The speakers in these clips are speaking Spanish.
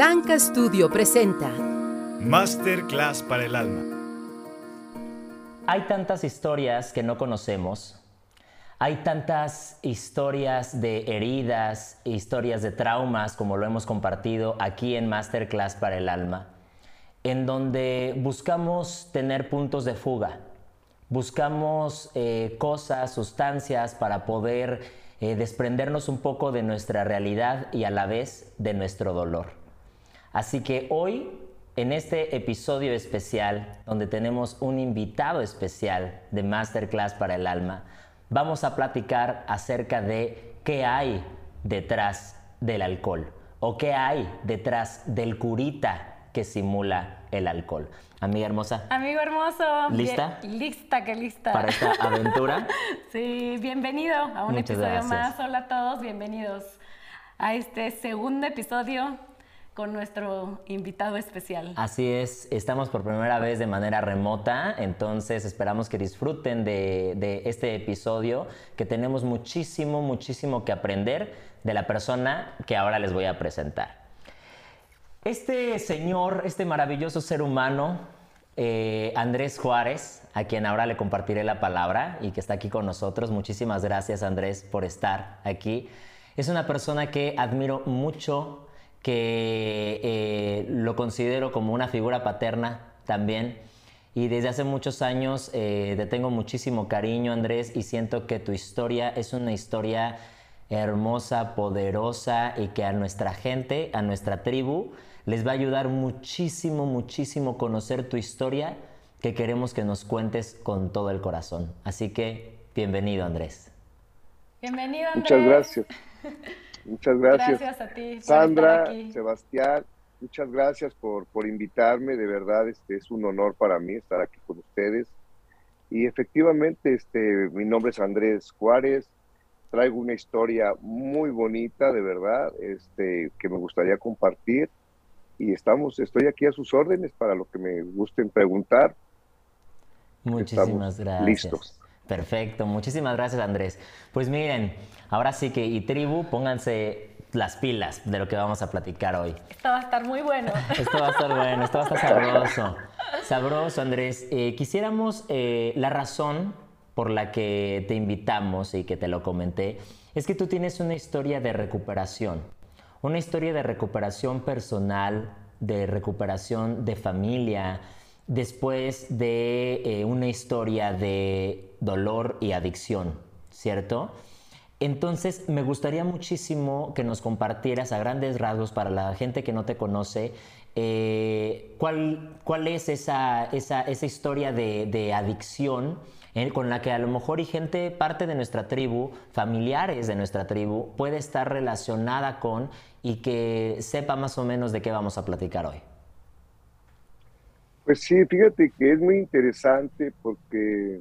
Tanka Studio presenta Masterclass para el alma. Hay tantas historias que no conocemos. Hay tantas historias de heridas, historias de traumas, como lo hemos compartido aquí en Masterclass para el alma, en donde buscamos tener puntos de fuga, buscamos eh, cosas, sustancias para poder eh, desprendernos un poco de nuestra realidad y a la vez de nuestro dolor. Así que hoy, en este episodio especial, donde tenemos un invitado especial de Masterclass para el Alma, vamos a platicar acerca de qué hay detrás del alcohol o qué hay detrás del curita que simula el alcohol. Amiga hermosa. Amigo hermoso. ¿Lista? lista, que lista. Para esta aventura. sí, bienvenido a un episodio más. Hola a todos, bienvenidos a este segundo episodio con nuestro invitado especial. Así es, estamos por primera vez de manera remota, entonces esperamos que disfruten de, este episodio, que tenemos muchísimo, muchísimo que aprender de la persona que ahora les voy a presentar. Este señor, este maravilloso ser humano, eh, Andrés Juárez, a quien ahora le compartiré la palabra y que está aquí con nosotros. Muchísimas gracias Andrés por estar aquí. Es una persona que admiro mucho, que eh, lo considero como una figura paterna también. Y desde hace muchos años eh, te tengo muchísimo cariño, Andrés, y siento que tu historia es una historia hermosa, poderosa y que a nuestra gente, a nuestra tribu, les va a ayudar muchísimo, muchísimo conocer tu historia que queremos que nos cuentes con todo el corazón. Así que, bienvenido, Andrés. Bienvenido, Andrés. Muchas gracias. Muchas gracias. Gracias a ti. Sandra, Sebastián, muchas gracias por, por invitarme. De verdad, este es un honor para mí estar aquí con ustedes. Y efectivamente, este, mi nombre es Andrés Juárez. Traigo una historia muy bonita, de verdad, este, que me gustaría compartir. Y estamos, estoy aquí a sus órdenes para lo que me gusten preguntar. Muchísimas gracias. Listos. Perfecto, muchísimas gracias Andrés. Pues miren, ahora sí que y tribu, pónganse las pilas de lo que vamos a platicar hoy. Esto va a estar muy bueno. Esto va a estar bueno, esto va a estar sabroso. Sabroso, Andrés. Eh, quisiéramos, eh, la razón por la que te invitamos y que te lo comenté, es que tú tienes una historia de recuperación, una historia de recuperación personal, de recuperación de familia, después de eh, una historia de dolor y adicción, ¿cierto? Entonces, me gustaría muchísimo que nos compartieras a grandes rasgos para la gente que no te conoce, eh, ¿cuál, ¿cuál, es esa, esa, esa historia de, de adicción eh, con la que a lo mejor y gente, parte de nuestra tribu, familiares de nuestra tribu, puede estar relacionada con y que sepa más o menos de qué vamos a platicar hoy? Pues sí, fíjate que es muy interesante porque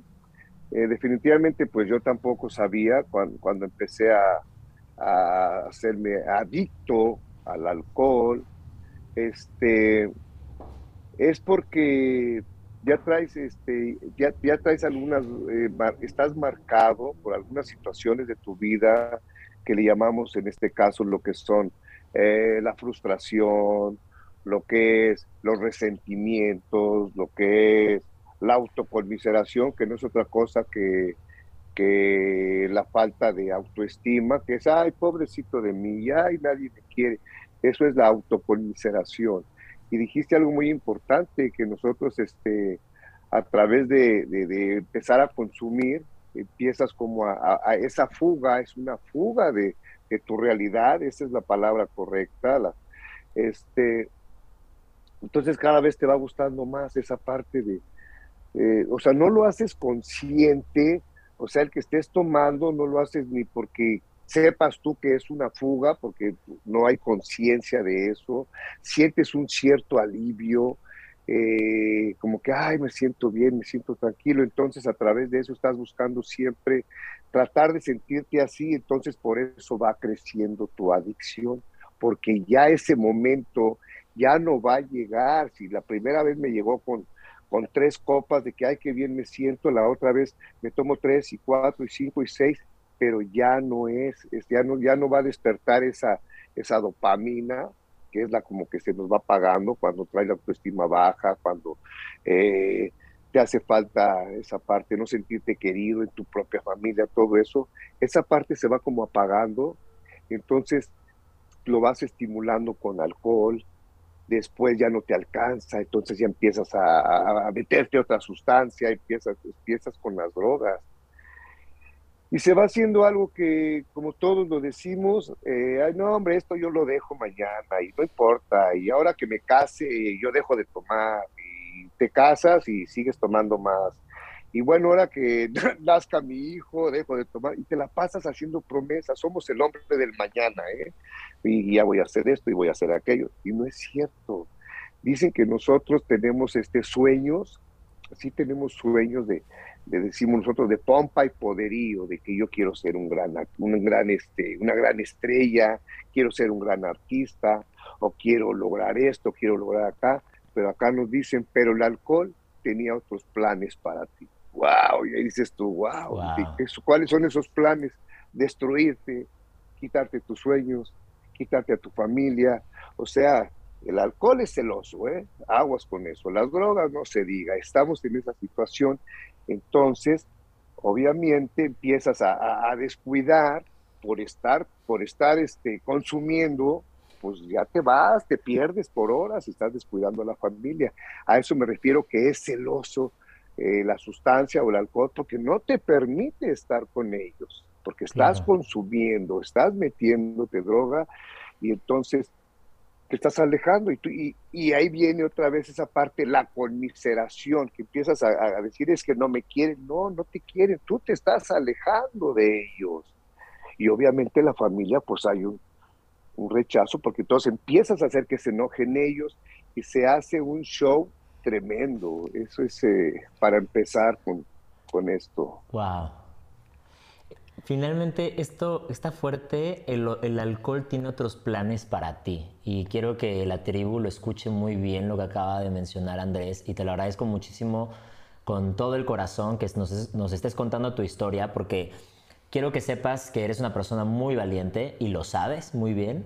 eh, definitivamente pues yo tampoco sabía cuando, empecé a, hacerme adicto al alcohol, este, es porque ya traes, este, ya, ya traes algunas, eh, estás marcado por algunas situaciones de tu vida que le llamamos en este caso lo que son eh, la frustración, lo que es los resentimientos, lo que es la autoconmiseración, que no es otra cosa que, que la falta de autoestima, que es, ay, pobrecito de mí, ay, nadie me quiere. Eso es la autoconmiseración. Y dijiste algo muy importante, que nosotros, este, a través de, empezar a consumir, empiezas como a, esa fuga, es una fuga de, de, tu realidad, esa es la palabra correcta, este, entonces cada vez te va gustando más esa parte de, eh, o sea, no lo haces consciente, o sea, el que estés tomando no lo haces ni porque sepas tú que es una fuga, porque no hay conciencia de eso, sientes un cierto alivio, eh, como que, ay, me siento bien, me siento tranquilo, entonces a través de eso estás buscando siempre tratar de sentirte así, entonces por eso va creciendo tu adicción, porque ya ese momento ya no va a llegar. Si la primera vez me llegó con, con tres copas de que, ay, qué bien me siento, la otra vez me tomo tres y cuatro y cinco y seis, pero ya no es, ya, no, ya no va a despertar esa, esa dopamina que es la como que se nos va pagando cuando trae la autoestima baja, cuando eh, te hace falta esa parte, no sentirte querido en tu propia familia, todo eso, esa parte se va como apagando, entonces lo vas estimulando con alcohol, después ya no te alcanza, entonces ya empiezas a, meterte otra sustancia, empiezas, empiezas con las drogas. Y se va haciendo algo que, como todos lo decimos, eh, ay, no, hombre, esto yo lo dejo mañana y no importa, y ahora que me case, yo dejo de tomar, te casas y sigues tomando más. Y bueno, ahora que nazca mi hijo, dejo de tomar y te la pasas haciendo promesas. Somos el hombre del mañana, ¿eh? Y ya voy a hacer esto y voy a hacer aquello. Y no es cierto. Dicen que nosotros tenemos este sueños, sí tenemos sueños de, de, decimos nosotros, de pompa y poderío, de que yo quiero ser un gran, un gran, este, una gran estrella, quiero ser un gran artista, o quiero lograr esto, quiero lograr acá pero acá nos dicen, pero el alcohol tenía otros planes para ti. ¡Wow! Y ahí dices tú, wow, ¿cuáles son esos planes? Destruirte, quitarte tus sueños, quitarte a tu familia. O sea, el alcohol es celoso, ¿eh? Aguas con eso. Las drogas no se diga. Estamos en esa situación. Entonces, obviamente empiezas a, a descuidar por estar, por estar este, consumiendo pues ya te vas, te pierdes por horas estás descuidando a la familia. A eso me refiero que es celoso eh, la sustancia o el alcohol porque no te permite estar con ellos, porque estás consumiendo, estás metiéndote droga y entonces te estás alejando y, y, ahí viene otra vez esa parte, la conmiseración, que empiezas a, a decir es que no me quieren, no, no te quieren, tú te estás alejando de ellos. Y obviamente la familia, pues hay un un rechazo, porque entonces empiezas a hacer que se enojen ellos y se hace un show tremendo. Eso es eh, para empezar con, con esto. Wow. Finalmente, esto está fuerte, el, alcohol tiene otros planes para ti y quiero que la tribu lo escuche muy bien lo que acaba de mencionar Andrés y te lo agradezco muchísimo con todo el corazón que nos estés contando tu historia porque Quiero que sepas que eres una persona muy valiente y lo sabes muy bien.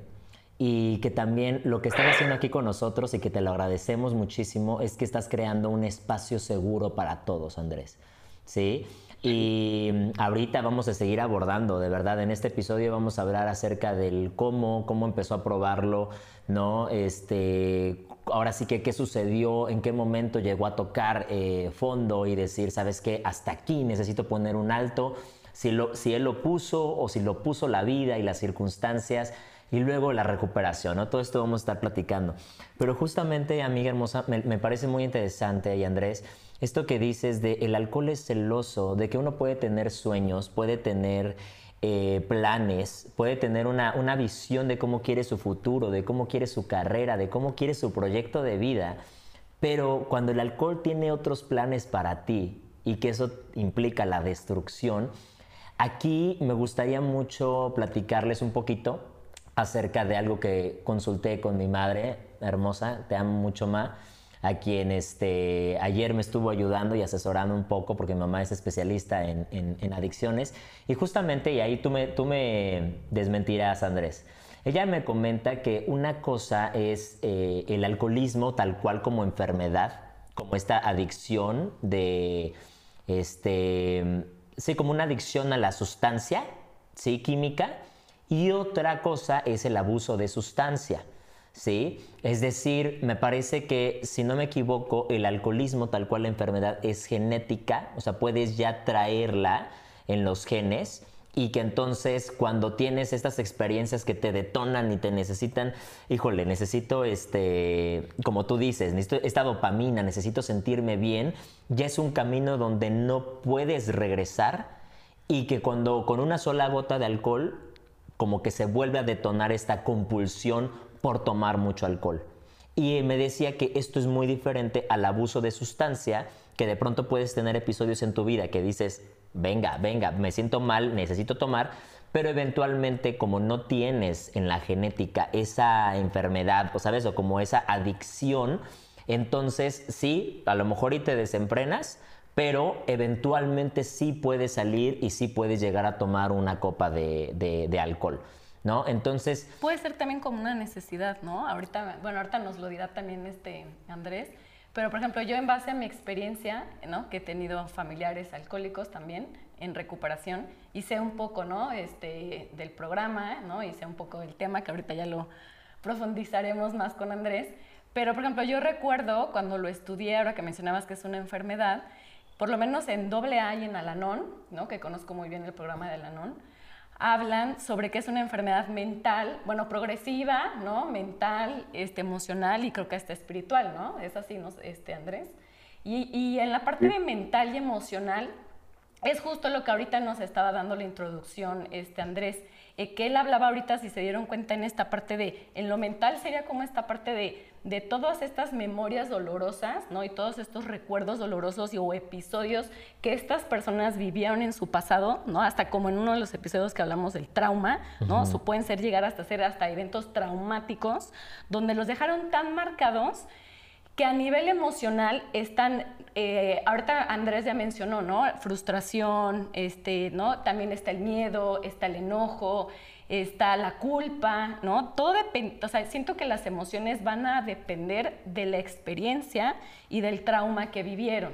Y que también lo que estás haciendo aquí con nosotros y que te lo agradecemos muchísimo es que estás creando un espacio seguro para todos, Andrés. ¿Sí? Y mm, ahorita vamos a seguir abordando, de verdad, en este episodio vamos a hablar acerca del cómo, cómo empezó a probarlo, ¿no? Este, ahora sí que qué sucedió, en qué momento llegó a tocar eh, fondo y decir, ¿sabes qué? Hasta aquí necesito poner un alto si, lo, si él lo puso o si lo puso la vida y las circunstancias y luego la recuperación, ¿no? Todo esto vamos a estar platicando. Pero justamente, amiga hermosa, me, parece muy interesante, y Andrés, esto que dices de el alcohol es celoso, de que uno puede tener sueños, puede tener eh, planes, puede tener una, una visión de cómo quiere su futuro, de cómo quiere su carrera, de cómo quiere su proyecto de vida. Pero cuando el alcohol tiene otros planes para ti y que eso implica la destrucción, Aquí me gustaría mucho platicarles un poquito acerca de algo que consulté con mi madre hermosa, te amo mucho más, a quien este, ayer me estuvo ayudando y asesorando un poco porque mi mamá es especialista en, adicciones. Y justamente, y ahí tú me, tú me desmentirás, Andrés, ella me comenta que una cosa es eh, el alcoholismo tal cual como enfermedad, como esta adicción de este sí, como una adicción a la sustancia, sí, química, y otra cosa es el abuso de sustancia. ¿sí? Es decir, me parece que, si no me equivoco, el alcoholismo, tal cual la enfermedad, es genética, o sea, puedes ya traerla en los genes y que entonces cuando tienes estas experiencias que te detonan y te necesitan, híjole, necesito este, como tú dices, esta dopamina, necesito sentirme bien, ya es un camino donde no puedes regresar y que cuando con una sola gota de alcohol como que se vuelve a detonar esta compulsión por tomar mucho alcohol. Y me decía que esto es muy diferente al abuso de sustancia, que de pronto puedes tener episodios en tu vida que dices, venga, venga, me siento mal, necesito tomar, pero eventualmente como no tienes en la genética esa enfermedad, o sabes, o como esa adicción, entonces sí, a lo mejor y te desemprenas, pero eventualmente sí puedes salir y sí puedes llegar a tomar una copa de, alcohol. ¿no? Entonces... Puede ser también como una necesidad, ¿no? Ahorita, bueno, ahorita nos lo dirá también este Andrés, pero por ejemplo, yo en base a mi experiencia, ¿no? Que he tenido familiares alcohólicos también en recuperación sé un poco, ¿no? Este, del programa, ¿no? Sé un poco del tema que ahorita ya lo profundizaremos más con Andrés. Pero, por ejemplo, yo recuerdo cuando lo estudié, ahora que mencionabas que es una enfermedad, por lo menos en AA y en Alanon, ¿no? que conozco muy bien el programa de Alanon, hablan sobre que es una enfermedad mental, bueno, progresiva, ¿no? Mental, este, emocional y creo que hasta espiritual, ¿no? Es así, ¿no? Este, Andrés. Y, y en la parte de mental y emocional, es justo lo que ahorita nos estaba dando la introducción, este, Andrés, eh, que él hablaba ahorita, si se dieron cuenta, en esta parte de, en lo mental sería como esta parte de, de todas estas memorias dolorosas, ¿no? Y todos estos recuerdos dolorosos y, o episodios que estas personas vivieron en su pasado, ¿no? Hasta como en uno de los episodios que hablamos del trauma, ¿no? pueden ser llegar hasta ser hasta eventos traumáticos, donde los dejaron tan marcados que a nivel emocional están, eh, ahorita Andrés ya mencionó, ¿no? Frustración, este, ¿no? También está el miedo, está el enojo, está la culpa, ¿no? Todo depende, o sea, siento que las emociones van a depender de la experiencia y del trauma que vivieron.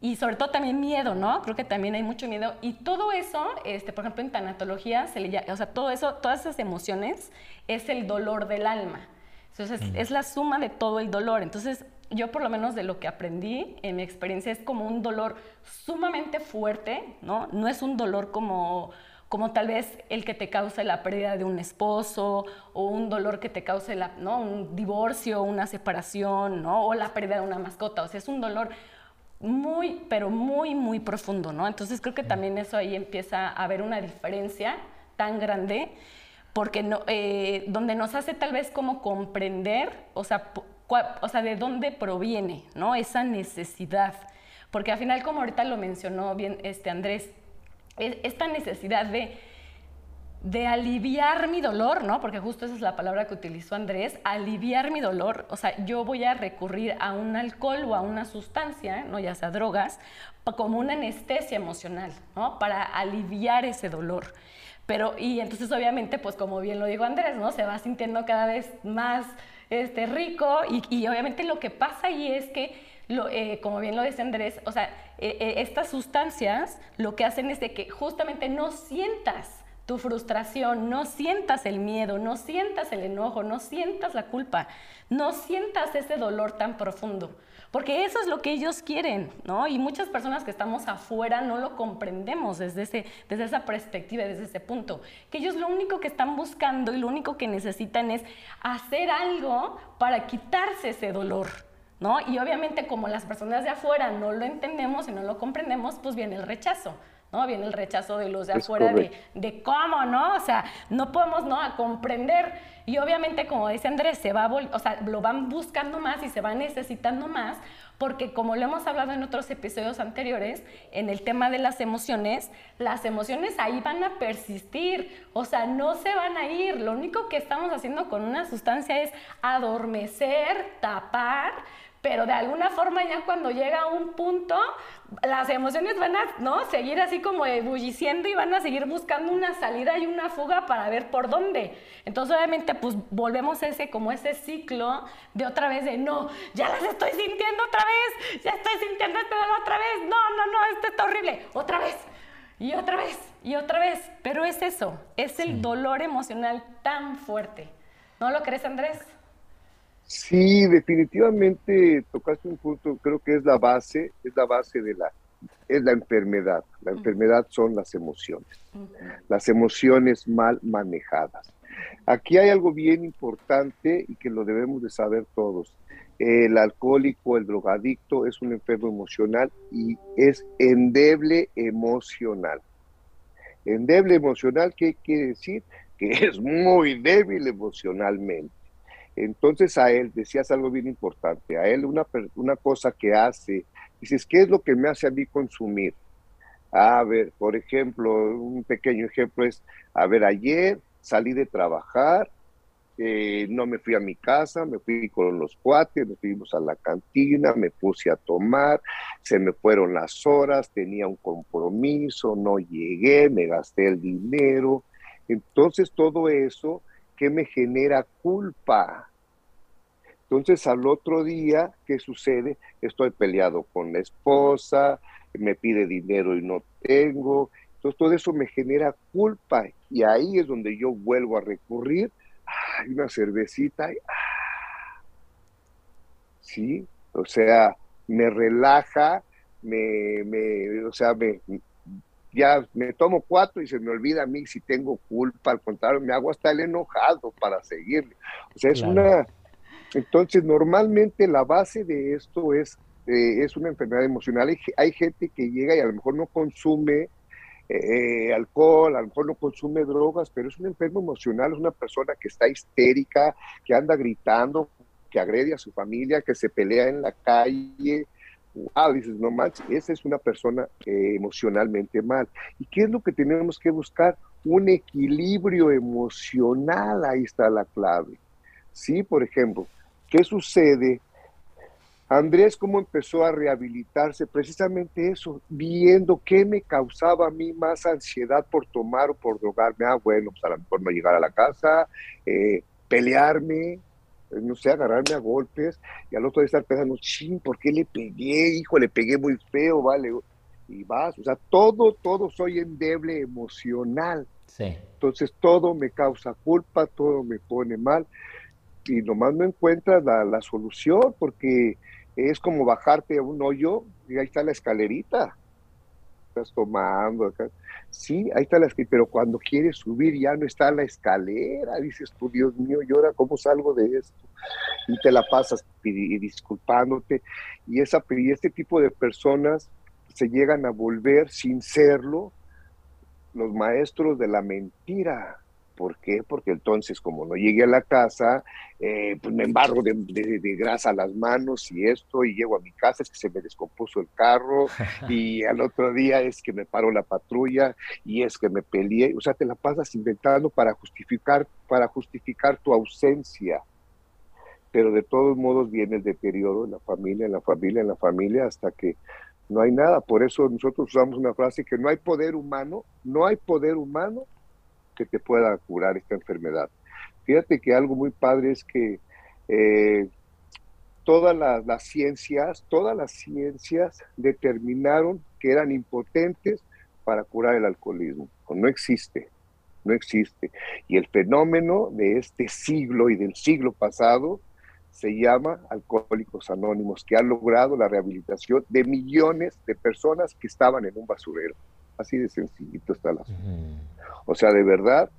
Y sobre todo también miedo, ¿no? Creo que también hay mucho miedo. Y todo eso, este, por ejemplo, en tanatología, se le o sea, todo eso, todas esas emociones es el dolor del alma. Entonces, es la suma de todo el dolor. Entonces, yo por lo menos de lo que aprendí en mi experiencia es como un dolor sumamente fuerte, ¿no? No es un dolor como como tal vez el que te cause la pérdida de un esposo o un dolor que te cause la, ¿no? un divorcio, una separación, ¿no? o la pérdida de una mascota. O sea, es un dolor muy, pero muy, muy profundo, ¿no? Entonces creo que también eso ahí empieza a haber una diferencia tan grande, porque eh, donde nos hace tal vez como comprender, o sea, de dónde proviene. Esa necesidad. Porque al final, como ahorita lo mencionó bien este Andrés, esta necesidad de, de aliviar mi dolor, ¿no? Porque justo esa es la palabra que utilizó Andrés, aliviar mi dolor, o sea, yo voy a recurrir a un alcohol o a una sustancia, ¿no? Ya sea drogas, como una anestesia emocional, ¿no? Para aliviar ese dolor. Pero, y entonces obviamente, pues como bien lo dijo Andrés, ¿no? Se va sintiendo cada vez más este, rico y, y obviamente lo que pasa ahí es que eh, como bien lo dice Andrés, o sea, eh, eh, estas sustancias lo que hacen es de que justamente no sientas tu frustración, no sientas el miedo, no sientas el enojo, no sientas la culpa, no sientas ese dolor tan profundo. Porque eso es lo que ellos quieren, ¿no? Y muchas personas que estamos afuera no lo comprendemos desde, ese, desde esa perspectiva, desde ese punto. Que ellos lo único que están buscando y lo único que necesitan es hacer algo para quitarse ese dolor. ¿no? Y obviamente como las personas de afuera no lo entendemos y no lo comprendemos, pues viene el rechazo. ¿No? Viene el rechazo de los de afuera de, de, cómo, ¿no? O sea, no podemos, ¿no? A comprender. Y obviamente, como dice Andrés, se va o sea, lo van buscando más y se van necesitando más, porque como lo hemos hablado en otros episodios anteriores, en el tema de las emociones, las emociones ahí van a persistir, o sea, no se van a ir. Lo único que estamos haciendo con una sustancia es adormecer, tapar, pero de alguna forma ya cuando llega a un punto, las emociones van a ¿no? seguir así como ebulliciendo y van a seguir buscando una salida y una fuga para ver por dónde. Entonces obviamente pues volvemos a ese como ese ciclo de otra vez de no, ya las estoy sintiendo otra vez, ya estoy sintiendo esto otra vez, no, no, no, esto está horrible, otra vez. Y otra vez, y otra vez. Pero es eso, es el dolor emocional tan fuerte. ¿No lo crees, Andrés? Sí, definitivamente tocaste un punto, creo que es la base, es la base de la, es la enfermedad. La enfermedad son las emociones, las emociones mal manejadas. Aquí hay algo bien importante y que lo debemos de saber todos. El alcohólico, el drogadicto es un enfermo emocional y es endeble emocional. Endeble emocional, ¿qué quiere decir? Que es muy débil emocionalmente. Entonces a él, decías algo bien importante, a él una, una cosa que hace, dices, ¿qué es lo que me hace a mí consumir? A ver, por ejemplo, un pequeño ejemplo es, a ver, ayer salí de trabajar, eh, no me fui a mi casa, me fui con los cuates, nos fuimos a la cantina, me puse a tomar, se me fueron las horas, tenía un compromiso, no llegué, me gasté el dinero, Entonces todo eso que me genera culpa. Entonces al otro día, ¿qué sucede? Estoy peleado con la esposa, me pide dinero y no tengo. Entonces todo eso me genera culpa y ahí es donde yo vuelvo a recurrir. Ay, una cervecita. Ah, sí, o sea, me relaja, me, me, o sea, me, ya me tomo cuatro y se me olvida a mí si tengo culpa, al contrario, me hago hasta el enojado para seguirle. O sea, es una... Entonces, normalmente la base de esto es, eh, es una enfermedad emocional. Hay, hay, gente que llega y a lo mejor no consume eh, alcohol, a lo mejor no consume drogas, pero es un enfermo emocional, es una persona que está histérica, que anda gritando, que agrede a su familia, que se pelea en la calle, wow, dices, no manches, esa es una persona eh, emocionalmente mal. ¿Y qué es lo que tenemos que buscar? Un equilibrio emocional, ahí está la clave. Sí, por ejemplo, ¿qué sucede? Andrés, ¿cómo empezó a rehabilitarse? Precisamente eso, viendo qué me causaba a mí más ansiedad por tomar o por drogarme. Ah, bueno, pues a lo mejor no llegar a la casa, eh, pelearme, no sé, agarrarme a golpes y al otro día estar pensando, ching, ¿por qué le pegué? Hijo, le pegué muy feo, vale. Y vas, o sea, todo, todo soy endeble emocional. Sí. Entonces todo me causa culpa, todo me pone mal y nomás no encuentras la, la solución porque es como bajarte a un hoyo y ahí está la escalerita estás tomando. Acá. Sí, ahí está la escalera, pero cuando quieres subir ya no está la escalera, dices tú, Dios mío, ¿y ahora cómo salgo de esto? Y te la pasas disculpándote. Y, esa, y este tipo de personas se llegan a volver sin serlo los maestros de la mentira. ¿Por qué? Porque entonces, como no llegué a la casa, eh, pues me embargo de, de, grasa a las manos y esto, y llego a mi casa, es que se me descompuso el carro, y al otro día es que me paró la patrulla, y es que me peleé. O sea, te la pasas inventando para justificar, para justificar tu ausencia. Pero de todos modos viene el deterioro en la familia, en la familia, en la familia, hasta que no hay nada. Por eso nosotros usamos una frase que no hay poder humano, no hay poder humano que te pueda curar esta enfermedad. Fíjate que algo muy padre es que eh, todas las, ciencias, todas las ciencias determinaron que eran impotentes para curar el alcoholismo. No existe, no existe. Y el fenómeno de este siglo y del siglo pasado se llama Alcohólicos Anónimos, que ha logrado la rehabilitación de millones de personas que estaban en un basurero. Así de sencillito está la O sea, de verdad,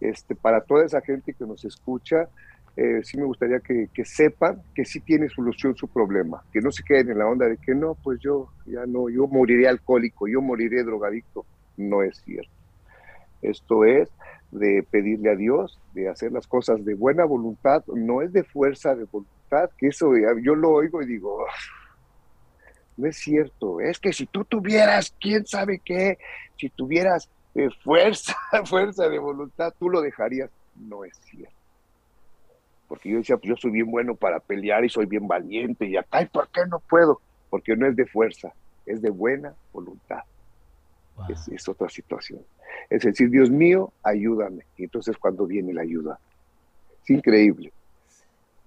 este, para toda esa gente que nos escucha, eh, sí me gustaría que, sepan que sí tiene solución su problema, que no se queden en la onda de que no, pues yo ya no, yo moriré alcohólico, yo moriré drogadicto. No es cierto. Esto es de pedirle a Dios, de hacer las cosas de buena voluntad, no es de fuerza de voluntad, que eso yo lo oigo y digo, no es cierto. Es que si tú tuvieras, quién sabe qué, si tuvieras eh, fuerza, fuerza de voluntad, tú lo dejarías. No es cierto. Porque yo decía, pues yo soy bien bueno para pelear y soy bien valiente y acá, ¿y por qué no puedo? Porque no es de fuerza, es de buena voluntad. Es, es, otra situación. Es decir, Dios mío, ayúdame. Y entonces cuando viene la ayuda. Es increíble.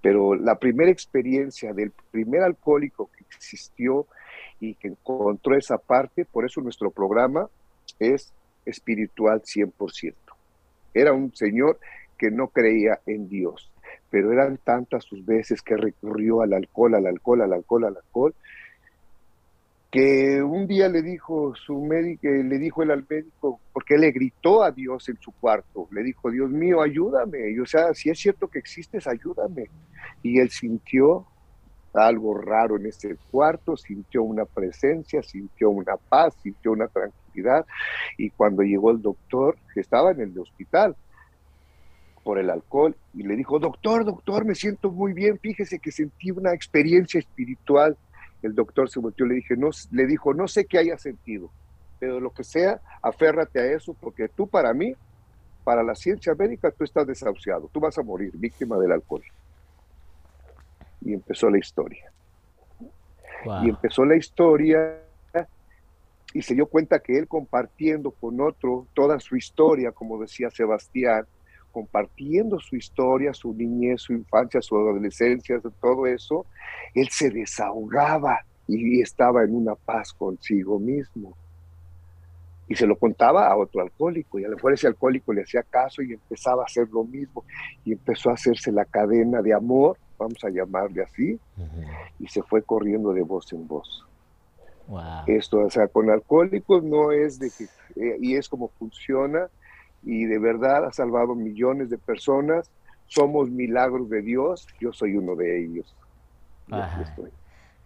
Pero la primera experiencia del primer alcohólico que existió y que encontró esa parte, por eso nuestro programa es espiritual 100%. Era un señor que no creía en Dios, pero eran tantas sus veces que recurrió al alcohol, al alcohol, al alcohol, al alcohol, que un día le dijo su médico, le dijo él al médico, porque le gritó a Dios en su cuarto, le dijo, Dios mío, ayúdame, y, o sea, si es cierto que existes, ayúdame. Y él sintió algo raro en ese cuarto, sintió una presencia, sintió una paz, sintió una tranquilidad y cuando llegó el doctor, que estaba en el hospital por el alcohol, y le dijo, doctor, doctor, me siento muy bien, fíjese que sentí una experiencia espiritual. El doctor se volteó y le, dije, no, le dijo, no sé qué haya sentido, pero lo que sea, aférrate a eso, porque tú para mí, para la ciencia médica, tú estás desahuciado, tú vas a morir víctima del alcohol y empezó la historia. Y empezó la historia y se dio cuenta que él compartiendo con otro toda su historia, como decía Sebastián, compartiendo su historia, su niñez, su infancia, su adolescencia, todo eso, él se desahogaba y estaba en una paz consigo mismo. Y se lo contaba a otro alcohólico, y a lo mejor ese alcohólico le hacía caso y empezaba a hacer lo mismo, y empezó a hacerse la cadena de amor, vamos a llamarle así, y se fue corriendo de voz en voz. Esto, o sea, con alcohólicos no es de que, eh, y es como funciona, y de verdad ha salvado millones de personas. Somos milagros de Dios, yo soy uno de ellos.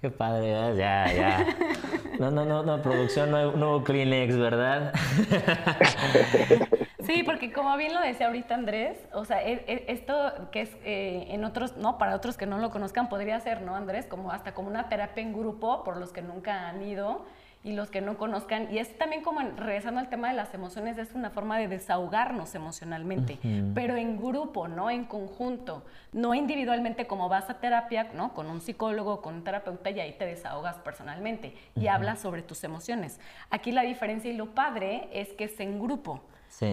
Qué padre, ya, ya. No, no, no, no, producción, no, no Kleenex, ¿verdad? Sí, porque como bien lo decía ahorita Andrés, o sea, e, e, esto que es eh, en otros, no, para otros que no lo conozcan, podría ser, ¿no, Andrés? Como hasta como una terapia en grupo, por los que nunca han ido y los que no conozcan. Y es también como, regresando al tema de las emociones, es una forma de desahogarnos emocionalmente, pero en grupo, ¿no? En conjunto, no individualmente como vas a terapia, ¿no? Con un psicólogo, con un terapeuta y ahí te desahogas personalmente y hablas sobre tus emociones. Aquí la diferencia y lo padre es que es en grupo.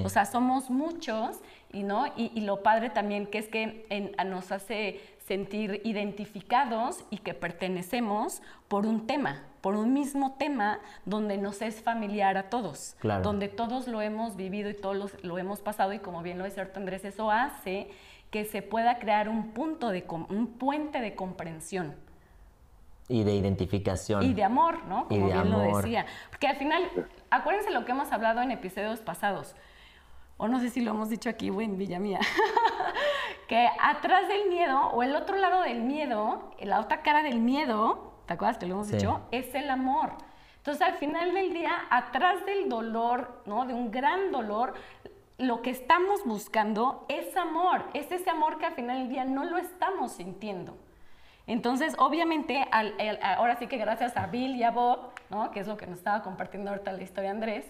O sea, somos muchos y, ¿no? Y, lo padre también que es que nos hace sentir identificados y que pertenecemos por un tema, por un mismo tema donde nos es familiar a todos, donde todos lo hemos vivido y todos lo hemos pasado y como bien lo dice Andrés, eso hace que se pueda crear un punto de un puente de comprensión. Y de identificación. Y de amor, ¿no? Como bien lo decía. Porque al final, acuérdense lo que hemos hablado en episodios pasados o no sé si lo hemos dicho aquí o en Villa Mía, que atrás del miedo o el otro lado del miedo, la otra cara del miedo, ¿te acuerdas que lo hemos dicho? Es el amor. Entonces al final del día, atrás del dolor, ¿no? De un gran dolor, lo que estamos buscando es amor, es ese amor que al final del día no lo estamos sintiendo. Entonces, obviamente, ahora sí que gracias a Bill y a Bob, ¿no? que es lo que nos estaba compartiendo ahorita la historia Andrés,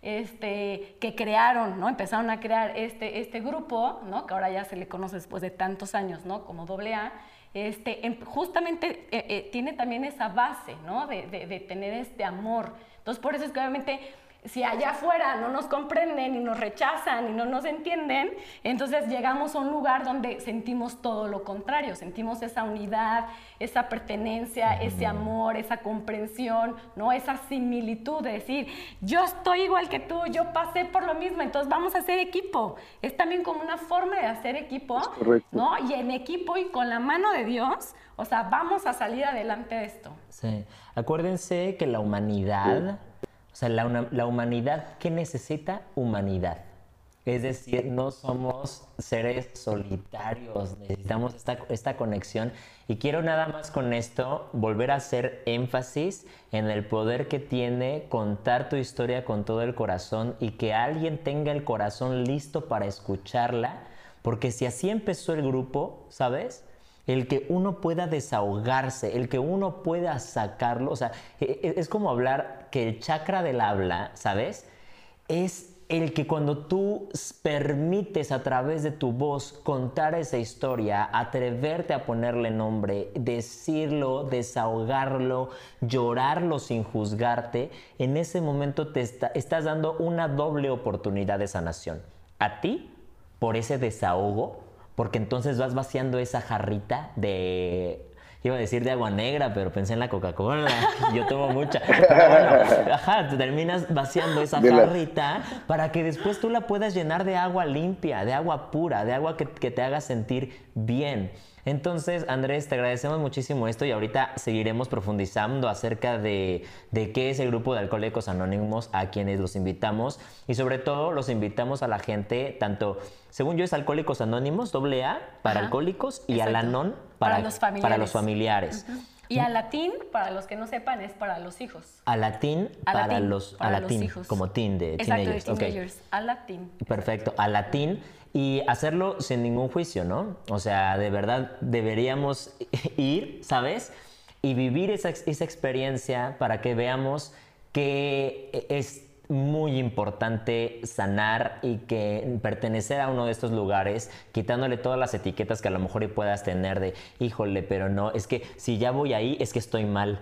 este, que crearon, ¿no? Empezaron a crear este, este grupo, ¿no? Que ahora ya se le conoce después de tantos años, ¿no? Como AA, este, em, justamente eh, eh, tiene también esa base, ¿no? De, de tener este amor. Entonces, por eso es que obviamente si allá afuera no nos comprenden y nos rechazan y no nos entienden, entonces llegamos a un lugar donde sentimos todo lo contrario, sentimos esa unidad, esa pertenencia, ese amor, esa comprensión, ¿no? Esa similitud de decir, yo estoy igual que tú, yo pasé por lo mismo, entonces vamos a hacer equipo. Es también como una forma de hacer equipo, ¿no? Y en equipo y con la mano de Dios, o sea, vamos a salir adelante de esto. Sí. Acuérdense que la humanidad sea, la, humanidad, ¿qué necesita? Humanidad. Es decir, no somos seres solitarios, necesitamos esta, esta, conexión. Y quiero nada más con esto volver a hacer énfasis en el poder que tiene contar tu historia con todo el corazón y que alguien tenga el corazón listo para escucharla, porque si así empezó el grupo, ¿sabes? El que uno pueda desahogarse, el que uno pueda sacarlo, o sea, e, e, es como hablar que el chakra del habla, ¿sabes? Es el que cuando tú permites a través de tu voz contar esa historia, atreverte a ponerle nombre, decirlo, desahogarlo, llorarlo sin juzgarte, en ese momento te estás dando una doble oportunidad de sanación. A ti, por ese desahogo, porque entonces vas vaciando esa jarrita de iba a decir de agua negra, pero pensé en la Coca-Cola. Yo tomo mucha. ajá, terminas vaciando esa jarrita para que después tú la puedas llenar de agua limpia, de agua pura, de agua que, que te haga sentir bien. Entonces, Andrés, te agradecemos muchísimo esto y ahorita seguiremos profundizando acerca de, qué es el grupo de Alcohólicos Anónimos a quienes los invitamos y sobre todo los invitamos a la gente, tanto, según yo es Alcohólicos Anónimos, doble A, para alcohólicos y Alanon para, para, los familiares. Para los familiares. Y a latín, para los que no sepan, es para los hijos. A latín para, los, a hijos. como teen de Exacto, De teenagers. A latín. Perfecto. A latín y hacerlo sin ningún juicio, ¿no? O sea, de verdad deberíamos ir, ¿sabes? Y vivir esa, esa experiencia para que veamos que es muy importante sanar y que pertenecer a uno de estos lugares, quitándole todas las etiquetas que a lo mejor puedas tener de, híjole, pero no, es que si ya voy ahí es que estoy mal.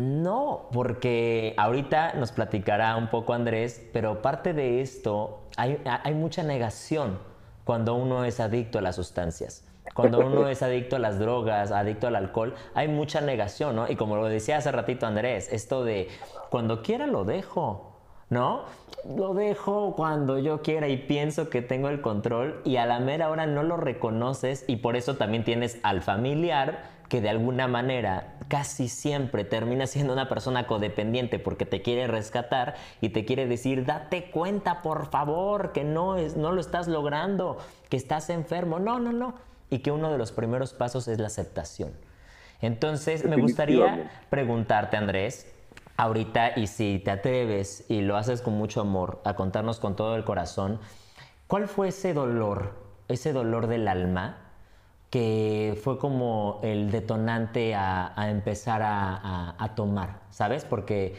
No, porque ahorita nos platicará un poco Andrés, pero parte de esto, hay, mucha negación cuando uno es adicto a las sustancias. Cuando uno es adicto a las drogas, adicto al alcohol, hay mucha negación, ¿no? Y como lo decía hace ratito Andrés, esto de cuando quiera lo dejo, ¿no? Lo dejo cuando yo quiera y pienso que tengo el control y a la mera hora no lo reconoces y por eso también tienes al familiar que de alguna manera casi siempre termina siendo una persona codependiente porque te quiere rescatar y te quiere decir, date cuenta por favor que no, es, no lo estás logrando, que estás enfermo. No, no, no y que uno de los primeros pasos es la aceptación. Entonces, me gustaría preguntarte, Andrés, ahorita, y si te atreves y lo haces con mucho amor, a contarnos con todo el corazón, ¿cuál fue ese dolor, ese dolor del alma, que fue como el detonante a, empezar a, a, tomar, ¿sabes? Porque,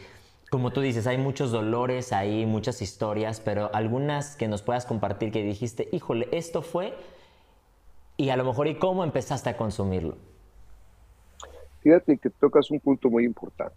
como tú dices, hay muchos dolores, hay muchas historias, pero algunas que nos puedas compartir que dijiste, híjole, esto fue y a lo mejor y cómo empezaste a consumirlo. Fíjate que tocas un punto muy importante.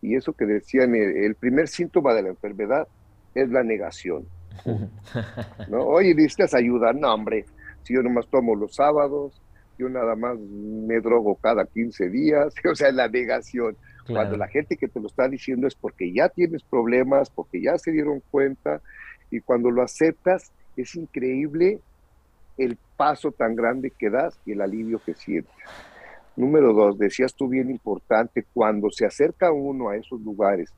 Y eso que decían, el primer síntoma de la enfermedad es la negación. ¿No? Oye, necesitas ayuda. No, hombre, si yo nomás tomo los sábados, yo nada más me drogo cada 15 días, o sea, la negación. Cuando la gente que te lo está diciendo es porque ya tienes problemas, porque ya se dieron cuenta, y cuando lo aceptas, es increíble el paso tan grande que das y el alivio que sientes. Número dos, decías tú bien importante, cuando se acerca uno a esos lugares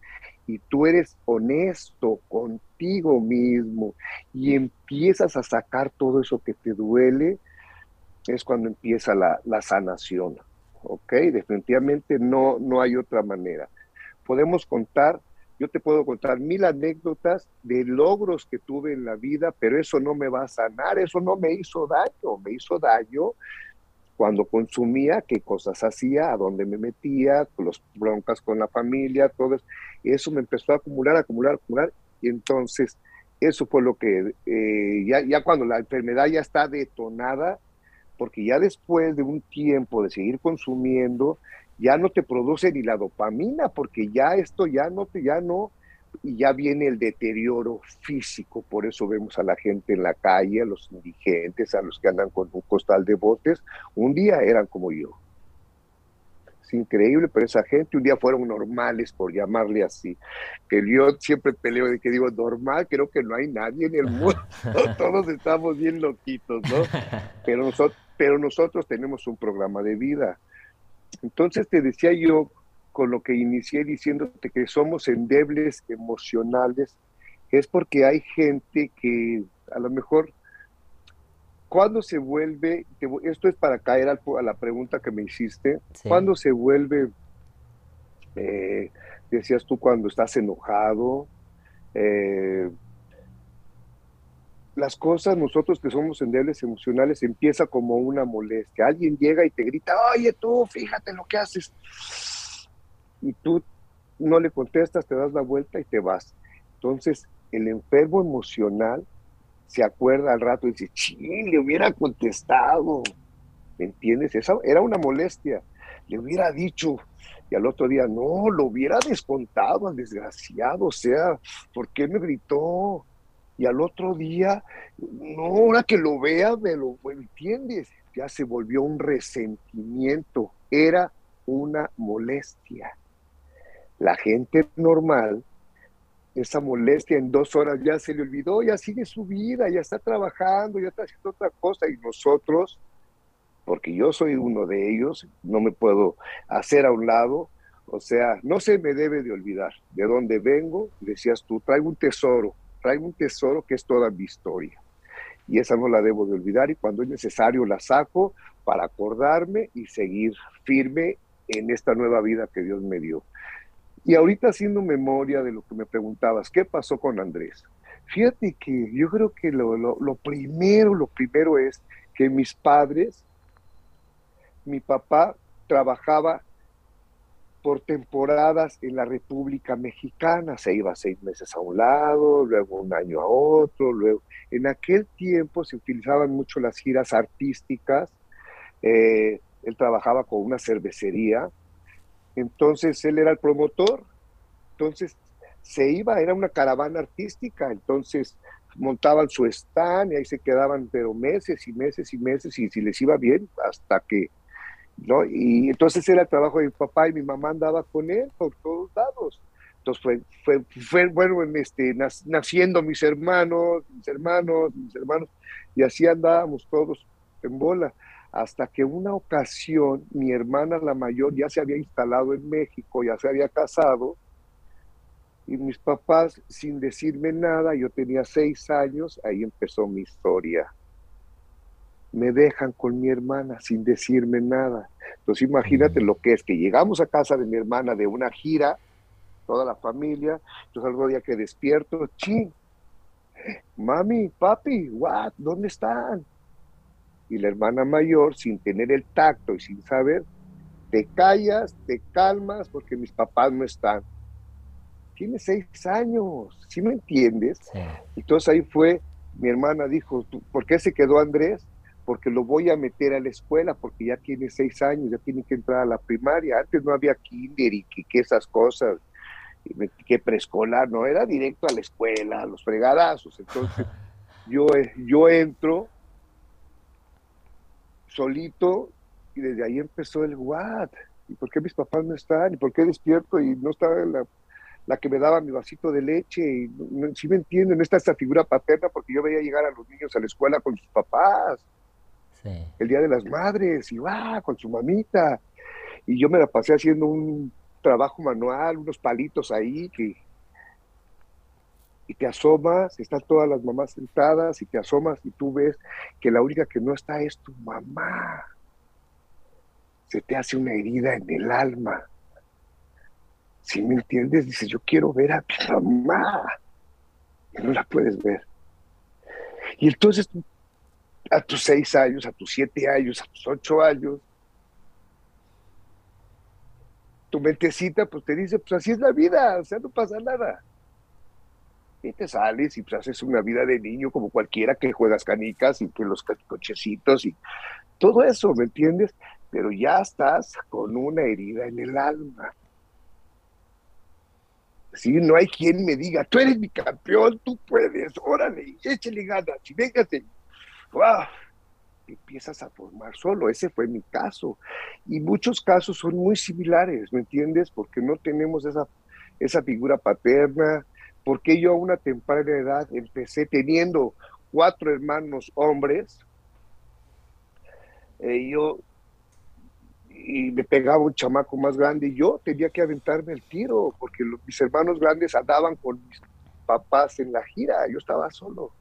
y tú eres honesto contigo mismo y empiezas a sacar todo eso que te duele, es cuando empieza la, la sanación. ¿Ok? Definitivamente no, no hay otra manera. Podemos contar yo te puedo contar mil anécdotas de logros que tuve en la vida, pero eso no me va a sanar, eso no me hizo daño, me hizo daño cuando consumía, qué cosas hacía, a dónde me metía, los broncas con la familia, todo eso. Eso me empezó a acumular, acumular, acumular, y entonces eso fue lo que, eh, ya, ya cuando la enfermedad ya está detonada, porque ya después de un tiempo de seguir consumiendo, ya no te produce ni la dopamina, porque ya esto ya no te, ya no, y ya viene el deterioro físico, por eso vemos a la gente en la calle, a los indigentes, a los que andan con un costal de botes, un día eran como yo. Es increíble, pero esa gente un día fueron normales, por llamarle así. Que yo siempre peleo de que digo normal, creo que no hay nadie en el mundo, todos estamos bien loquitos, ¿no? Pero nosotros, pero nosotros tenemos un programa de vida entonces te decía yo, con lo que inicié diciéndote que somos endebles emocionales, es porque hay gente que a lo mejor cuando se vuelve, esto es para caer a la pregunta que me hiciste, cuando se vuelve, eh, decías tú, cuando estás enojado, eh, las cosas, nosotros que somos endebles emocionales, empieza como una molestia. Alguien llega y te grita, oye tú, fíjate lo que haces. Y tú no le contestas, te das la vuelta y te vas. Entonces, el enfermo emocional se acuerda al rato y dice, ching, le hubiera contestado. ¿Me entiendes? Esa era una molestia. Le hubiera dicho, y al otro día, no, lo hubiera descontado al desgraciado. O sea, ¿por qué me gritó? y al otro día, no, ahora que lo vea, me lo entiendes, ya se volvió un resentimiento, era una molestia. La gente normal, esa molestia en dos horas ya se le olvidó, ya sigue su vida, ya está trabajando, ya está haciendo otra cosa y nosotros, porque yo soy uno de ellos, no me puedo hacer a un lado, o sea, no se me debe de olvidar de dónde vengo, decías tú, traigo un tesoro, traigo un tesoro que es toda mi historia. Y esa no la debo de olvidar y cuando es necesario la saco para acordarme y seguir firme en esta nueva vida que Dios me dio. Y ahorita haciendo memoria de lo que me preguntabas, ¿qué pasó con Andrés? Fíjate que yo creo que lo, primero, lo primero es que mis padres, mi papá trabajaba por temporadas en la República Mexicana, se iba seis meses a un lado, luego un año a otro, luego en aquel tiempo se utilizaban mucho las giras artísticas, eh, él trabajaba con una cervecería Entonces él era el promotor. Entonces se iba, era una caravana artística. Entonces montaban su stand y ahí se quedaban, pero meses y meses y meses, y si les iba bien, hasta que, ¿no? Y entonces era el trabajo de mi papá y mi mamá andaba con él por todos lados. Entonces fue, fue, fue bueno, este, naciendo mis hermanos, mis hermanos, mis hermanos, y así andábamos todos en bola, hasta que una ocasión mi hermana la mayor ya se había instalado en México, ya se había casado, y mis papás, sin decirme nada, yo tenía seis años, ahí empezó mi historia. Me dejan con mi hermana sin decirme nada. Entonces imagínate lo que es que llegamos a casa de mi hermana de una gira, toda la familia, entonces al día que despierto, ching, mami, papi, what, ¿dónde están? Y la hermana mayor, sin tener el tacto y sin saber, te callas, te calmas porque mis papás no están tiene seis años, ¿sí me entiendes? Entonces ahí fue, mi hermana dijo, ¿por qué se quedó Andrés? Porque lo voy a meter a la escuela, porque ya tiene seis años, ya tiene que entrar a la primaria. Antes no había kinder y que, esas cosas, que preescolar, no, era directo a la escuela, a los fregadazos. Entonces yo, yo entro solito y desde ahí empezó el what. ¿Y por qué mis papás no están? ¿Y por qué despierto y no estaba en la la que me daba mi vasito de leche, y si me entienden, no está esta figura paterna porque yo veía llegar a los niños a la escuela con sus papás, el Día de las Madres, y va, con su mamita, y yo me la pasé haciendo un trabajo manual, unos palitos ahí, que, y te asomas, están todas las mamás sentadas, y te asomas y tú ves que la única que no está es tu mamá. Se te hace una herida en el alma si me entiendes, dices, yo quiero ver a mi mamá. Y no la puedes ver. Y entonces, a tus seis años, a tus siete años, a tus ocho años, tu mentecita pues te dice, pues así es la vida, o sea, no pasa nada. Y te sales y pues haces una vida de niño como cualquiera que juegas canicas y que los cochecitos y todo eso, ¿me entiendes? Pero ya estás con una herida en el alma. ¿sí? No hay quien me diga, tú eres mi campeón, tú puedes, órale, échale ganas, y véngate. ¡Wow! empiezas a formar solo, ese fue mi caso. Y muchos casos son muy similares, ¿me entiendes? Porque no tenemos esa, esa figura paterna, porque yo a una temprana edad empecé teniendo cuatro hermanos hombres, eh, yo y me pegaba un chamaco más grande y yo tenía que aventarme el tiro porque mis hermanos grandes andaban con mis papás en la gira, yo estaba solo.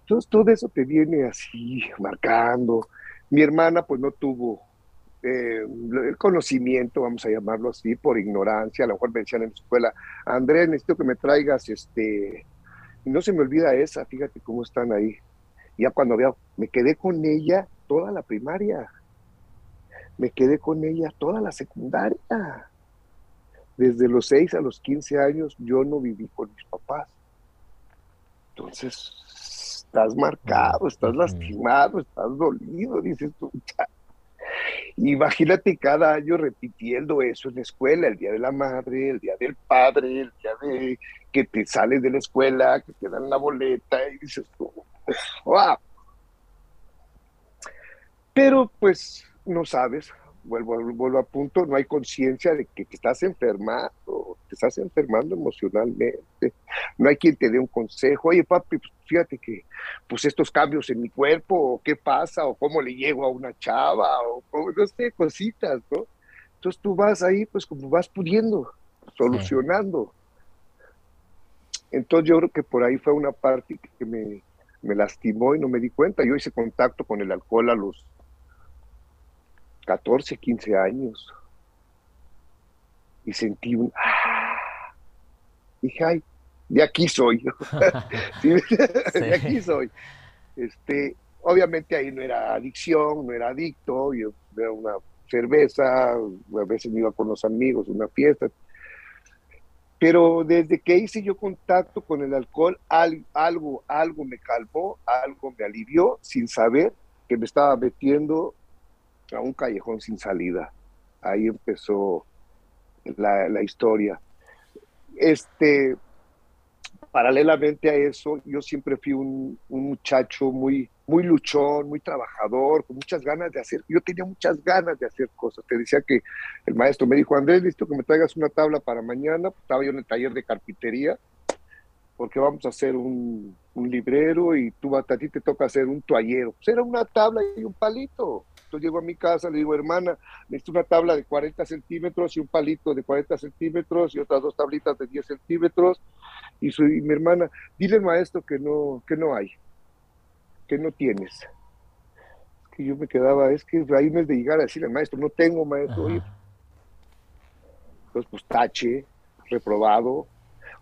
Entonces todo eso te viene así marcando. Mi hermana pues no tuvo eh, el conocimiento, vamos a llamarlo así, por ignorancia, a lo mejor me decían en la escuela, Andrés, necesito que me traigas este, y no se me olvida esa, fíjate cómo están ahí. Ya cuando veo, me quedé con ella toda la primaria me quedé con ella toda la secundaria. Desde los 6 a los 15 años yo no viví con mis papás. Entonces, estás marcado, estás lastimado, estás dolido, dices tú. Imagínate cada año repitiendo eso en la escuela, el día de la madre, el día del padre, el día de que te sales de la escuela, que te dan la boleta y dices wow. Pero pues no sabes, vuelvo, vuelvo a punto, no hay conciencia de que te estás enfermando, te estás enfermando emocionalmente, no hay quien te dé un consejo, oye papi, pues, fíjate que pues estos cambios en mi cuerpo, o qué pasa, o cómo le llego a una chava, o no sé, cositas, ¿no? Entonces tú vas ahí, pues como vas pudiendo, solucionando. Entonces yo creo que por ahí fue una parte que me, me lastimó y no me di cuenta. Yo hice contacto con el alcohol a los 14, 15 años. Y sentí un... ¡ah! Dije, ay, de aquí soy. De aquí soy. Este, obviamente ahí no era adicción, no era adicto, yo era una cerveza, a veces me iba con los amigos, una fiesta. Pero desde que hice yo contacto con el alcohol, algo, algo me calmó, algo me alivió, sin saber que me estaba metiendo a un callejón sin salida. ahí empezó la, la historia. Este, paralelamente a eso, yo siempre fui un, muchacho muy, muy luchón, muy trabajador, con muchas ganas de hacer. Yo tenía muchas ganas de hacer cosas. Te decía que el maestro me dijo, Andrés, listo que me traigas una tabla para mañana. Estaba yo en el taller de carpintería, porque vamos a hacer un, librero y tú a ti te toca hacer un toallero. Pues era una tabla y un palito. Entonces llego a mi casa, le digo, hermana, necesito una tabla de 40 centímetros y un palito de 40 centímetros y otras dos tablitas de 10 centímetros y, mi hermana, dile al maestro que no, que no hay, que no tienes. que yo me quedaba, es que ahí no es de llegar a decirle al maestro, no tengo maestro. Oye, pues, pues tache, reprobado.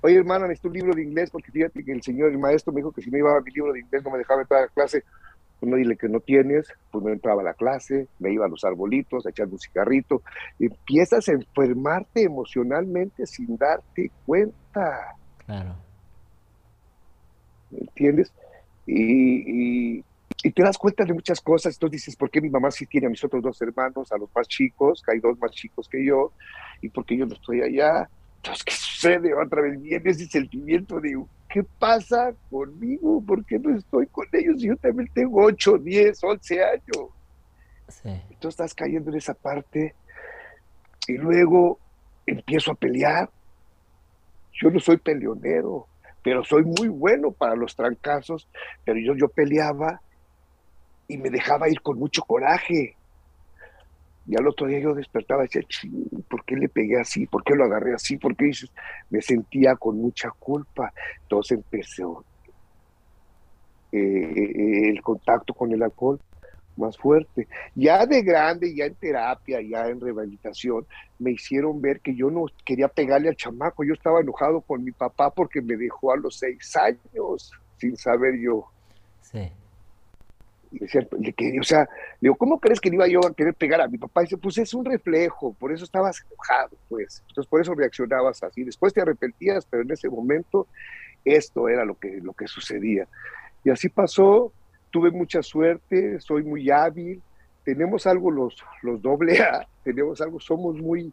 Oye, hermana, necesito un libro de inglés porque fíjate que el señor, el maestro me dijo que si no iba a mi libro de inglés no me dejaba entrar a la clase. Pues no dile que no tienes, pues no entraba a la clase, me iba a los arbolitos a echar un cigarrito. Empiezas a enfermarte emocionalmente sin darte cuenta. Claro. ¿Entiendes? Y, te das cuenta de muchas cosas. Entonces dices, ¿por qué mi mamá sí tiene a mis otros dos hermanos, a los más chicos, que hay dos más chicos que yo, y por qué yo no estoy allá? Entonces, ¿qué sucede? Otra vez viene ese sentimiento de, ¿qué pasa conmigo? ¿Por qué no estoy con ellos? Yo también tengo 8, 10, 11 años. Sí. Entonces estás cayendo en esa parte y luego empiezo a pelear yo no soy peleonero, pero soy muy bueno para los trancazos, pero yo, yo peleaba y me dejaba ir con mucho coraje. Y al otro día yo despertaba y decía, ¿por qué le pegué así? ¿Por qué lo agarré así? ¿Por qué dices? Me sentía con mucha culpa. Entonces empezó eh, eh, el contacto con el alcohol más fuerte. Ya de grande, ya en terapia, ya en rehabilitación, me hicieron ver que yo no quería pegarle al chamaco. Yo estaba enojado con mi papá porque me dejó a los seis años, sin saber yo. Sí. Decía, o sea, digo, ¿cómo crees que iba yo a querer pegar a mi papá? Y dice, pues es un reflejo, por eso estabas enojado, pues. Entonces, por eso reaccionabas así. Después te arrepentías, pero en ese momento esto era lo que, lo que sucedía. Y así pasó, tuve mucha suerte, soy muy hábil, tenemos algo los, los doble A, tenemos algo, somos muy,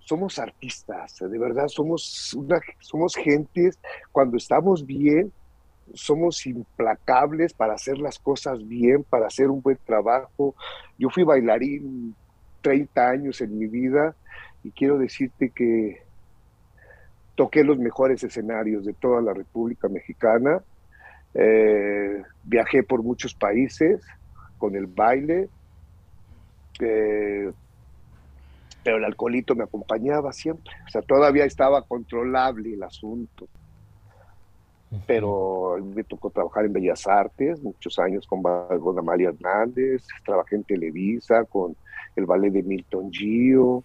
somos artistas, de verdad, somos, una, somos gentes, cuando estamos bien, somos implacables para hacer las cosas bien, para hacer un buen trabajo. Yo fui bailarín 30 años en mi vida y quiero decirte que toqué los mejores escenarios de toda la República Mexicana eh, viajé por muchos países con el baile, eh, pero el alcoholito me acompañaba siempre. O sea, todavía estaba controlable el asunto. Pero me tocó trabajar en Bellas Artes, muchos años con, con Amalia Hernández, trabajé en Televisa con el ballet de Milton Gio,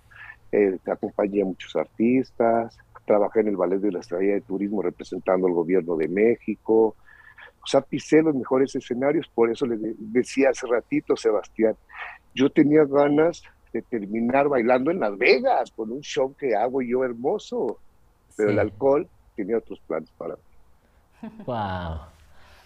eh, acompañé a muchos artistas, trabajé en el ballet de la Estrella de Turismo representando al gobierno de México, o sea, pisé los mejores escenarios, por eso le decía hace ratito, Sebastián, yo tenía ganas de terminar bailando en Las Vegas con un show que hago yo hermoso, pero el alcohol tenía otros planes para mí. Wow.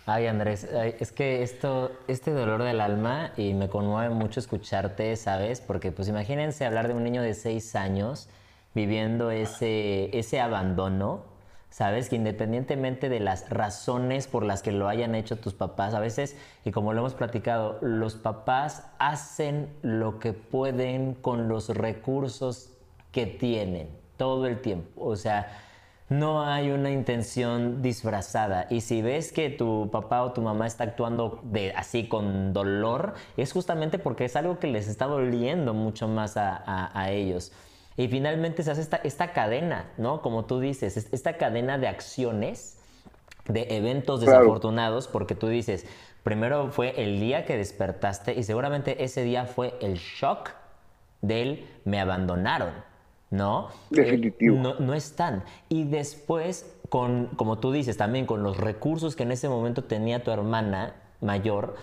Ay, Andrés, es que esto, este dolor del alma y me conmueve mucho escucharte, ¿sabes? Porque pues imagínense hablar de un niño de seis años viviendo ese, ese abandono ¿sabes? Que independientemente de las razones por las que lo hayan hecho tus papás, a veces, y como lo hemos platicado, los papás hacen lo que pueden con los recursos que tienen todo el tiempo. O sea, no hay una intención disfrazada. Y si ves que tu papá o tu mamá está actuando de, así con dolor, es justamente porque es algo que les está doliendo mucho más a ellos. Y finalmente se hace esta, esta cadena, ¿no? Como tú dices, esta cadena de acciones, de eventos desafortunados, porque tú dices, primero fue el día que despertaste y seguramente ese día fue el shock del me abandonaron, ¿no? Definitivo. no, no, están. Y después, con, como tú dices, también con los recursos que en ese momento tenía tu hermana mayor,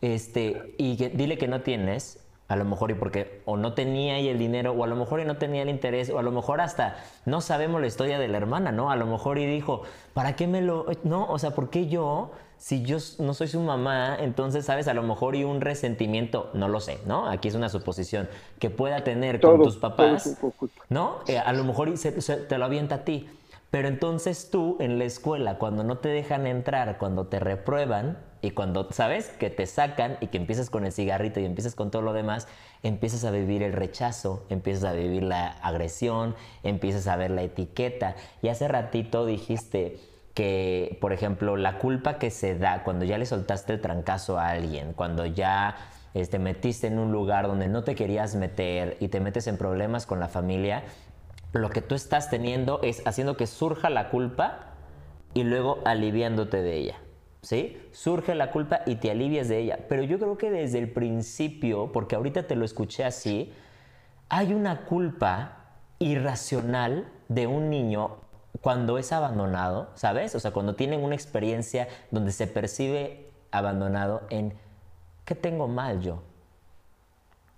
este, y que, dile que no tienes, A lo mejor y porque o no tenía y el dinero, o a lo mejor y no tenía el interés, o a lo mejor hasta no sabemos la historia de la hermana, ¿no? A lo mejor y dijo, ¿para qué me lo.? No, o sea, ¿por qué yo? Si yo no soy su mamá, entonces, ¿sabes? A lo mejor y un resentimiento, no lo sé, ¿no? Aquí es una suposición, que pueda tener con tus papás, ¿no? Eh, a lo mejor y te lo avienta a ti. Pero entonces tú en la escuela, cuando no te dejan entrar, cuando te reprueban y cuando sabes que te sacan y que empiezas con el cigarrito y empiezas con todo lo demás, empiezas a vivir el rechazo, empiezas a vivir la agresión, empiezas a ver la etiqueta. Y hace ratito dijiste que, por ejemplo, la culpa que se da cuando ya le soltaste el trancazo a alguien, cuando ya te este, metiste en un lugar donde no te querías meter y te metes en problemas con la familia, lo que tú estás teniendo es haciendo que surja la culpa y luego aliviándote de ella. ¿Sí? Surge la culpa y te alivias de ella. Pero yo creo que desde el principio, porque ahorita te lo escuché así, hay una culpa irracional de un niño cuando es abandonado, ¿sabes? O sea, cuando tienen una experiencia donde se percibe abandonado en ¿qué tengo mal yo?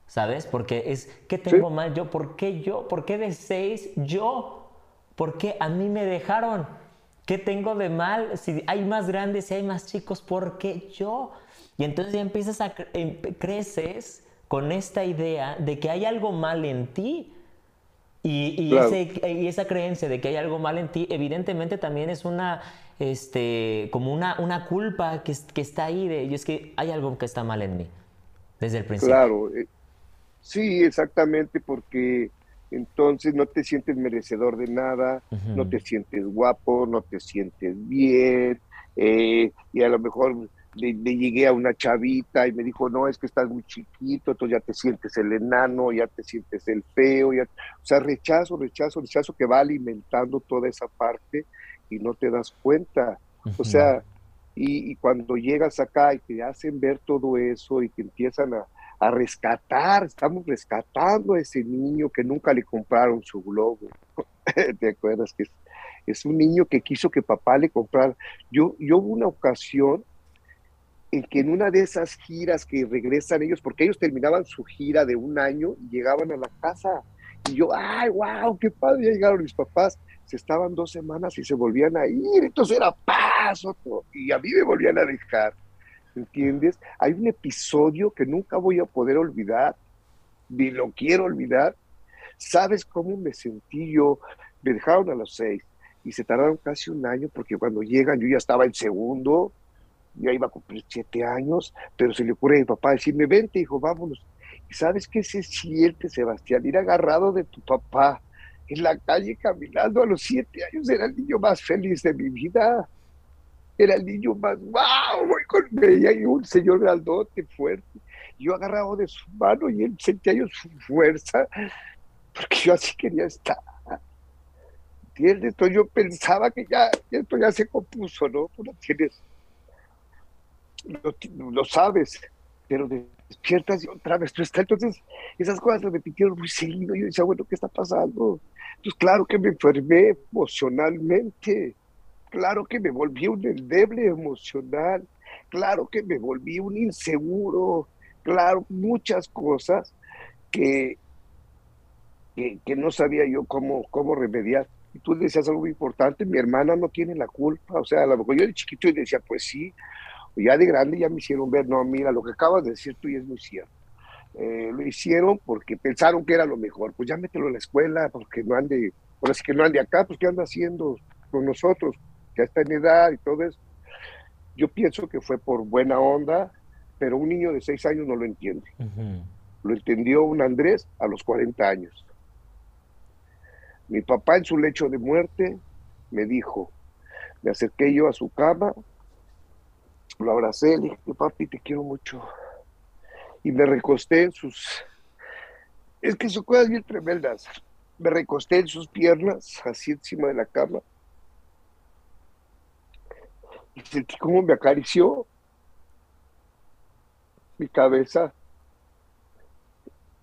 ¿sabes? Porque es, ¿qué tengo mal yo? ¿Por qué yo? ¿Por qué de seis yo? ¿Por qué a mí me dejaron? ¿Qué tengo de mal? Si hay más grandes, si hay más chicos, ¿por qué yo? Y entonces ya empiezas a, em, creces con esta idea de que hay algo mal en ti. Y, y, esa creencia de que hay algo mal en ti, evidentemente también es una, este, como una, una culpa que, que está ahí de, y es que hay algo que está mal en mí, desde el principio. Claro, eh, Sí, exactamente, porque entonces no te sientes merecedor de nada, no te sientes guapo, no te sientes bien, eh, y a lo mejor le, llegué a una chavita y me dijo, no, es que estás muy chiquito, entonces ya te sientes el enano, ya te sientes el feo, ya... o sea, rechazo, rechazo, rechazo que va alimentando toda esa parte y no te das cuenta. O sea, y, y, cuando llegas acá y te hacen ver todo eso y te empiezan a, a rescatar, estamos rescatando a ese niño que nunca le compraron su globo. ¿Te acuerdas? Que es, un niño que quiso que papá le comprara. Yo, yo hubo una ocasión en que en una de esas giras que regresan ellos, porque ellos terminaban su gira de un año y llegaban a la casa. Y yo, ay, wow, qué padre, ya llegaron mis papás. Se estaban dos semanas y se volvían a ir, entonces era paso, y a mí me volvían a dejar. ¿entiendes? Hay un episodio que nunca voy a poder olvidar, ni lo quiero olvidar. ¿Sabes cómo me sentí yo? Me dejaron a las seis y se tardaron casi un año porque cuando llegan yo ya estaba en segundo, ya iba a cumplir siete años, pero se le ocurre a mi papá decirme, vente, hijo, vámonos. ¿Y sabes qué se siente, Sebastián? Ir agarrado de tu papá en la calle caminando a los siete años, era el niño más feliz de mi vida era el niño más, wow, voy con ella y un señor grandote, fuerte. Yo agarraba de su mano y él sentía yo su fuerza, porque yo así quería estar. ¿Entiendes? Entonces yo pensaba que ya esto ya se compuso, ¿no? Tú lo tienes, lo, sabes, pero despiertas y otra vez tú estás. Entonces, esas cosas se repitieron muy seguido. Yo decía, bueno, ¿qué está pasando? Entonces, claro que me enfermé emocionalmente claro que me volví un endeble emocional, claro que me volví un inseguro, claro, muchas cosas que, que, no sabía yo cómo, cómo remediar. Y tú decías algo muy importante, mi hermana no tiene la culpa, o sea, a lo mejor yo de chiquito y decía, pues sí, ya de grande ya me hicieron ver, no, mira, lo que acabas de decir tú y es muy cierto. Eh, lo hicieron porque pensaron que era lo mejor, pues ya mételo en la escuela, porque no ande, ahora sí que no ande acá, pues ¿qué anda haciendo con nosotros? que está en edad y todo eso. Yo pienso que fue por buena onda, pero un niño de seis años no lo entiende. Lo entendió un Andrés a los 40 años. Mi papá en su lecho de muerte me dijo, me acerqué yo a su cama, lo abracé, le dije, papi, te quiero mucho. Y me recosté en sus... Es que son cosas bien tremendas. Me recosté en sus piernas, así encima de la cama, y sentí como me acarició mi cabeza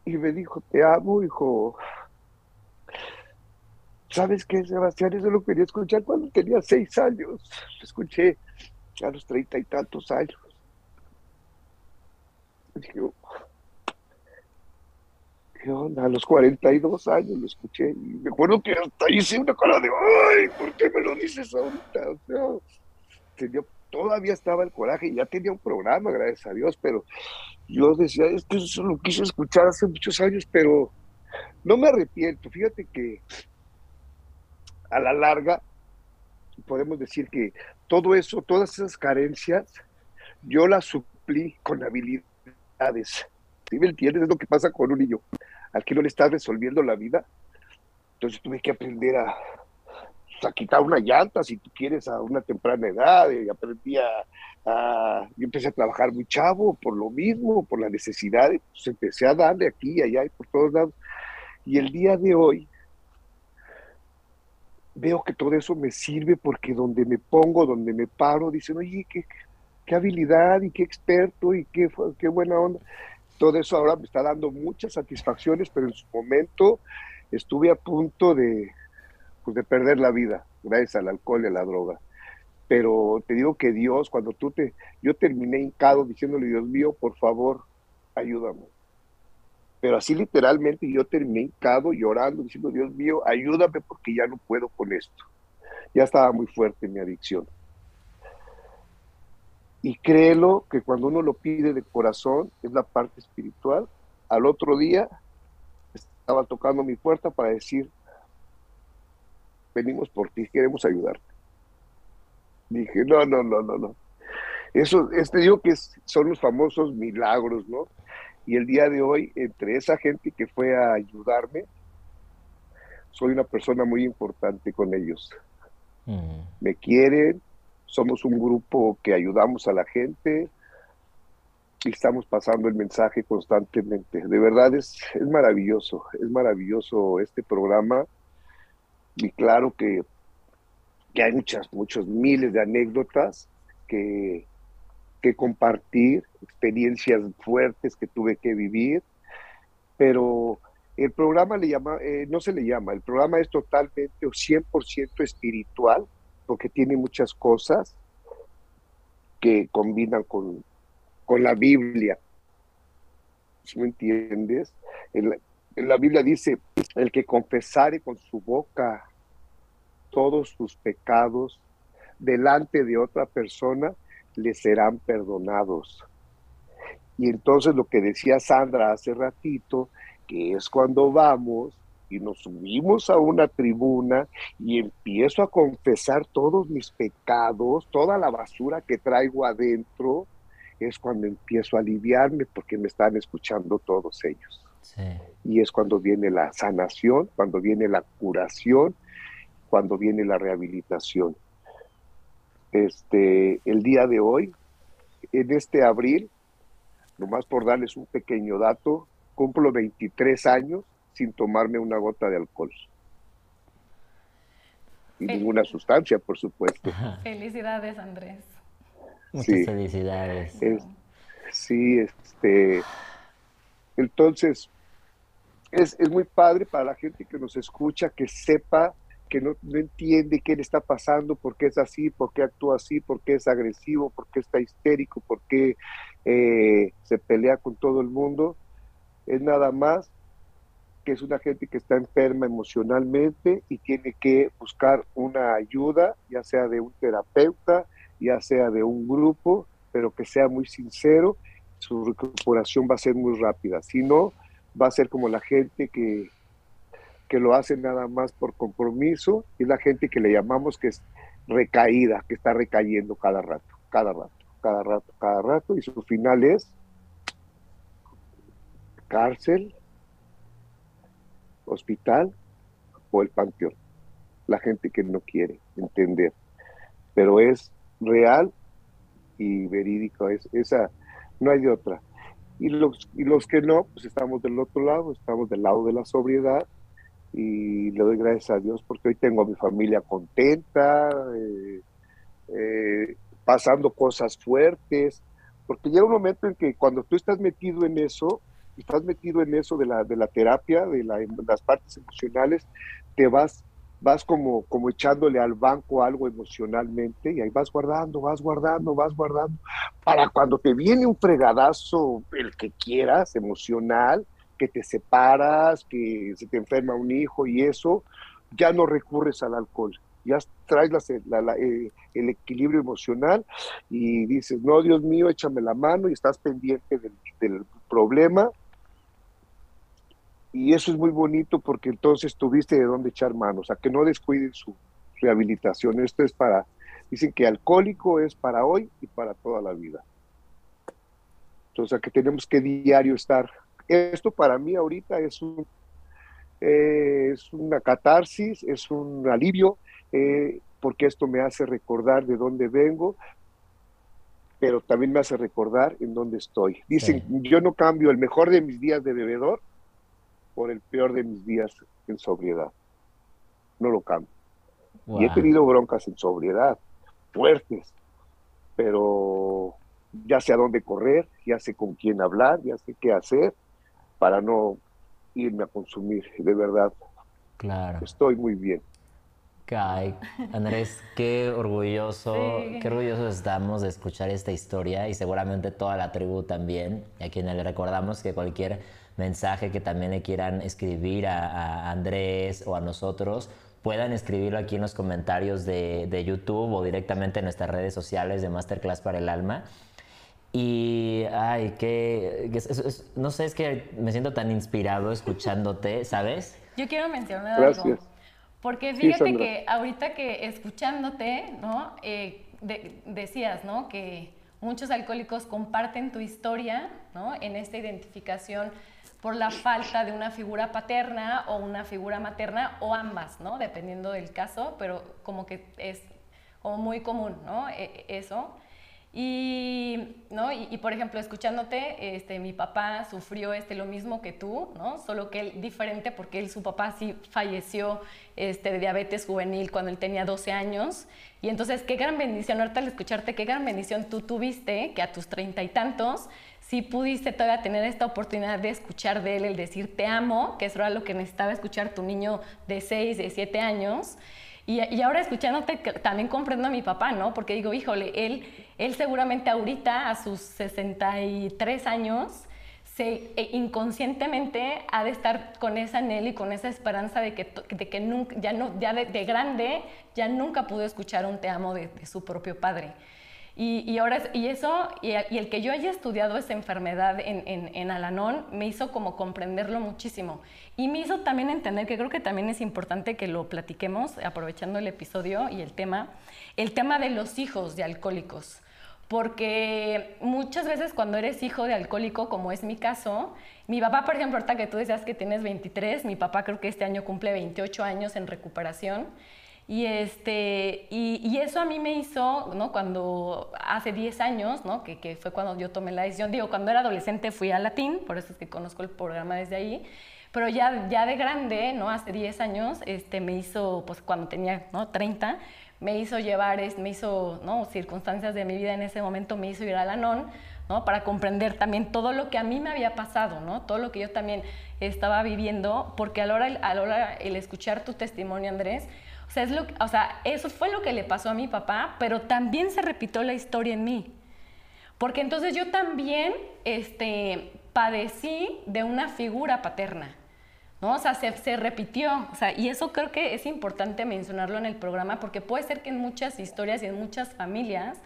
y me dijo, te amo, hijo. ¿Sabes qué, Sebastián? Eso lo quería escuchar cuando tenía seis años. Lo escuché a los treinta y tantos años. Dije, ¿qué onda? A los 42 años lo escuché y me acuerdo que hasta hice una cara ay, ¿por qué me lo dices ahorita? O todavía estaba el coraje y ya tenía un programa, gracias a Dios, pero yo decía, es que eso lo quise escuchar hace muchos años, pero no me arrepiento. Fíjate que a la larga podemos decir que todo eso, todas esas carencias, yo las suplí con habilidades. ¿Sí me entiendes? Es lo que pasa con un niño al que no le estás resolviendo la vida. Entonces tuve que aprender a, a quitar una llanta, si tú quieres, a una temprana edad. Y aprendí a, Yo empecé a trabajar muy chavo por lo mismo, por la necesidad. Pues empecé a darle aquí, allá y por todos lados. Y el día de hoy veo que todo eso me sirve porque donde me pongo, donde me paro, dicen, oye, qué, qué habilidad y qué experto y qué, qué buena onda. Todo eso ahora me está dando muchas satisfacciones, pero en su momento estuve a punto de, pues, de perder la vida gracias al alcohol y a la droga. Pero te digo que Dios, cuando tú te, yo terminé hincado diciéndole, Dios mío, por favor, ayúdame. Pero así literalmente yo terminé hincado llorando, diciendo, Dios mío, ayúdame porque ya no puedo con esto. Ya estaba muy fuerte mi adicción. Y créelo que cuando uno lo pide de corazón, es la parte espiritual. Al otro día estaba tocando mi puerta para decir, venimos por ti, queremos ayudarte. Dije, no, no, no, no, no. Eso, este digo que son los famosos milagros, ¿no? Y el día de hoy, entre esa gente que fue a ayudarme, soy una persona muy importante con ellos. Mm. Me quieren, somos un grupo que ayudamos a la gente y estamos pasando el mensaje constantemente. De verdad es, es maravilloso, es maravilloso este programa y claro que, que hay muchas, muchos miles de anécdotas que, que compartir, experiencias fuertes que tuve que vivir, pero el programa le llama, eh, no se le llama, el programa es totalmente o 100% espiritual, porque tiene muchas cosas que combinan con, con la Biblia. ¿Me entiendes? En la, en la Biblia dice, el que confesare con su boca todos sus pecados delante de otra persona, le serán perdonados. Y entonces lo que decía Sandra hace ratito, que es cuando vamos y nos subimos a una tribuna y empiezo a confesar todos mis pecados, toda la basura que traigo adentro, es cuando empiezo a aliviarme porque me están escuchando todos ellos. Y es cuando viene la sanación, cuando viene la curación, cuando viene la rehabilitación este, el día de hoy, en este abril, nomás por darles un pequeño dato, cumplo 23 años sin tomarme una gota de alcohol. Y ninguna sustancia, por supuesto. Felicidades, Andrés. Muchas felicidades. sí, este. Entonces, es, es muy padre para la gente que nos escucha que sepa que no, entiende qué le está pasando, por qué es así, por qué actúa así, por qué es agresivo, por qué está histérico, por qué eh, se pelea con todo el mundo. Es nada más que es una gente que está enferma emocionalmente y tiene que buscar una ayuda, ya sea de un terapeuta, ya sea de un grupo, pero que sea muy sincero, su recuperación va a ser muy rápida. Si no, va a ser como la gente que que lo hacen nada más por compromiso y la gente que le llamamos que es recaída, que está recayendo cada rato, cada rato, cada rato, cada rato y su final es cárcel, hospital o el panteón. La gente que no quiere entender, pero es real y verídico, es, esa, no hay de otra. Y los, y los que no, pues estamos del otro lado, estamos del lado de la sobriedad, y le doy gracias a Dios porque hoy tengo a mi familia contenta, eh, eh, pasando cosas fuertes, porque llega un momento en que cuando tú estás metido en eso, estás metido en eso de la, de la terapia, de, las partes emocionales, te vas vas como, como echándole al banco algo emocionalmente y ahí vas guardando, vas guardando, vas guardando, para cuando te viene un fregadazo, el que quieras, emocional, que te separas, que se te enferma un hijo y eso, ya no recurres al alcohol, ya traes eh, el equilibrio emocional y dices, no, Dios mío, échame la mano y estás pendiente del, del problema. Y eso es muy bonito porque entonces tuviste de dónde echar manos, o sea, que no descuiden su rehabilitación. Esto es para, dicen que alcohólico es para hoy y para toda la vida. Entonces, que tenemos que diario estar. Esto para mí ahorita es un, eh, es una catarsis, es un alivio, eh, porque esto me hace recordar de dónde vengo, pero también me hace recordar en dónde estoy. Dicen, yo no cambio el mejor de mis días de bebedor por el peor de mis días en sobriedad. No lo cambio. Y he tenido broncas en sobriedad, fuertes, pero ya sé a dónde correr, ya sé con quién hablar, ya sé qué hacer para no irme a consumir, de verdad. Claro. Estoy muy bien. Ay, Andrés, qué orgulloso, qué orgullosos estamos de escuchar esta historia y seguramente toda la tribu también, a quienes le recordamos que cualquier mensaje que también le quieran escribir a, Andrés o a nosotros, puedan escribirlo aquí en los comentarios de, YouTube o directamente en nuestras redes sociales de Masterclass para el Alma. Y, ay, que, no sé, es que me siento tan inspirado escuchándote, ¿sabes? Yo quiero mencionar algo. Porque fíjate que ahorita que escuchándote, ¿no? Eh, decías, ¿no? Que muchos alcohólicos comparten tu historia, ¿no? En esta identificación por la falta de una figura paterna o una figura materna o ambas, ¿no? Dependiendo del caso, pero como que es como muy común, ¿no? E, eso. Y, ¿no? Y, por ejemplo, escuchándote, este, mi papá sufrió este, lo mismo que tú, ¿no? Solo que él diferente porque él, su papá sí falleció este, de diabetes juvenil cuando él tenía 12 años. Y entonces, qué gran bendición, ahorita al escucharte, qué gran bendición tú tuviste, que a tus treinta y tantos, sí pudiste todavía tener esta oportunidad de escuchar de él el decir te amo, que eso era lo que necesitaba escuchar tu niño de 6, de 7 años. Y, ahora escuchándote también comprendo a mi papá, ¿no? Porque digo, híjole, él, él seguramente ahorita a sus 63 años, se, e inconscientemente ha de estar con esa anhelo y con esa esperanza de que, de que nunca, ya, no, ya de, grande ya nunca pudo escuchar un te amo de su propio padre. Y, ahora, y eso, y, el que yo haya estudiado esa enfermedad en, en, en, Alanón me hizo como comprenderlo muchísimo. Y me hizo también entender, que creo que también es importante que lo platiquemos, aprovechando el episodio y el tema, el tema de los hijos de alcohólicos. Porque muchas veces cuando eres hijo de alcohólico, como es mi caso, mi papá, por ejemplo, ahorita que tú decías que tienes 23, mi papá creo que este año cumple 28 años en recuperación. Y, este, y, eso a mí me hizo, ¿no? Cuando hace 10 años, ¿no? Que, que, fue cuando yo tomé la decisión, digo, cuando era adolescente fui a Latín, por eso es que conozco el programa desde ahí, pero ya, ya de grande, ¿no? Hace 10 años, este, me hizo, pues cuando tenía, ¿no? 30, me hizo llevar, me hizo, ¿no? Circunstancias de mi vida en ese momento me hizo ir a Lanón, ¿no? Para comprender también todo lo que a mí me había pasado, ¿no? Todo lo que yo también estaba viviendo, porque a la hora, a la hora el escuchar tu testimonio, Andrés, es lo, o sea, eso fue lo que le pasó a mi papá, pero también se repitió la historia en mí. Porque entonces yo también este, padecí de una figura paterna. ¿no? O sea, se, se, repitió. O sea, y eso creo que es importante mencionarlo en el programa porque puede ser que en muchas historias y en muchas familias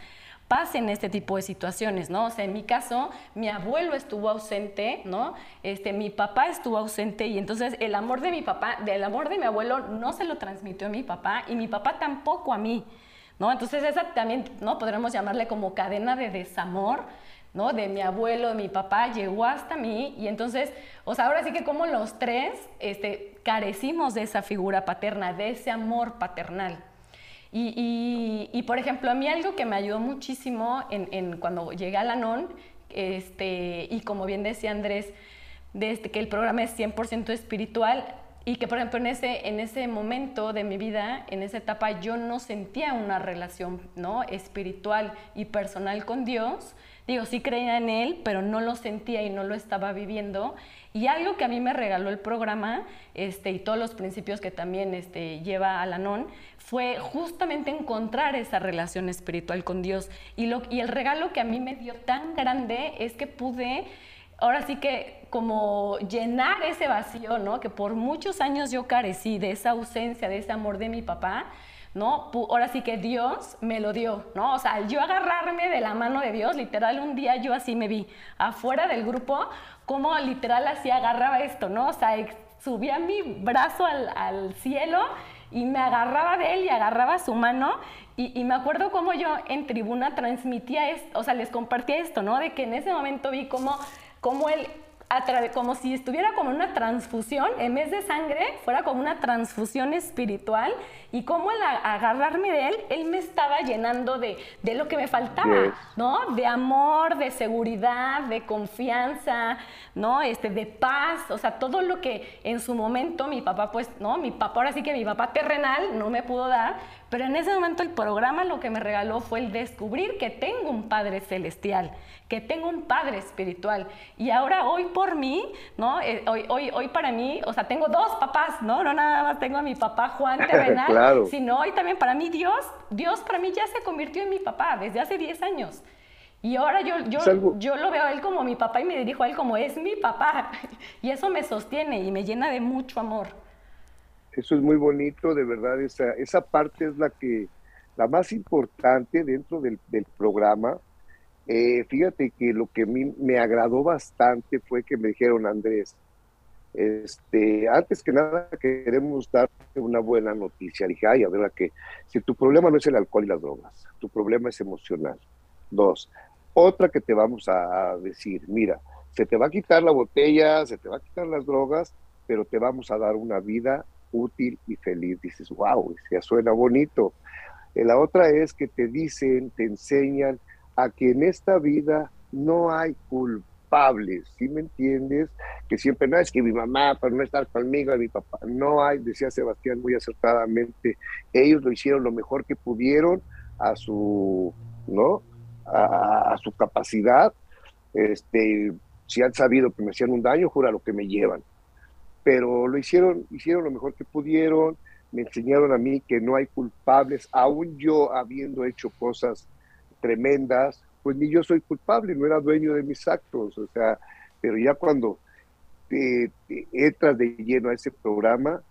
pasen este tipo de situaciones, ¿no? O sea, en mi caso, mi abuelo estuvo ausente, ¿no? Este, mi papá estuvo ausente y entonces el amor de mi papá, del amor de mi abuelo no se lo transmitió a mi papá y mi papá tampoco a mí, ¿no? Entonces esa también, ¿no? Podríamos llamarle como cadena de desamor, ¿no? De mi abuelo, de mi papá, llegó hasta mí y entonces, o sea, ahora sí que como los tres, este, carecimos de esa figura paterna, de ese amor paternal. Y, por ejemplo, a mí algo que me ayudó muchísimo en, cuando llegué a la NON, este, y como bien decía Andrés, desde que el programa es 100% espiritual, y que por ejemplo en ese, en ese momento de mi vida, en esa etapa, yo no sentía una relación ¿no? espiritual y personal con Dios. Digo, sí creía en Él, pero no lo sentía y no lo estaba viviendo. Y algo que a mí me regaló el programa este, y todos los principios que también este, lleva Alanón fue justamente encontrar esa relación espiritual con Dios. Y, el regalo que a mí me dio tan grande es que pude ahora sí que como llenar ese vacío, ¿no? Que por muchos años yo carecí de esa ausencia, de ese amor de mi papá, ¿no? Ahora sí que Dios me lo dio, ¿no? O sea, yo agarrarme de la mano de Dios, literal, un día yo así me vi afuera del grupo, como literal así agarraba esto, ¿no? O sea, subía mi brazo al cielo y me agarraba de él y agarraba su mano y, me acuerdo cómo yo en tribuna transmitía esto, o sea, les compartía esto, ¿no? De que en ese momento vi cómo, cómo él como si estuviera como una transfusión, en vez de sangre, fuera como una transfusión espiritual y como al agarrarme de él, él me estaba llenando de, de lo que me faltaba, ¿no? De amor, de seguridad, de confianza, ¿no? Este, de paz, o sea, todo lo que en su momento mi papá, pues, ¿no? Mi papá, ahora sí que mi papá terrenal no me pudo dar, pero en ese momento el programa lo que me regaló fue el descubrir que tengo un Padre celestial, que tengo un Padre espiritual. Y ahora hoy por mí, ¿no? Eh, hoy, hoy, hoy para mí, o sea, tengo dos papás, ¿no? No nada más tengo a mi papá Juan terrenal, sino hoy también para mí Dios, Dios para mí ya se convirtió en mi papá desde hace 10 años. Y ahora yo, yo, yo lo veo a él como mi papá y me dirijo a él como es mi papá. Y eso me sostiene y me llena de mucho amor. Eso es muy bonito, de verdad, esa, esa parte es la que, la más importante dentro del, programa. Eh, fíjate que lo que a me agradó bastante fue que me dijeron, Andrés, este, antes que nada queremos darte una buena noticia. Dije, ay, a ver, que si tu problema no es el alcohol y las drogas, tu problema es emocional. Dos, otra que te vamos a decir, mira, se te va a quitar la botella, se te va a quitar las drogas, pero te vamos a dar una vida útil y feliz. Dices, wow, ya suena bonito. Eh, la otra es que te dicen, te enseñan a que en esta vida no hay culpables, ¿sí me entiendes? Que siempre no es que mi mamá, para no estar conmigo, mi papá, no hay, decía Sebastián muy acertadamente, ellos lo hicieron lo mejor que pudieron a su, ¿no? A, su capacidad, este, si han sabido que me hacían un daño, jura lo que me llevan pero lo hicieron, hicieron lo mejor que pudieron, me enseñaron a mí que no hay culpables, aún yo habiendo hecho cosas tremendas, pues ni yo soy culpable, no era dueño de mis actos, o sea, pero ya cuando te, entras de lleno a ese programa,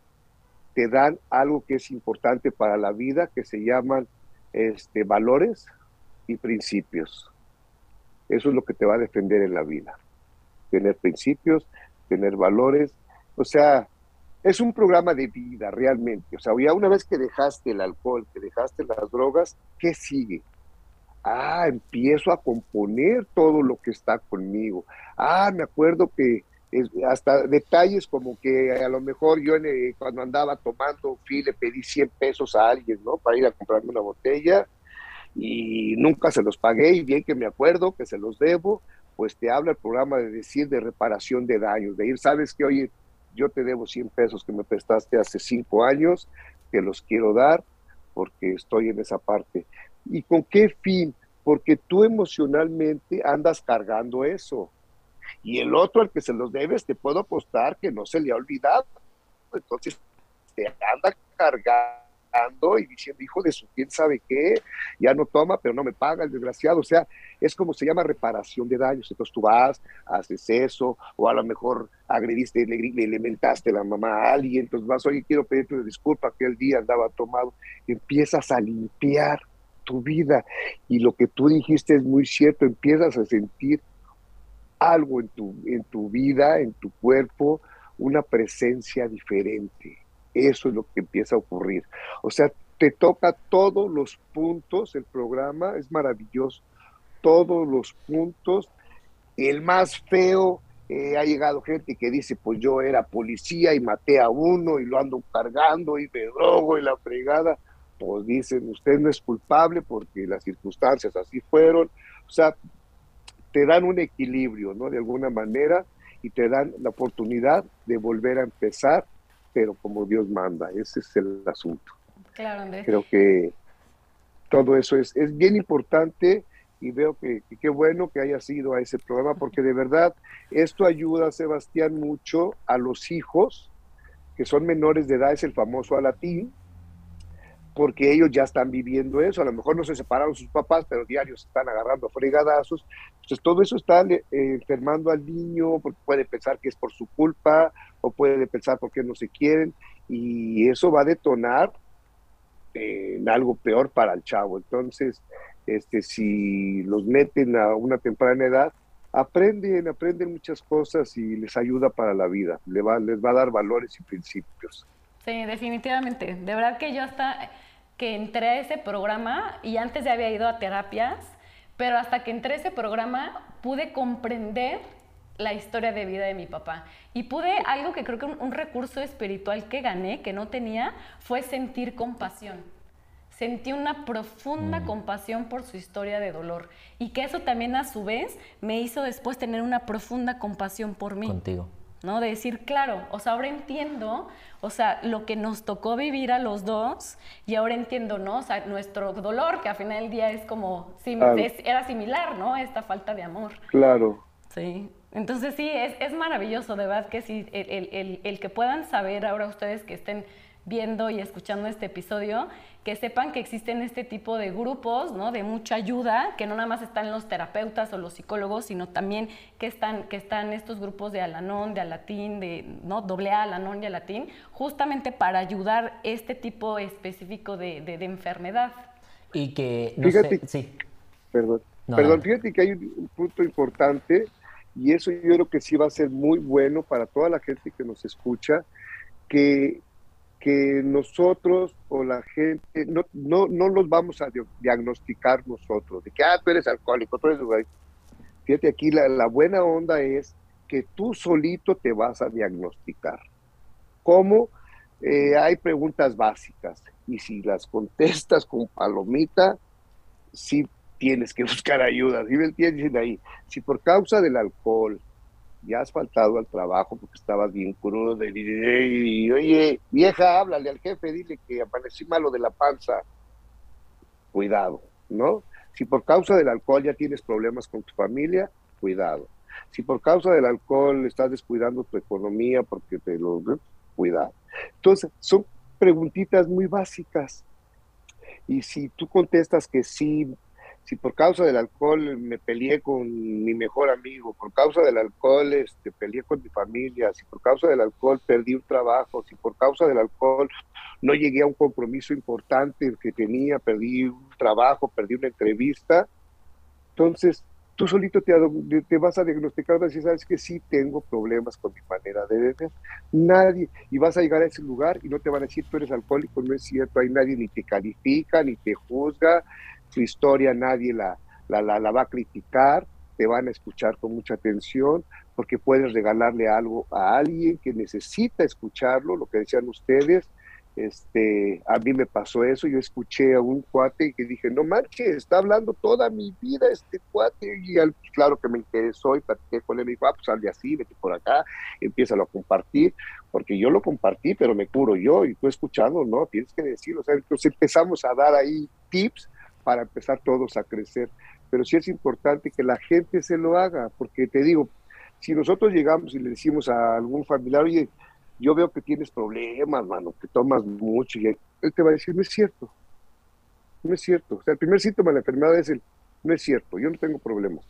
te dan algo que es importante para la vida, que se llaman este, valores y principios. Eso es lo que te va a defender en la vida. Tener principios, tener valores o sea, es un programa de vida realmente. O sea, ya una vez que dejaste el alcohol, que dejaste las drogas, ¿qué sigue? Ah, empiezo a componer todo lo que está conmigo. Ah, me acuerdo que hasta detalles como que a lo mejor yo cuando andaba tomando fui le pedí 100 pesos a alguien, ¿no? Para ir a comprarme una botella y nunca se los pagué y bien que me acuerdo que se los debo, pues te habla el programa de decir de reparación de daños, de ir, sabes que oye, yo te debo 100 pesos que me prestaste hace cinco años, te los quiero dar porque estoy en esa parte. ¿Y con qué fin? Porque tú emocionalmente andas cargando eso. Y el otro al que se los debes, te puedo apostar que no se le ha olvidado. Entonces, te anda cargando y diciendo, hijo de su, quién sabe qué, ya no toma, pero no me paga el desgraciado. O sea, es como se llama reparación de daños. Entonces tú vas, haces eso, o a lo mejor agrediste, le, le alimentaste la mamá a alguien, entonces vas, oye, quiero pedirte disculpa, que el día andaba tomado. Empiezas a limpiar tu vida y lo que tú dijiste es muy cierto, empiezas a sentir algo en tu, en tu vida, en tu cuerpo, una presencia diferente eso es lo que empieza a ocurrir. O sea, te toca todos los puntos, el programa es maravilloso, todos los puntos. El más feo, eh, ha llegado gente que dice, pues yo era policía y maté a uno y lo ando cargando y me drogo y la fregada. Pues dicen, usted no es culpable porque las circunstancias así fueron. O sea, te dan un equilibrio, ¿no? De alguna manera y te dan la oportunidad de volver a empezar pero como Dios manda. Ese es el asunto. Claro, Andrés. Creo que todo eso es, es bien importante y veo que qué bueno que haya sido a ese programa, porque de verdad esto ayuda, Sebastián, mucho a los hijos que son menores de edad, es el famoso alatín, porque ellos ya están viviendo eso. A lo mejor no se separaron sus papás, pero diarios están agarrando fregadazos. Entonces todo eso está eh, enfermando al niño, porque puede pensar que es por su culpa o puede pensar porque no se quieren y eso va a detonar en algo peor para el chavo. Entonces, este, si los meten a una temprana edad, aprenden, aprenden muchas cosas y les ayuda para la vida, les va, les va a dar valores y principios. Sí, definitivamente. De verdad que yo hasta que entré a ese programa y antes ya había ido a terapias, pero hasta que entré a ese programa pude comprender la historia de vida de mi papá. Y pude, algo que creo que un, un recurso espiritual que gané, que no tenía, fue sentir compasión sentí una profunda mm. compasión por su historia de dolor y que eso también a su vez me hizo después tener una profunda compasión por mí. Contigo. ¿No? De decir, claro, o sea, ahora entiendo, o sea, lo que nos tocó vivir a los dos y ahora entiendo, ¿no? O sea, nuestro dolor, que al final del día es como, era similar, ¿no? Esta falta de amor. Claro. Sí. Entonces sí, es, es maravilloso, de verdad que sí, el, el, el, el que puedan saber ahora ustedes que estén viendo y escuchando este episodio, que sepan que existen este tipo de grupos, ¿no? De mucha ayuda, que no nada más están los terapeutas o los psicólogos, sino también que están, que están estos grupos de Alanón, de Alatín, de, ¿no? Doble A, Alanón y Alatín, justamente para ayudar este tipo específico de, de, enfermedad. Y que, no fíjate, sé, sí. Perdón, perdón, fíjate que hay un punto importante y eso yo creo que sí va a ser muy bueno para toda la gente que nos escucha, que que nosotros o la gente no, no, no los vamos a diagnosticar nosotros, de que, ah, tú eres alcohólico, tú eres... Fíjate, aquí la, la buena onda es que tú solito te vas a diagnosticar. ¿Cómo? Eh, hay preguntas básicas y si las contestas con palomita, sí tienes que buscar ayuda. ¿Sí ahí? Si por causa del alcohol, ya has faltado al trabajo porque estabas bien crudo, y, oye, vieja, háblale al jefe, dile que aparecí malo de la panza. Cuidado, ¿no? Si por causa del alcohol ya tienes problemas con tu familia, cuidado. Si por causa del alcohol estás descuidando tu economía porque te lo... Cuidado. Entonces, son preguntitas muy básicas. Y si tú contestas que sí, si por causa del alcohol me peleé con mi mejor amigo, por causa del alcohol este, peleé con mi familia, si por causa del alcohol perdí un trabajo, si por causa del alcohol no llegué a un compromiso importante que tenía, perdí un trabajo, perdí una entrevista, entonces tú solito te, te vas a diagnosticar, vas a decir, sabes que sí tengo problemas con mi manera de beber. Nadie, y vas a llegar a ese lugar y no te van a decir tú eres alcohólico, no es cierto, hay nadie ni te califica, ni te juzga, tu historia nadie la, la, la, va a criticar, te van a escuchar con mucha atención, porque puedes regalarle algo a alguien que necesita escucharlo, lo que decían ustedes. Este, a mí me pasó eso, yo escuché a un cuate que dije, no manches, está hablando toda mi vida este cuate, y al, claro que me interesó y platiqué con él, y dijo, ah, pues de así, vete por acá, empieza a compartir, porque yo lo compartí, pero me curo yo, y tú escuchando, no, tienes que decirlo, o sea, entonces empezamos a dar ahí tips, para empezar todos a crecer. Pero sí es importante que la gente se lo haga, porque te digo, si nosotros llegamos y le decimos a algún familiar, oye, yo veo que tienes problemas, mano, que tomas mucho, y él te va a decir, no es cierto, no es cierto. O sea, el primer síntoma de la enfermedad es el, no es cierto, yo no tengo problemas.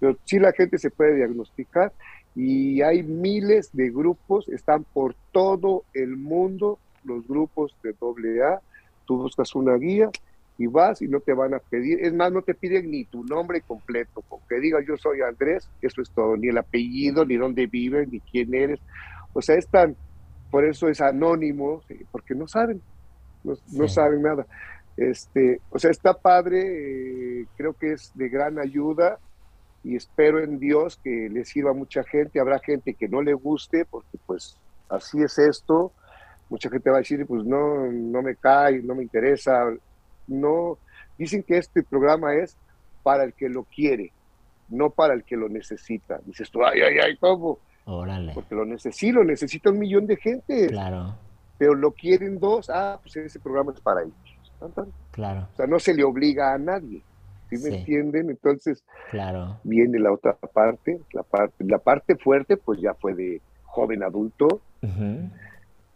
Pero sí la gente se puede diagnosticar y hay miles de grupos, están por todo el mundo los grupos de AA. Tú buscas una guía y vas y no te van a pedir, es más, no te piden ni tu nombre completo, con que digas yo soy Andrés, eso es todo, ni el apellido, ni dónde vives, ni quién eres. O sea, es tan, por eso es anónimo, porque no saben, no, saben nada. Este, o sea, está padre, eh, creo que es de gran ayuda y espero en Dios que le sirva a mucha gente. Habrá gente que no le guste, porque pues así es esto. Mucha gente va a decir, pues no, no me cae, no me interesa, no, dicen que este programa es para el que lo quiere, no para el que lo necesita. Dices tú, ay, ay, ay, ¿cómo? Órale. Porque lo necesita, lo necesita un millón de gente. Claro. Pero lo quieren dos, ah, pues ese programa es para ellos. Claro. O sea, no se le obliga a nadie. ¿Sí me entienden? Entonces, claro. viene la otra parte, la parte, la parte fuerte, pues ya fue de joven adulto.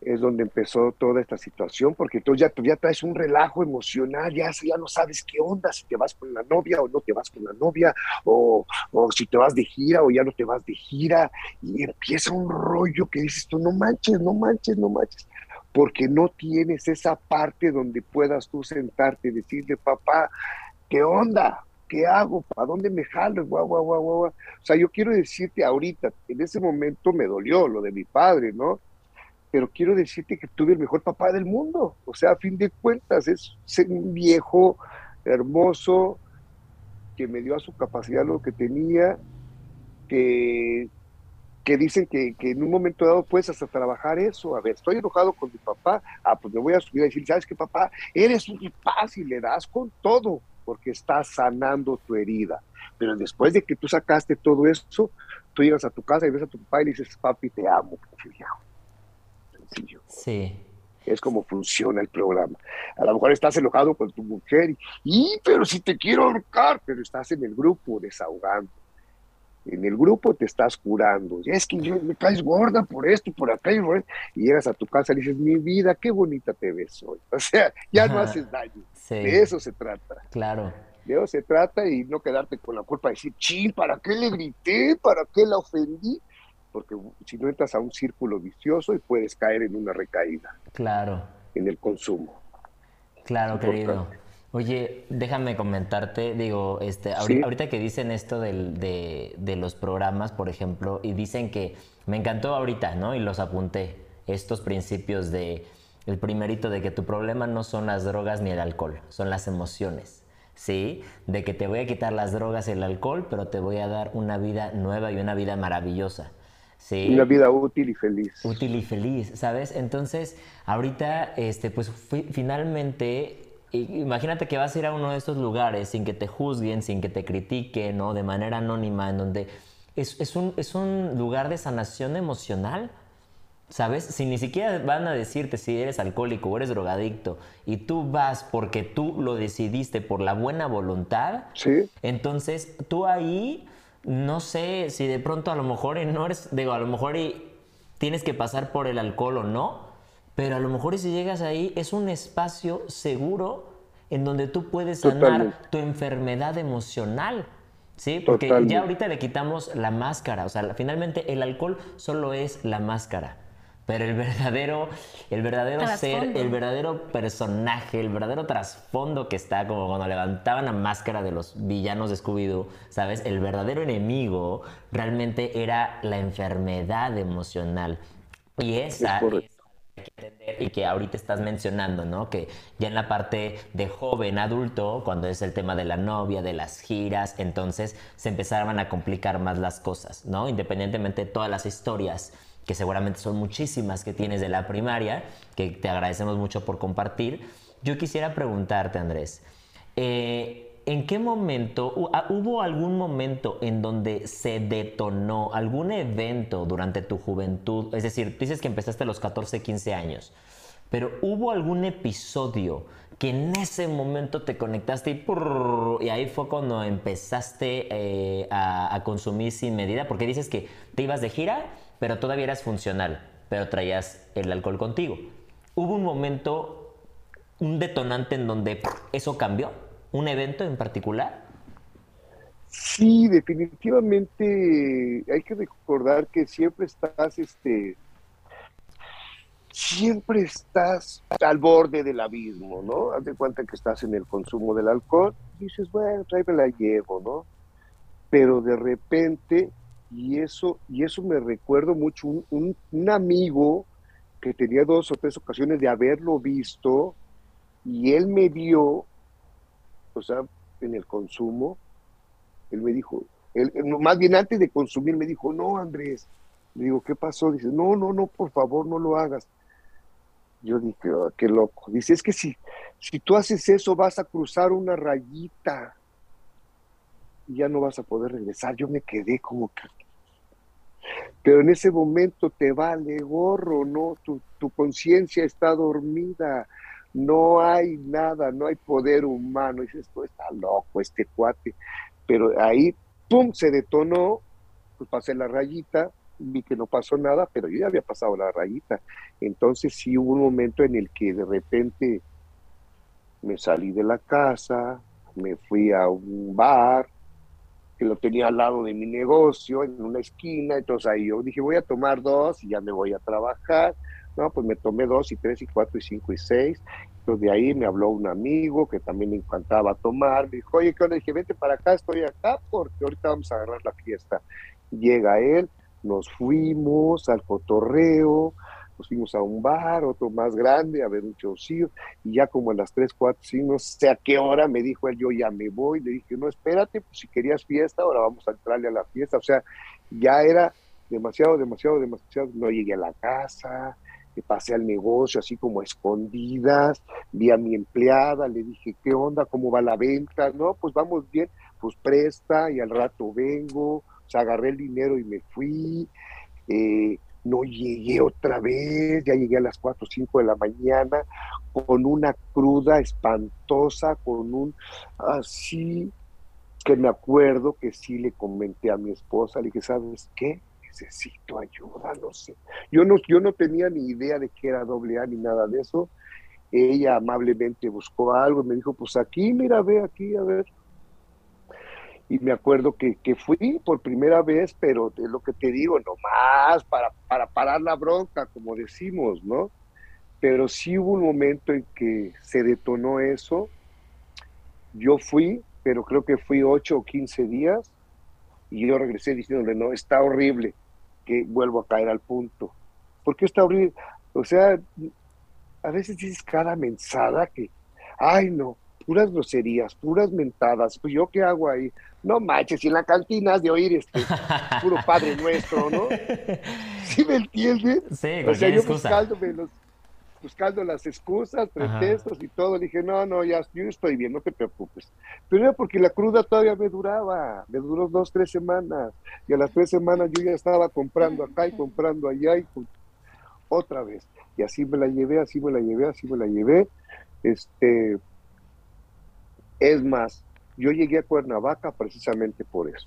Es donde empezó toda esta situación, porque tú ya, ya traes un relajo emocional, ya, ya no sabes qué onda, si te vas con la novia o no te vas con la novia, o, o si te vas de gira o ya no te vas de gira, y empieza un rollo que dices tú, no manches, no manches, no manches, porque no tienes esa parte donde puedas tú sentarte y decirle, papá, ¿qué onda? ¿Qué hago? ¿Para dónde me jalo? Guau, guau, guau, guau. O sea, yo quiero decirte ahorita, en ese momento me dolió lo de mi padre, ¿no? Pero quiero decirte que tuve el mejor papá del mundo. O sea, a fin de cuentas, es un viejo hermoso que me dio a su capacidad lo que tenía, que, que dicen que, en un momento dado puedes hasta trabajar eso. A ver, estoy enojado con mi papá, ah, pues me voy a subir a decir, ¿sabes qué, papá? Eres un paz y le das con todo, porque estás sanando tu herida. Pero después de que tú sacaste todo eso, tú llegas a tu casa y ves a tu papá y le dices, papi, te amo, viejo Sí. Es como funciona el programa. A lo mejor estás enojado con tu mujer y, pero si te quiero ahorcar, pero estás en el grupo desahogando. En el grupo te estás curando. Es que yo, me caes gorda por esto, por acá y llegas a tu casa y dices, mi vida, qué bonita te ves hoy. O sea, ya no haces daño. De eso se trata. Claro. De eso se trata y no quedarte con la culpa de decir, ching, ¿para qué le grité? ¿Para qué la ofendí? Porque si no entras a un círculo vicioso y puedes caer en una recaída. Claro. En el consumo. Claro, querido. Oye, déjame comentarte, digo, este, ahorita, que dicen esto de, de, los programas, por ejemplo, y dicen que me encantó ahorita, ¿no? Y los apunté, estos principios de, el primerito de que tu problema no son las drogas ni el alcohol, son las emociones. ¿sí? De que te voy a quitar las drogas y el alcohol, pero te voy a dar una vida nueva y una vida maravillosa. Una vida útil y feliz. Útil y feliz, ¿sabes? Entonces, ahorita, este, pues finalmente, imagínate que vas a ir a uno de estos lugares sin que te juzguen, sin que te critiquen, ¿no? De manera anónima, en donde es, un, es un lugar de sanación emocional. ¿Sabes? Si ni siquiera van a decirte si eres alcohólico o eres drogadicto y tú vas porque tú lo decidiste por la buena voluntad, ¿Sí? entonces tú ahí no sé si de pronto a lo mejor no eres, digo, a lo mejor y tienes que pasar por el alcohol o no, pero a lo mejor y si llegas ahí es un espacio seguro en donde tú puedes sanar tu enfermedad emocional. ¿Sí? Porque ya ahorita le quitamos la máscara, o sea, finalmente el alcohol solo es la máscara. Pero el verdadero, el verdadero ser, el verdadero personaje, el verdadero trasfondo que está, como cuando levantaban la máscara de los villanos de Scooby-Doo, ¿sabes? El verdadero enemigo realmente era la enfermedad emocional. Y esa es que entender y que ahorita estás mencionando, ¿no? Que ya en la parte de joven, adulto, cuando es el tema de la novia, de las giras, entonces se empezaban a complicar más las cosas, ¿no? Independientemente de todas las historias que seguramente son muchísimas que tienes de la primaria, que te agradecemos mucho por compartir. Yo quisiera preguntarte, Andrés, eh, ¿en qué momento, ah, hubo algún momento en donde se detonó algún evento durante tu juventud? Es decir, dices que empezaste a los 14, 15 años, pero ¿hubo algún episodio que en ese momento te conectaste y, y ahí fue cuando empezaste eh, a, a consumir sin medida? Porque dices que te ibas de gira pero todavía eras funcional, pero traías el alcohol contigo. ¿Hubo un momento, un detonante en donde eso cambió? ¿Un evento en particular? Sí, definitivamente hay que recordar que siempre estás, este, siempre estás al borde del abismo, ¿no? Haz de cuenta que estás en el consumo del alcohol y dices, bueno, tráeme la llevo, ¿no? Pero de repente y eso, y eso me recuerdo mucho, un, amigo que tenía dos o tres ocasiones de haberlo visto, y él me vio, o sea, en el consumo, él me dijo, él, más bien antes de consumir, me dijo, no, Andrés, le digo, ¿qué pasó? Dice, no, no, no, por favor, no lo hagas. Yo dije, oh, qué loco. Dice, es que si, si tú haces eso, vas a cruzar una rayita ya no vas a poder regresar. Yo me quedé como que, pero en ese momento te vale gorro, ¿no? Tu, tu conciencia está dormida, no hay nada, no hay poder humano. Y dices, esto está loco este cuate. Pero ahí, ¡pum!, se detonó, pues pasé la rayita vi que no pasó nada, pero yo ya había pasado la rayita. Entonces sí hubo un momento en el que de repente me salí de la casa, me fui a un bar que lo tenía al lado de mi negocio, en una esquina, entonces ahí yo dije, voy a tomar dos y ya me voy a trabajar. No, pues me tomé dos y tres y cuatro y cinco y seis. Entonces de ahí me habló un amigo que también me encantaba tomar. Me dijo, oye, ¿qué onda? Dije, vente para acá, estoy acá porque ahorita vamos a agarrar la fiesta. Llega él, nos fuimos al cotorreo, nos fuimos a un bar, otro más grande, a ver un chocillo, y ya como a las 3, 4, 5, no sé a qué hora, me dijo él, yo ya me voy, le dije, no, espérate, pues si querías fiesta, ahora vamos a entrarle a la fiesta, o sea, ya era demasiado, demasiado, demasiado, no llegué a la casa, pasé al negocio así como a escondidas, vi a mi empleada, le dije, ¿qué onda? ¿Cómo va la venta? No, pues vamos bien, pues presta y al rato vengo, o sea, agarré el dinero y me fui, eh, no llegué otra vez, ya llegué a las 4 o 5 de la mañana con una cruda espantosa, con un así que me acuerdo que sí le comenté a mi esposa, le dije, ¿sabes qué? necesito ayuda, no sé. Yo no, yo no tenía ni idea de que era doble A ni nada de eso. Ella amablemente buscó algo y me dijo, pues aquí, mira, ve aquí, a ver. Y me acuerdo que, que fui por primera vez, pero es lo que te digo, nomás para, para parar la bronca, como decimos, ¿no? Pero sí hubo un momento en que se detonó eso. Yo fui, pero creo que fui 8 o 15 días y yo regresé diciéndole, no, está horrible, que vuelvo a caer al punto. ¿Por qué está horrible? O sea, a veces dices cada mensada que, ay no, puras groserías, puras mentadas, pues yo qué hago ahí. No manches, y en la cantina has de oír este puro padre nuestro, ¿no? ¿Sí me entiendes? Sí, o sea, yo buscándome los, buscando las excusas, pretextos y todo. Le dije, no, no, ya, yo estoy bien, no te preocupes. Pero era porque la cruda todavía me duraba, me duró dos, tres semanas. Y a las tres semanas yo ya estaba comprando acá y comprando allá y otra vez. Y así me la llevé, así me la llevé, así me la llevé. Este, es más, yo llegué a Cuernavaca precisamente por eso.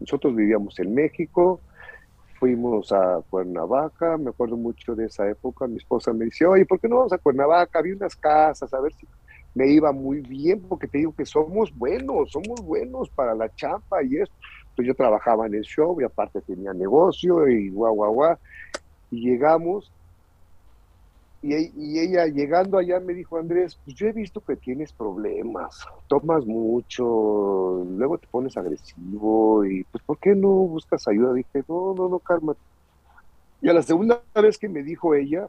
Nosotros vivíamos en México, fuimos a Cuernavaca, me acuerdo mucho de esa época, mi esposa me dice, oye, ¿por qué no vamos a Cuernavaca? Había unas casas, a ver si me iba muy bien, porque te digo que somos buenos, somos buenos para la chapa y esto. Pues yo trabajaba en el show y aparte tenía negocio y guau, guau, guau. Y llegamos y, ella llegando allá me dijo, Andrés, pues yo he visto que tienes problemas, tomas mucho, luego te pones agresivo y pues ¿por qué no buscas ayuda? Dije, no, no, no, cálmate. Y a la segunda vez que me dijo ella,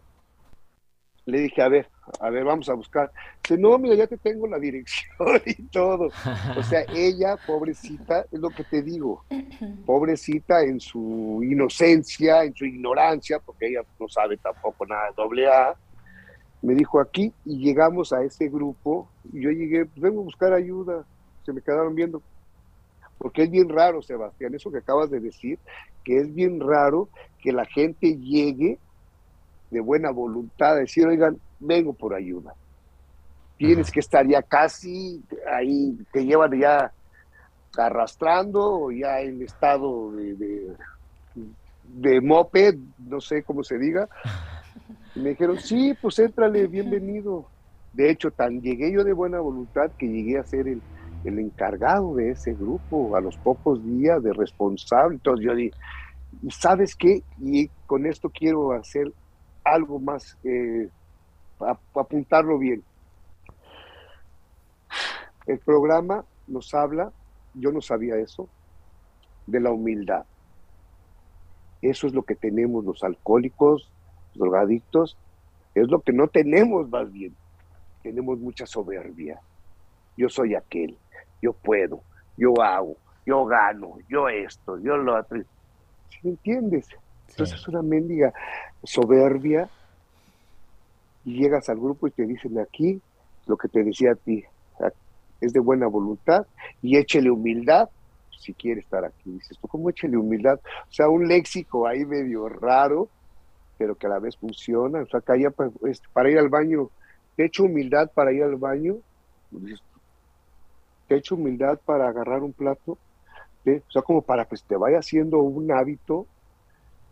le dije, a ver, a ver, vamos a buscar. Dice, no, mira, ya te tengo la dirección y todo. O sea, ella, pobrecita, es lo que te digo, pobrecita en su inocencia, en su ignorancia, porque ella no sabe tampoco nada de doble A, me dijo aquí y llegamos a ese grupo y yo llegué, pues vengo a buscar ayuda, se me quedaron viendo, porque es bien raro, Sebastián, eso que acabas de decir, que es bien raro que la gente llegue de buena voluntad a decir, oigan, vengo por ayuda. Tienes que estar ya casi ahí, te llevan ya arrastrando ya en estado de, de, de moped, no sé cómo se diga, me dijeron, sí, pues éntrale, bienvenido. De hecho, tan llegué yo de buena voluntad que llegué a ser el, encargado de ese grupo a los pocos días de responsable. Entonces yo dije, ¿sabes qué? Y con esto quiero hacer algo más, eh, apuntarlo bien. El programa nos habla, yo no sabía eso, de la humildad. Eso es lo que tenemos los alcohólicos, drogadictos, es lo que no tenemos más bien. Tenemos mucha soberbia. Yo soy aquel, yo puedo, yo hago, yo gano, yo esto, yo lo otro. ¿Sí me entiendes? Entonces es una mendiga soberbia y llegas al grupo y te dicen aquí lo que te decía a ti, es de buena voluntad y échele humildad si quiere estar aquí. Dices, ¿tú cómo échele humildad? O sea, un léxico ahí medio raro pero que a la vez funciona. O sea, que haya este, para ir al baño, te echo humildad para ir al baño, te echo humildad para agarrar un plato, o sea, como para que te vaya haciendo un hábito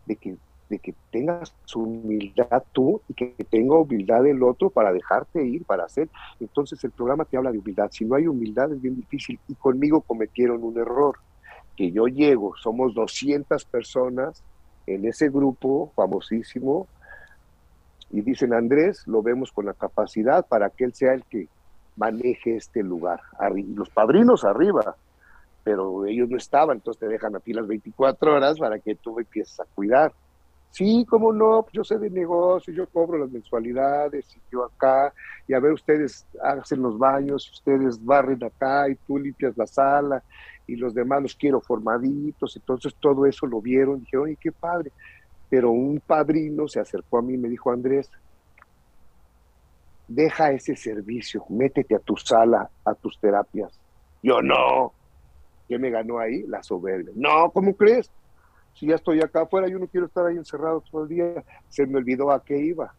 de que, de que tengas humildad tú y que tenga humildad el otro para dejarte ir, para hacer. Entonces el programa te habla de humildad. Si no hay humildad es bien difícil. Y conmigo cometieron un error, que yo llego, somos 200 personas en ese grupo famosísimo, y dicen, Andrés, lo vemos con la capacidad para que él sea el que maneje este lugar. Los padrinos arriba, pero ellos no estaban, entonces te dejan a ti las 24 horas para que tú empieces a cuidar. Sí, cómo no, yo sé de negocio, yo cobro las mensualidades, y yo acá, y a ver, ustedes hacen los baños, ustedes barren acá, y tú limpias la sala, y los demás los quiero formaditos, entonces todo eso lo vieron, dijeron, oye, qué padre. Pero un padrino se acercó a mí y me dijo, Andrés, deja ese servicio, métete a tu sala, a tus terapias. Yo no, ¿Qué me ganó ahí? La soberbia. No, ¿cómo crees? Si ya estoy acá afuera, yo no quiero estar ahí encerrado todo el día. Se me olvidó a qué iba.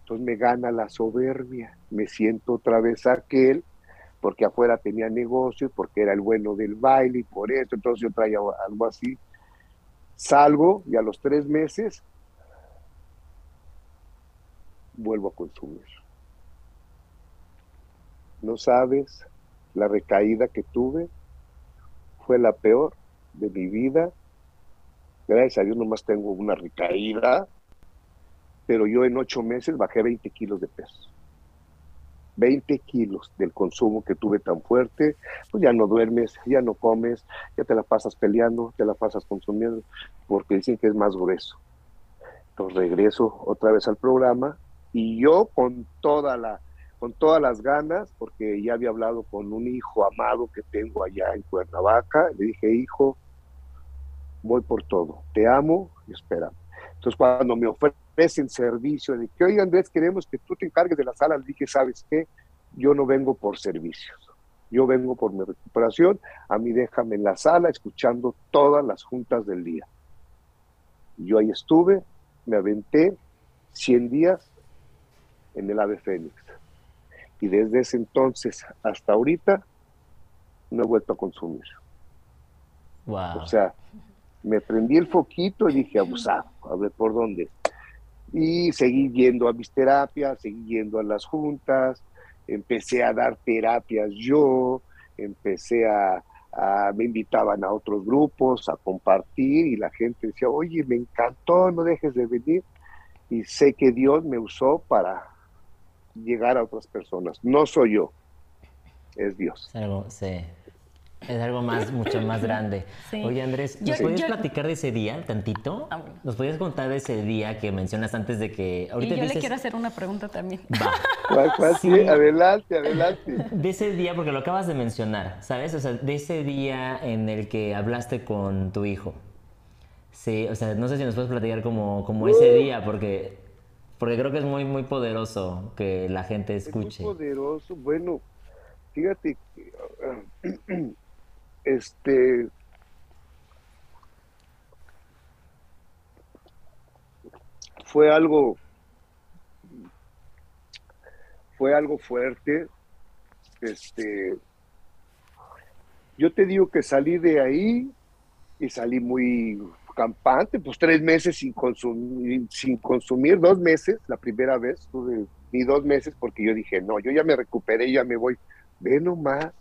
Entonces me gana la soberbia. Me siento otra vez aquel, porque afuera tenía negocio, porque era el bueno del baile y por eso. Entonces yo traía algo así. Salgo y a los tres meses vuelvo a consumir. No sabes la recaída que tuve fue la peor de mi vida. Gracias a Dios nomás tengo una recaída, pero yo en ocho meses bajé 20 kilos de peso. 20 kilos del consumo que tuve tan fuerte, pues ya no duermes, ya no comes, ya te la pasas peleando, te la pasas consumiendo, porque dicen que es más grueso. Entonces regreso otra vez al programa y yo con toda la con todas las ganas, porque ya había hablado con un hijo amado que tengo allá en Cuernavaca. Le dije, hijo, voy por todo, te amo y espera. Entonces, cuando me ofrecen servicio de que, oye Andrés, queremos que tú te encargues de la sala, le dije, ¿sabes qué? Yo no vengo por servicios, yo vengo por mi recuperación, a mí déjame en la sala escuchando todas las juntas del día. Yo ahí estuve, me aventé 100 días en el Ave Fénix y desde ese entonces hasta ahorita no he vuelto a consumir. O sea, me prendí el foquito y dije, abusado, a ver por dónde. Y seguí yendo a mis terapias, seguí yendo a las juntas, empecé a dar terapias yo, empecé a, me invitaban a otros grupos a compartir y la gente decía, oye, me encantó, no dejes de venir. Y sé que Dios me usó para llegar a otras personas. No soy yo, es Dios. Sí. Es algo más, mucho más grande. Oye, Andrés, ¿nos podías platicar de ese día tantito? Ah, ¿Nos podías contar de ese día que mencionas antes de que... Ahorita y yo le quiero hacer una pregunta también. Va. ¿Cuál, Sí. Adelante, adelante. De ese día, porque lo acabas de mencionar, ¿sabes? O sea, de ese día en el que hablaste con tu hijo. Sí, o sea, no sé si nos puedes platicar como, como ese uh. día, porque porque creo que es muy, muy poderoso que la gente escuche. muy poderoso. Bueno, fíjate, este, fue algo, fue algo fuerte. Este, yo te digo que salí de ahí y salí muy campante, pues tres meses sin consumir, sin consumir, dos meses, la primera vez, tuve ni dos meses porque yo dije, no, yo ya me recuperé, ya me voy, ve nomás,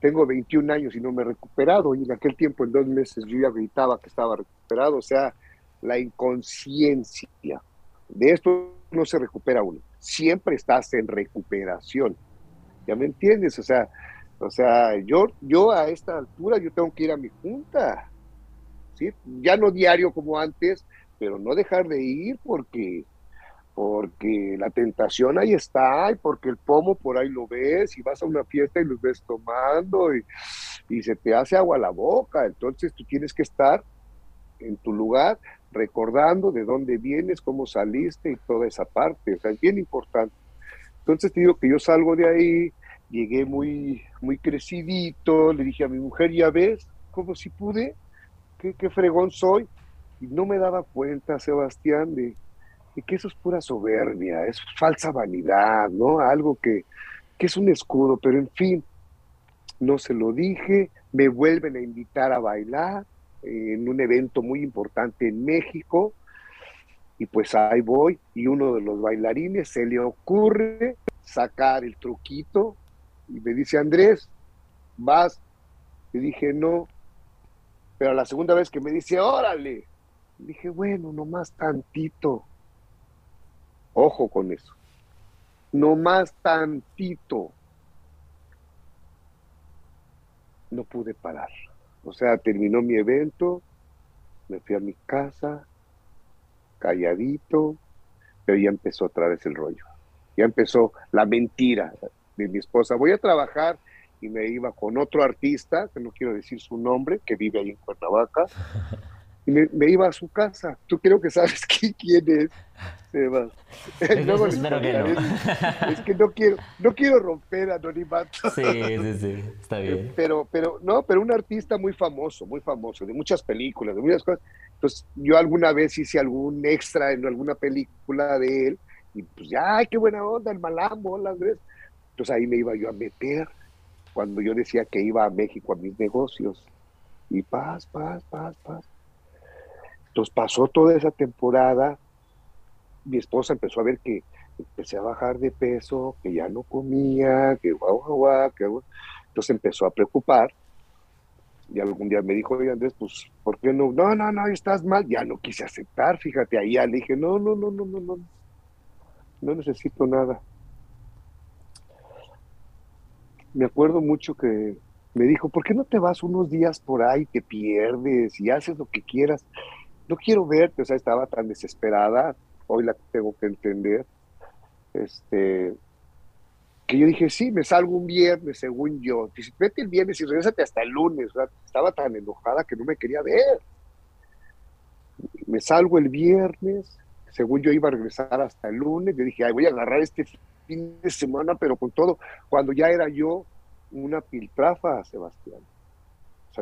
tengo 21 años y no me he recuperado, y en aquel tiempo, en dos meses, yo ya gritaba que estaba recuperado, o sea, la inconsciencia, de esto no se recupera uno, siempre estás en recuperación, ¿ya me entiendes? O sea, o sea, yo, yo a esta altura, yo tengo que ir a mi junta, ya no diario como antes, pero no dejar de ir porque, porque la tentación ahí está y porque el pomo por ahí lo ves y vas a una fiesta y lo ves tomando y, y se te hace agua la boca. Entonces tú tienes que estar en tu lugar recordando de dónde vienes, cómo saliste y toda esa parte. O sea, es bien importante. Entonces te digo que yo salgo de ahí, llegué muy, muy crecidito, le dije a mi mujer, ya ves, como si pude, qué, fregón soy. Y no me daba cuenta, Sebastián, de, que eso es pura soberbia, es falsa vanidad, ¿no? Algo que, que es un escudo, pero en fin, no se lo dije, me vuelven a invitar a bailar, en un evento muy importante en México y pues ahí voy y uno de los bailarines se le ocurre sacar el truquito y me dice, Andrés, vas. Y dije, no. Pero la segunda vez que me dice, órale, dije, bueno, nomás tantito. Ojo con eso. Nomás tantito. No pude parar. O sea, terminó mi evento, me fui a mi casa, calladito, pero ya empezó otra vez el rollo. Ya empezó la mentira de mi esposa. Voy a trabajar y me iba con otro artista, que no quiero decir su nombre, que vive ahí en Cuernavaca, y me, iba a su casa. Tú creo que sabes quién es, Sebas. espero que no. Es, que no quiero, no quiero romper anonimato. Sí, sí, sí, está bien. Pero, pero, no, pero un artista muy famoso, muy famoso, de muchas películas, de muchas cosas. Entonces, yo alguna vez hice algún extra en alguna película de él, y pues ya, ay, qué buena onda, el malambo, las veces. Entonces ahí me iba yo a meter cuando yo decía que iba a México a mis negocios. Y paz, paz, paz, paz. Entonces pasó toda esa temporada, mi esposa empezó a ver que empecé a bajar de peso, que ya no comía, que guau, guau, guau, que Entonces empezó a preocupar. Y algún día me dijo, oye Andrés, pues, ¿por qué no? No, no, no, estás mal. Ya no quise aceptar, fíjate, ahí ya le dije, no, no, no, no, no, no, no necesito nada. Me acuerdo mucho que me dijo, ¿por qué no te vas unos días por ahí, te pierdes y haces lo que quieras? No quiero verte, o sea, estaba tan desesperada, hoy la tengo que entender, este, que yo dije, sí, me salgo un viernes, según yo, dice, vete el viernes y regresate hasta el lunes, o sea, estaba tan enojada que no me quería ver. Me salgo el viernes, según yo iba a regresar hasta el lunes, yo dije, Ay, voy a agarrar este fin de semana, pero con todo, cuando ya era yo una piltrafa, Sebastián.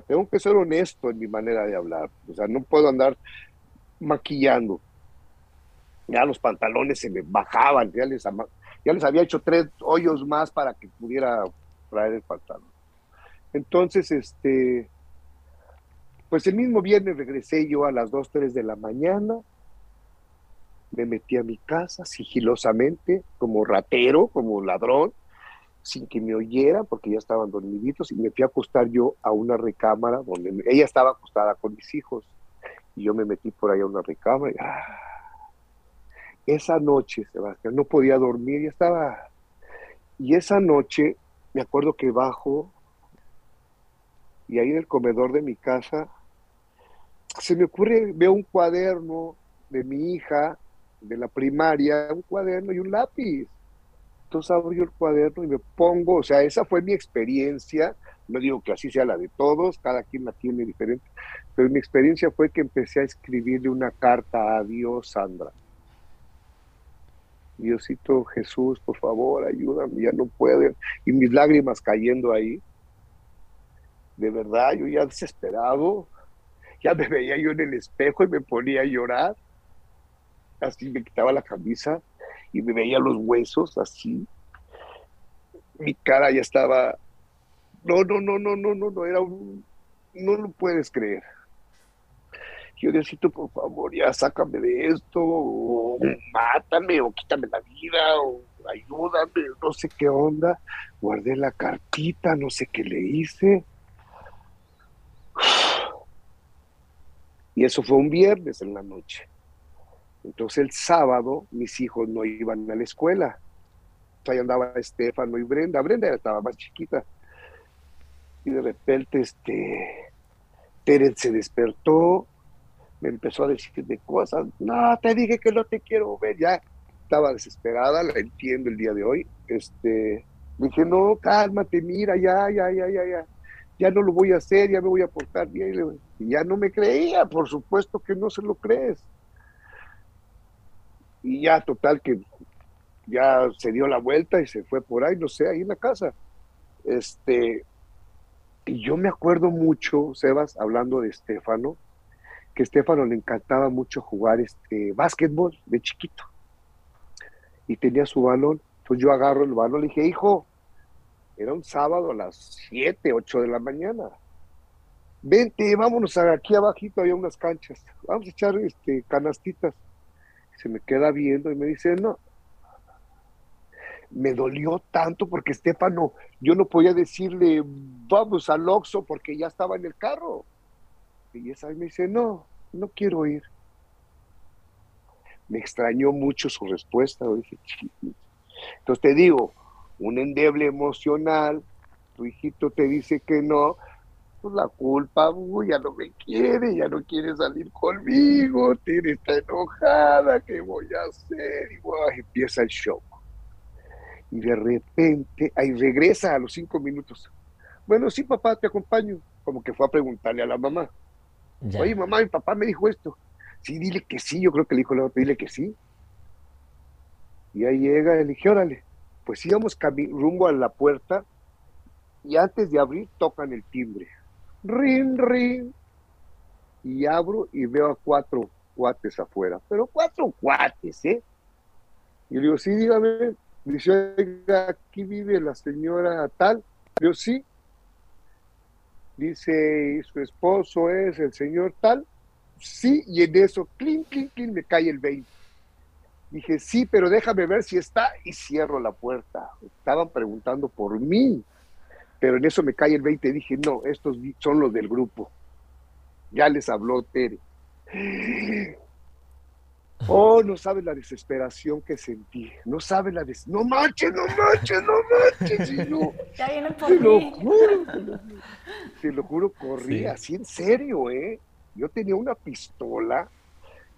Tengo que ser honesto en mi manera de hablar. O sea, no puedo andar maquillando. Ya los pantalones se me bajaban, ya les, ya les había hecho tres hoyos más para que pudiera traer el pantalón. Entonces, este, pues el mismo viernes regresé yo a las 2, 3 de la mañana, me metí a mi casa sigilosamente, como ratero, como ladrón, sin que me oyera, porque ya estaban dormiditos, y me fui a acostar yo a una recámara donde ella estaba acostada con mis hijos. Y yo me metí por ahí a una recámara. Y, ah, esa noche, Sebastián, no podía dormir, ya estaba. Y esa noche, me acuerdo que bajo, y ahí en el comedor de mi casa, se me ocurre, veo un cuaderno de mi hija, de la primaria, un cuaderno y un lápiz entonces abro yo el cuaderno y me pongo, o sea, esa fue mi experiencia, no digo que así sea la de todos, cada quien la tiene diferente, pero mi experiencia fue que empecé a escribirle una carta a Dios, Sandra. Diosito Jesús, por favor, ayúdame, ya no puedo. Y mis lágrimas cayendo ahí. De verdad, yo ya desesperado, ya me veía yo en el espejo y me ponía a llorar. Así me quitaba la camisa y me veía los huesos así. Mi cara ya estaba, no, no, no, no, no, no, no, era un, no lo puedes creer. Yo necesito, por favor, ya sácame de esto, o mátame, o quítame la vida, o ayúdame, no sé qué onda. Guardé la cartita, no sé qué le hice. Y eso fue un viernes en la noche. Entonces el sábado mis hijos no iban a la escuela. Ahí andaba Estefano y Brenda. Brenda estaba más chiquita. Y de repente este, Teren se despertó, me empezó a decir de cosas. No, te dije que no te quiero ver. Ya estaba desesperada, la entiendo el día de hoy. Este, dije, no, cálmate, mira, ya, ya, ya, ya, ya. Ya no lo voy a hacer, ya me voy a portar bien. Y ya no me creía, por supuesto que no se lo crees y ya total que ya se dio la vuelta y se fue por ahí, no sé, ahí en la casa. Este, y yo me acuerdo mucho, Sebas, hablando de Estefano, que a Estefano le encantaba mucho jugar este básquetbol de chiquito. Y tenía su balón. Entonces yo agarro el balón y le dije, hijo, era un sábado a las 7, 8 de la mañana. vente, vámonos aquí abajito, había unas canchas, vamos a echar este, canastitas. Se me queda viendo y me dice, no. Me dolió tanto porque Estefano, yo no podía decirle, vamos al Oxxo porque ya estaba en el carro. Y esa me dice, no, no quiero ir. Me extrañó mucho su respuesta. Entonces te digo, un endeble emocional, tu hijito te dice que no, pues la culpa, uy, ya no me quiere, ya no quiere salir conmigo, tiene está enojada, ¿qué voy a hacer? Y empieza el show. Y de repente, ahí regresa a los cinco minutos. Bueno, sí, papá, te acompaño. Como que fue a preguntarle a la mamá. Oye, mamá, mi papá me dijo esto. Sí, dile que sí, yo creo que le dijo la dile que sí. Y ahí llega, le dije, órale. Pues íbamos rumbo a la puerta y antes de abrir tocan el timbre. Rin, rin. Y abro y veo a cuatro cuates afuera. Pero cuatro cuates, ¿eh? Y le digo, sí, dígame. Dice, aquí vive la señora tal. Yo sí. Dice, su esposo es el señor tal. Sí, y en eso, clink, clink, clink, me cae el 20. Dije, sí, pero déjame ver si está y cierro la puerta. Estaban preguntando por mí pero en eso me cae el 20 y dije, no, estos son los del grupo. Ya les habló Tere. Oh, no sabes la desesperación que sentí. No sabes la des... No manches, no manches, no manches. no, ya viene por te lo juro, te lo, juro, corrí así en serio, ¿eh? Yo tenía una pistola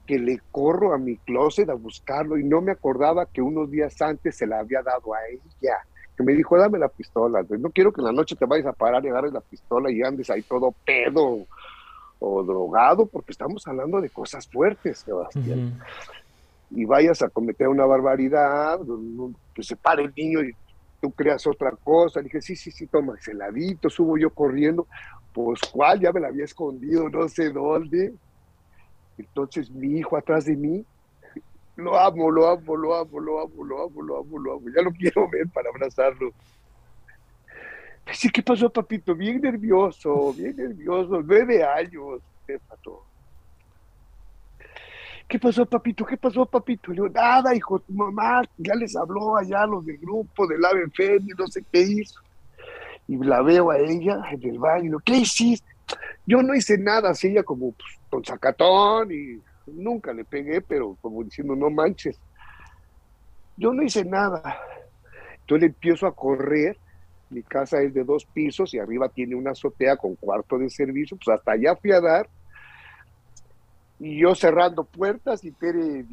que le corro a mi closet a buscarlo y no me acordaba que unos días antes se la había dado a ella me dijo, dame la pistola, no quiero que en la noche te vayas a parar y agarres la pistola y andes ahí todo pedo o drogado, porque estamos hablando de cosas fuertes, Sebastián. Y vayas a cometer una barbaridad, que se pare el niño y tú creas otra cosa. Le dije, sí, sí, sí, toma, ese ladito, subo yo corriendo. Pues, ¿cuál? Ya me la había escondido, no sé dónde. Entonces mi hijo atrás de mí lo amo, lo amo, lo amo, lo amo, lo amo, lo amo, lo amo. Ya lo quiero ver para abrazarlo. Dice, ¿qué pasó, papito? Bien nervioso, bien nervioso, nueve años, ¿Qué pasó, papito? ¿Qué pasó, papito? Le digo, nada, hijo, tu mamá ya les habló allá los del grupo del Ave y no sé qué hizo. Y la veo a ella en el baño, ¿qué hiciste? Yo no hice nada, así ella como pues, con sacatón y nunca le pegué, pero como diciendo, no manches. Yo no hice nada. Entonces empiezo a correr. Mi casa es de dos pisos y arriba tiene una azotea con cuarto de servicio. Pues hasta allá fui a dar. Y yo cerrando puertas y Tere,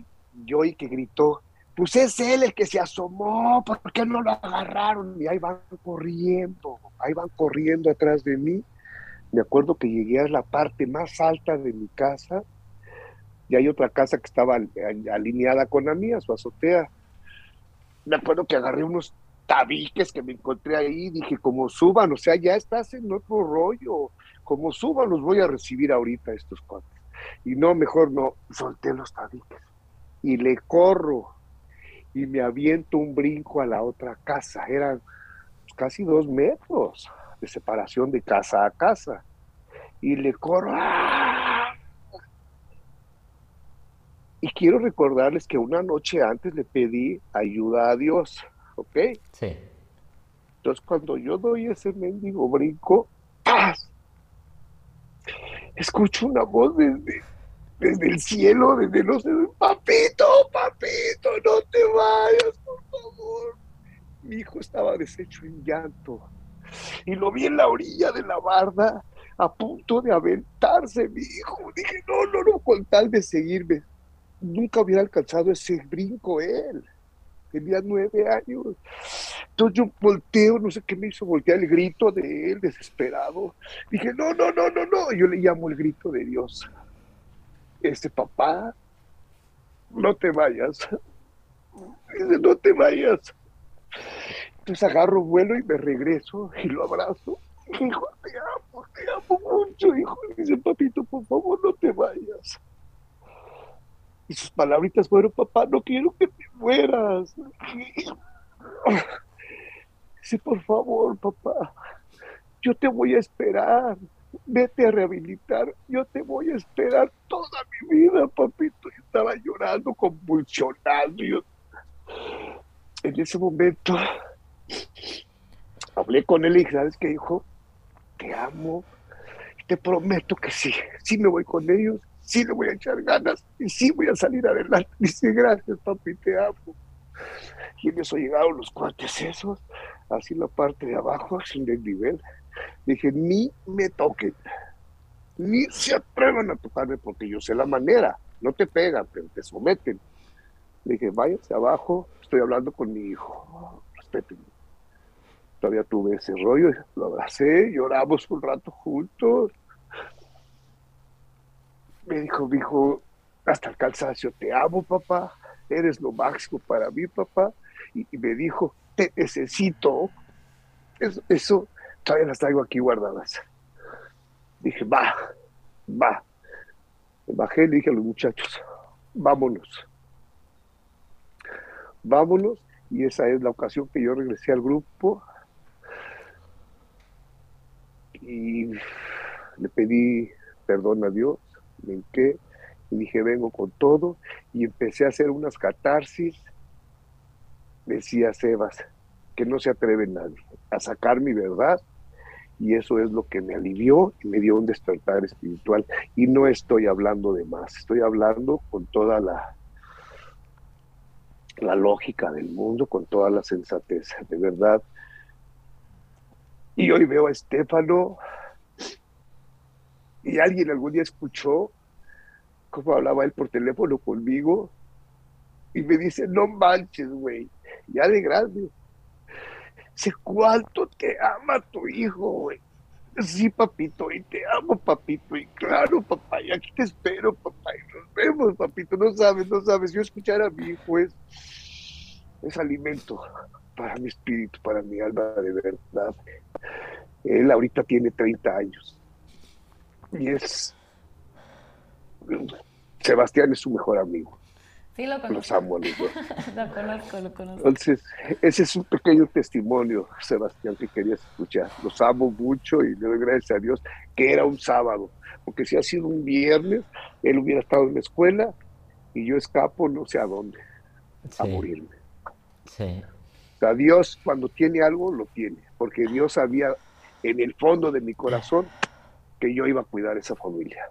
yo y que gritó, pues es él el que se asomó, ¿por qué no lo agarraron? Y ahí van corriendo, ahí van corriendo atrás de mí. Me acuerdo que llegué a la parte más alta de mi casa y hay otra casa que estaba alineada con la mía, su azotea. Me acuerdo que agarré unos tabiques que me encontré ahí, dije, como suban, o sea, ya estás en otro rollo, como suban los voy a recibir ahorita estos cuantos. Y no, mejor no, solté los tabiques y le corro y me aviento un brinco a la otra casa, eran casi dos metros de separación de casa a casa. Y le corro, ¡ah! Y quiero recordarles que una noche antes le pedí ayuda a Dios, ¿ok? Sí. Entonces cuando yo doy ese mendigo brinco, ¡paz! Escucho una voz desde, desde el cielo, desde los papito, papito, no te vayas, por favor. Mi hijo estaba deshecho en llanto y lo vi en la orilla de la barda a punto de aventarse, mi hijo. Dije, no, no, no, con tal de seguirme nunca hubiera alcanzado ese brinco él. Tenía nueve años. Entonces yo volteo, no sé qué me hizo voltear el grito de él, desesperado. Dije, no, no, no, no, no. Yo le llamo el grito de Dios. Este papá, no te vayas. Dice, no te vayas. Entonces agarro vuelo y me regreso y lo abrazo. Hijo, te amo, te amo mucho, hijo. Dice, papito, por favor, no te vayas. Y sus palabritas fueron, papá, no quiero que te mueras. Dice, por favor, papá, yo te voy a esperar. vete a rehabilitar, yo te voy a esperar toda mi vida, papito. Yo estaba llorando, convulsionando. Yo... En ese momento hablé con él y ¿sabes qué, hijo? Te amo, te prometo que sí, sí me voy con ellos, sí le voy a echar ganas y sí voy a salir adelante. Dice, gracias, papi, te amo. Y en eso llegaron los cuates esos, así la parte de abajo, sin desnivel. Dije, ni me toquen, ni se atrevan a tocarme porque yo sé la manera. No te pegan, pero te someten. dije, váyanse abajo, estoy hablando con mi hijo, respétenme. Todavía tuve ese rollo, lo abracé, lloramos un rato juntos. Me dijo, dijo, hasta el cansancio, te amo, papá, eres lo máximo para mí, papá. Y, me dijo, te necesito. Eso, eso todavía las traigo aquí guardadas. Dije, va, va. Me bajé y le dije a los muchachos, vámonos. Vámonos. Y esa es la ocasión que yo regresé al grupo y le pedí perdón a Dios, me hinqué y dije, vengo con todo, y empecé a hacer unas catarsis, decía Sebas, que no se atreve nadie a sacar mi verdad, y eso es lo que me alivió y me dio un despertar espiritual. Y no estoy hablando de más, estoy hablando con toda la, la lógica del mundo, con toda la sensatez, de verdad y hoy veo a Estefano y alguien algún día escuchó cómo hablaba él por teléfono conmigo y me dice, no manches, güey, ya de grande. Sé cuánto te ama tu hijo, güey. Sí, papito, y te amo, papito, y claro, papá, y aquí te espero, papá, y nos vemos, papito, no sabes, no sabes, yo escuchar a mi hijo es, es alimento para mi espíritu, para mi alma de verdad. Él ahorita tiene 30 años y es... Sebastián es su mejor amigo. Sí, lo conozco. Los amo, lo conozco, lo conozco. Entonces, ese es un pequeño testimonio, Sebastián, que querías escuchar. Los amo mucho y le doy gracias a Dios que era un sábado, porque si ha sido un viernes, él hubiera estado en la escuela y yo escapo no sé a dónde, a morirme. Sí. O sea, Dios cuando tiene algo, lo tiene, porque Dios sabía en el fondo de mi corazón que yo iba a cuidar esa familia.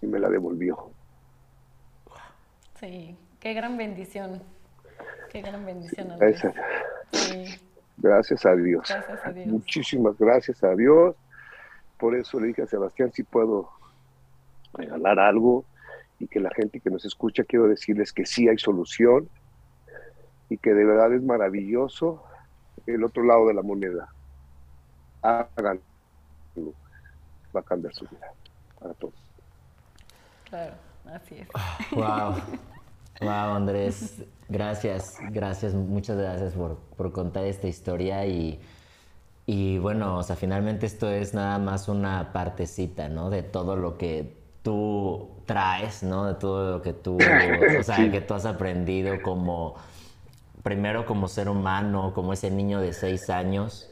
Y me la devolvió. Sí, qué gran bendición. Qué gran bendición. Gracias. Gracias a Dios. Gracias a Dios. Muchísimas gracias a Dios. Por eso le dije a Sebastián si puedo regalar algo y que la gente que nos escucha quiero decirles que sí hay solución y que de verdad es maravilloso el otro lado de la moneda. Háganlo. Va a cambiar su vida para todos. Claro, así es. Wow. Wow, Andrés. Gracias, gracias, muchas gracias por, por contar esta historia y, y bueno, o sea, finalmente esto es nada más una partecita, ¿no? De todo lo que tú traes, ¿no? De todo lo que tú, o sea, que tú has aprendido como primero como ser humano, como ese niño de seis años,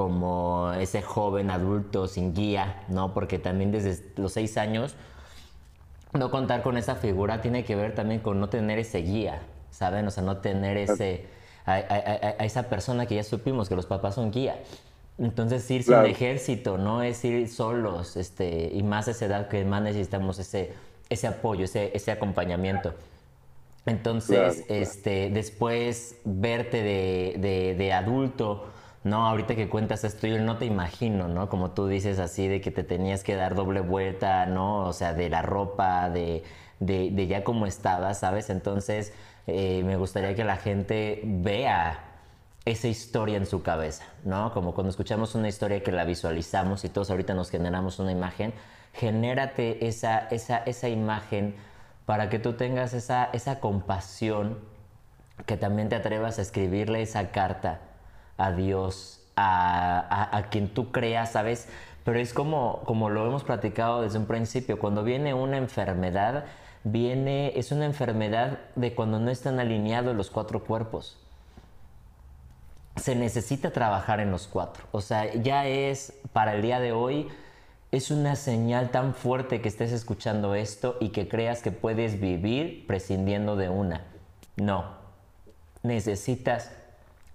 como ese joven adulto sin guía, ¿no? Porque también desde los seis años, no contar con esa figura tiene que ver también con no tener ese guía, ¿saben? O sea, no tener ese, a, esa persona que ya supimos que los papás son guía. Entonces ir sin ejército, no es ir solos, este, y más a esa edad que más necesitamos ese, ese apoyo, ese, ese acompañamiento. Entonces, este, después verte de, de, adulto, ¿no? Ahorita que cuentas esto, yo no te imagino, ¿no? Como tú dices así, de que te tenías que dar doble vuelta, ¿no? O sea, de la ropa, de, de, ya cómo estabas, ¿sabes? Entonces, eh, me gustaría que la gente vea esa historia en su cabeza, ¿no? Como cuando escuchamos una historia que la visualizamos y todos ahorita nos generamos una imagen, genérate esa, esa, esa imagen para que tú tengas esa, esa compasión, que también te atrevas a escribirle esa carta a Dios, a, quien tú creas, ¿sabes? Pero es como, como lo hemos platicado desde un principio, cuando viene una enfermedad, viene, es una enfermedad de cuando no están alineados los cuatro cuerpos. se necesita trabajar en los cuatro. O sea, ya es para el día de hoy, es una señal tan fuerte que estés escuchando esto y que creas que puedes vivir prescindiendo de una. No. Necesitas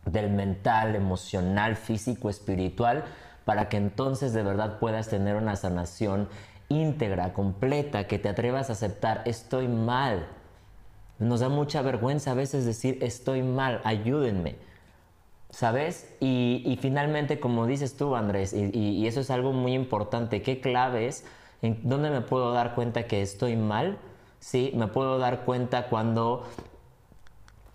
del mental, emocional, físico, espiritual, para que entonces de verdad puedas tener una sanación íntegra, completa, que te atrevas a aceptar, estoy mal. Nos da mucha vergüenza a veces decir, estoy mal, ayúdenme. ¿Sabes? Y, finalmente, como dices tú, Andrés, y, eso es algo muy importante, ¿qué claves? ¿En dónde me puedo dar cuenta que estoy mal? Sí, me puedo dar cuenta cuando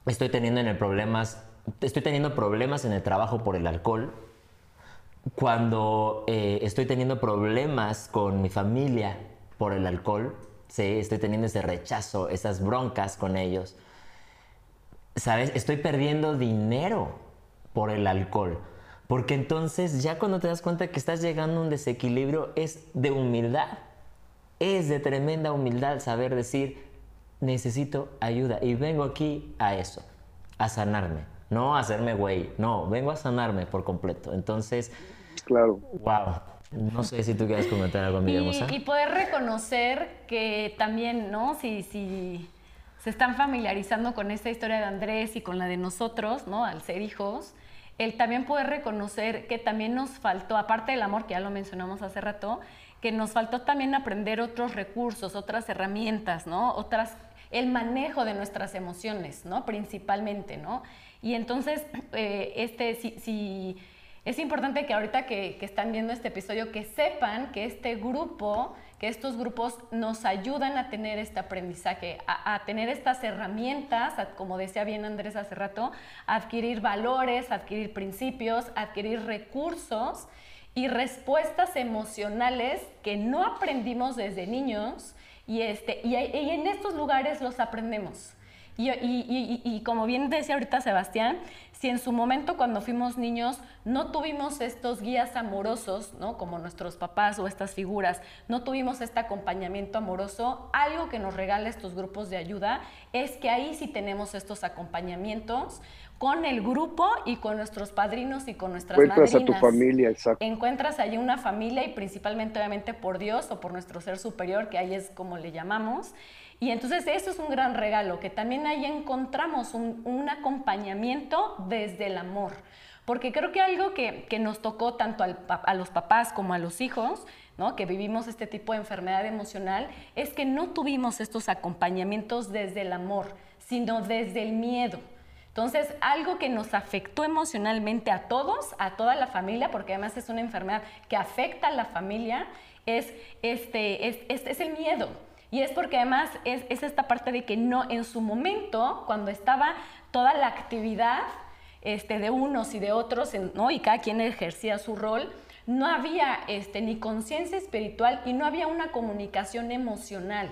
estoy teniendo en el problemas, estoy teniendo problemas en el trabajo por el alcohol, cuando eh, estoy teniendo problemas con mi familia por el alcohol, sí, estoy teniendo ese rechazo, esas broncas con ellos. ¿Sabes? Estoy perdiendo dinero por el alcohol. Porque entonces ya cuando te das cuenta que estás llegando a un desequilibrio es de humildad. Es de tremenda humildad saber decir, necesito ayuda. Y vengo aquí a eso, a sanarme. No a hacerme güey, no, vengo a sanarme por completo. Entonces, claro. Wow. No sé si tú quieres comentar algo, Miguel y, y poder reconocer que también, ¿no? Si, si se están familiarizando con esta historia de Andrés y con la de nosotros, ¿no? Al ser hijos, el también poder reconocer que también nos faltó, aparte del amor que ya lo mencionamos hace rato, que nos faltó también aprender otros recursos, otras herramientas, ¿no? Otras, el manejo de nuestras emociones, ¿no? Principalmente, ¿no? Y entonces, eh, este, si, es importante que ahorita que, están viendo este episodio, que sepan que este grupo que estos grupos nos ayudan a tener este aprendizaje, a, tener estas herramientas, como decía bien Andrés hace rato, adquirir valores, adquirir principios, adquirir recursos y respuestas emocionales que no aprendimos desde niños y, este, y, en estos lugares los aprendemos. Y, y, como bien decía ahorita Sebastián, si en su momento cuando fuimos niños no tuvimos estos guías amorosos, ¿no? como nuestros papás o estas figuras, no tuvimos este acompañamiento amoroso, algo que nos regala estos grupos de ayuda es que ahí sí tenemos estos acompañamientos con el grupo y con nuestros padrinos y con nuestras Encuentras a tu familia, exacto. Encuentras allí una familia y principalmente obviamente por Dios o por nuestro ser superior, que ahí es como le llamamos. Y entonces eso es un gran regalo, que también ahí encontramos un, acompañamiento desde el amor. Porque creo que algo que, nos tocó tanto a los papás como a los hijos, ¿no? que vivimos este tipo de enfermedad emocional, es que no tuvimos estos acompañamientos desde el amor, sino desde el miedo. Entonces, algo que nos afectó emocionalmente a todos, a toda la familia, porque además es una enfermedad que afecta a la familia, es, este, es el miedo. Y es porque además es, esta parte de que no, en su momento, cuando estaba toda la actividad este, de unos y de otros, y cada quien ejercía su rol, no había este, ni conciencia espiritual y no había una comunicación emocional.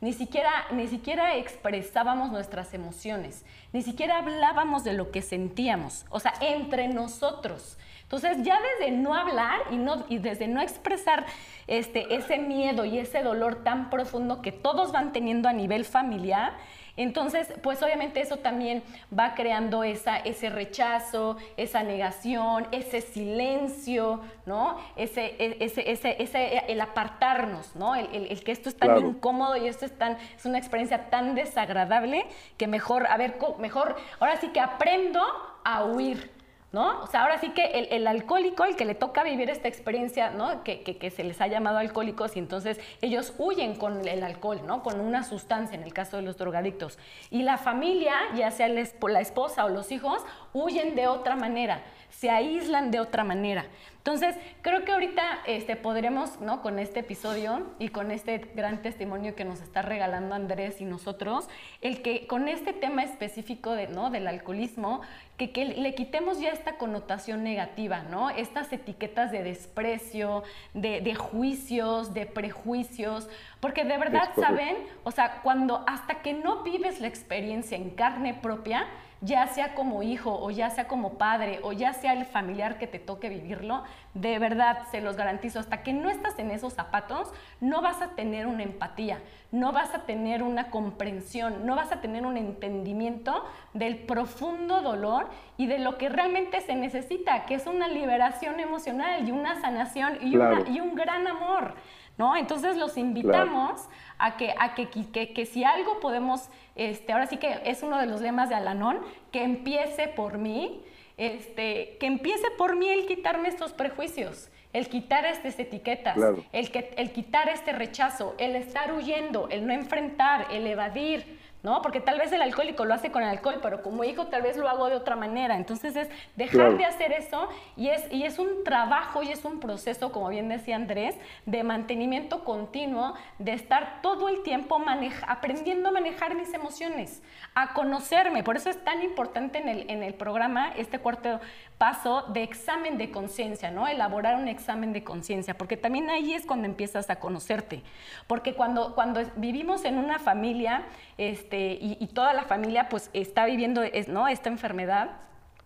Ni siquiera, ni siquiera expresábamos nuestras emociones, ni siquiera hablábamos de lo que sentíamos, o sea, entre nosotros. Entonces, ya desde no hablar y, no, y desde no expresar este, ese miedo y ese dolor tan profundo que todos van teniendo a nivel familiar, entonces, pues obviamente eso también va creando esa, ese rechazo, esa negación, ese silencio, ¿no? Ese, e, ese, ese, ese el apartarnos, ¿no? El, el, que esto es tan incómodo y esto es, tan, es una experiencia tan desagradable que mejor, a ver, mejor, ahora sí que aprendo a huir, ¿no? O sea, ahora sí que el, alcohólico, el que le toca vivir esta experiencia, ¿no? Que, se les ha llamado alcohólicos y entonces ellos huyen con el alcohol, ¿no? Con una sustancia, en el caso de los drogadictos. Y la familia, ya sea la esposa o los hijos, huyen de otra manera, se aíslan de otra manera. Entonces, creo que ahorita este, podremos, ¿no? con este episodio y con este gran testimonio que nos está regalando Andrés y nosotros, el que con este tema específico de, ¿no? del alcoholismo, que, que, le quitemos ya esta connotación negativa, ¿no? Estas etiquetas de desprecio, de, de juicios, de prejuicios, porque de verdad, ¿saben? O sea, cuando hasta que no vives la experiencia en carne propia, ya sea como hijo o ya sea como padre o ya sea el familiar que te toque vivirlo, de verdad se los garantizo, hasta que no estás en esos zapatos, no vas a tener una empatía, no vas a tener una comprensión, no vas a tener un entendimiento del profundo dolor y de lo que realmente se necesita, que es una liberación emocional y una sanación y, y un gran amor. ¿no? Entonces los invitamos a, que, a que, que, si algo podemos, este, ahora sí que es uno de los lemas de Alanón, que empiece por mí, este, que empiece por mí el quitarme estos prejuicios, el quitar estas etiquetas, el, que, el quitar este rechazo, el estar huyendo, el no enfrentar, el evadir, ¿no? Porque tal vez el alcohólico lo hace con el alcohol, pero como hijo tal vez lo hago de otra manera. Entonces es dejar de hacer eso y es, y es un trabajo y es un proceso, como bien decía Andrés, de mantenimiento continuo, de estar todo el tiempo aprendiendo a manejar mis emociones, a conocerme. Por eso es tan importante en el, en el programa este cuarto paso de examen de conciencia, ¿no? Elaborar un examen de conciencia, porque también ahí es cuando empiezas a conocerte. Porque cuando, cuando vivimos en una familia, este, y, toda la familia pues está viviendo ¿no? esta enfermedad,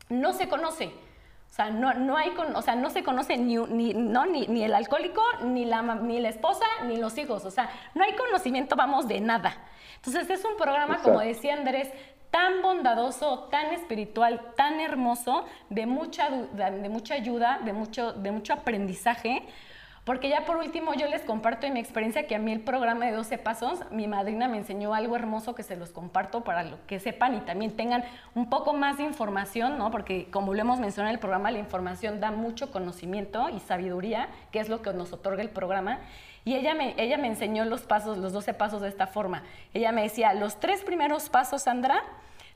no se conoce. O sea, no, no, hay o sea, no se conoce ni, ni, ¿no? ni, ni el alcohólico, ni la, ni la esposa, ni los hijos. O sea, no hay conocimiento, vamos, de nada. Entonces es un programa, como decía Andrés, tan bondadoso, tan espiritual, tan hermoso, de mucha, de mucha ayuda, de mucho, de mucho aprendizaje. Porque ya por último yo les comparto en mi experiencia que a mí el programa de 12 pasos, mi madrina me enseñó algo hermoso que se los comparto para que sepan y también tengan un poco más de información, ¿no? Porque como lo hemos mencionado en el programa, la información da mucho conocimiento y sabiduría, que es lo que nos otorga el programa. Y ella me, ella me enseñó los pasos, los 12 pasos de esta forma. Ella me decía, los tres primeros pasos, Sandra,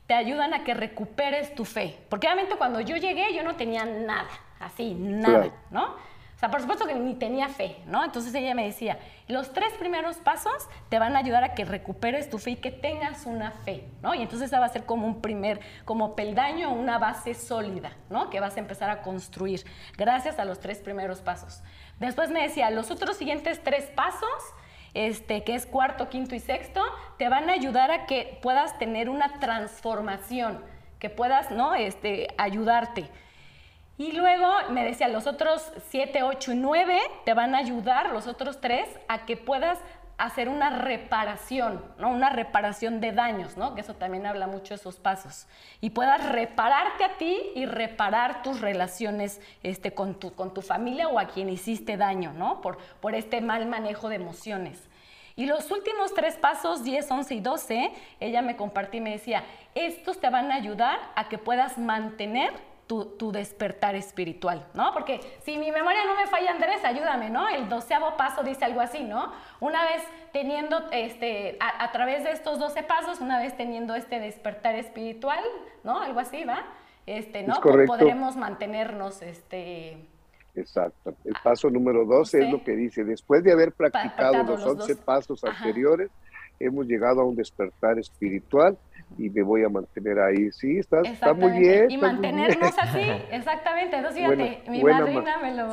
te ayudan a que recuperes tu fe. Porque obviamente cuando yo llegué yo no tenía nada, así, nada, ¿no? O sea, por supuesto que ni tenía fe, ¿no? Entonces ella me decía, los tres primeros pasos te van a ayudar a que recuperes tu fe y que tengas una fe, ¿no? Y entonces esa va a ser como un primer, como peldaño, una base sólida, ¿no? Que vas a empezar a construir gracias a los tres primeros pasos. Después me decía, los otros siguientes tres pasos, este, que es cuarto, quinto y sexto, te van a ayudar a que puedas tener una transformación, que puedas, ¿no? Este, ayudarte. Y luego me decía, los otros siete, ocho y nueve te van a ayudar, los otros tres, a que puedas hacer una reparación, ¿no? Una reparación de daños, ¿no? Que eso también habla mucho de esos pasos. Y puedas repararte a ti y reparar tus relaciones este, con, tu, con tu familia o a quien hiciste daño, ¿no? Por, por este mal manejo de emociones. Y los últimos tres pasos, 10, 11 y 12, ella me compartía y me decía, estos te van a ayudar a que puedas mantener tu, despertar espiritual, ¿no? Porque si mi memoria no me falla, Andrés, ayúdame, ¿no? El doceavo paso dice algo así, ¿no? Una vez teniendo, este, a, través de estos doce pasos, una vez teniendo este despertar espiritual, ¿no? Algo así, ¿va? Este, ¿no? Podremos mantenernos, este... Exacto. El paso número 12 es lo que dice, después de haber practicado los, once pasos anteriores, hemos llegado a un despertar espiritual y me voy a mantener ahí. Sí, está, está muy bien. Y mantenernos así, exactamente. Entonces, fíjate, mi madrina me lo...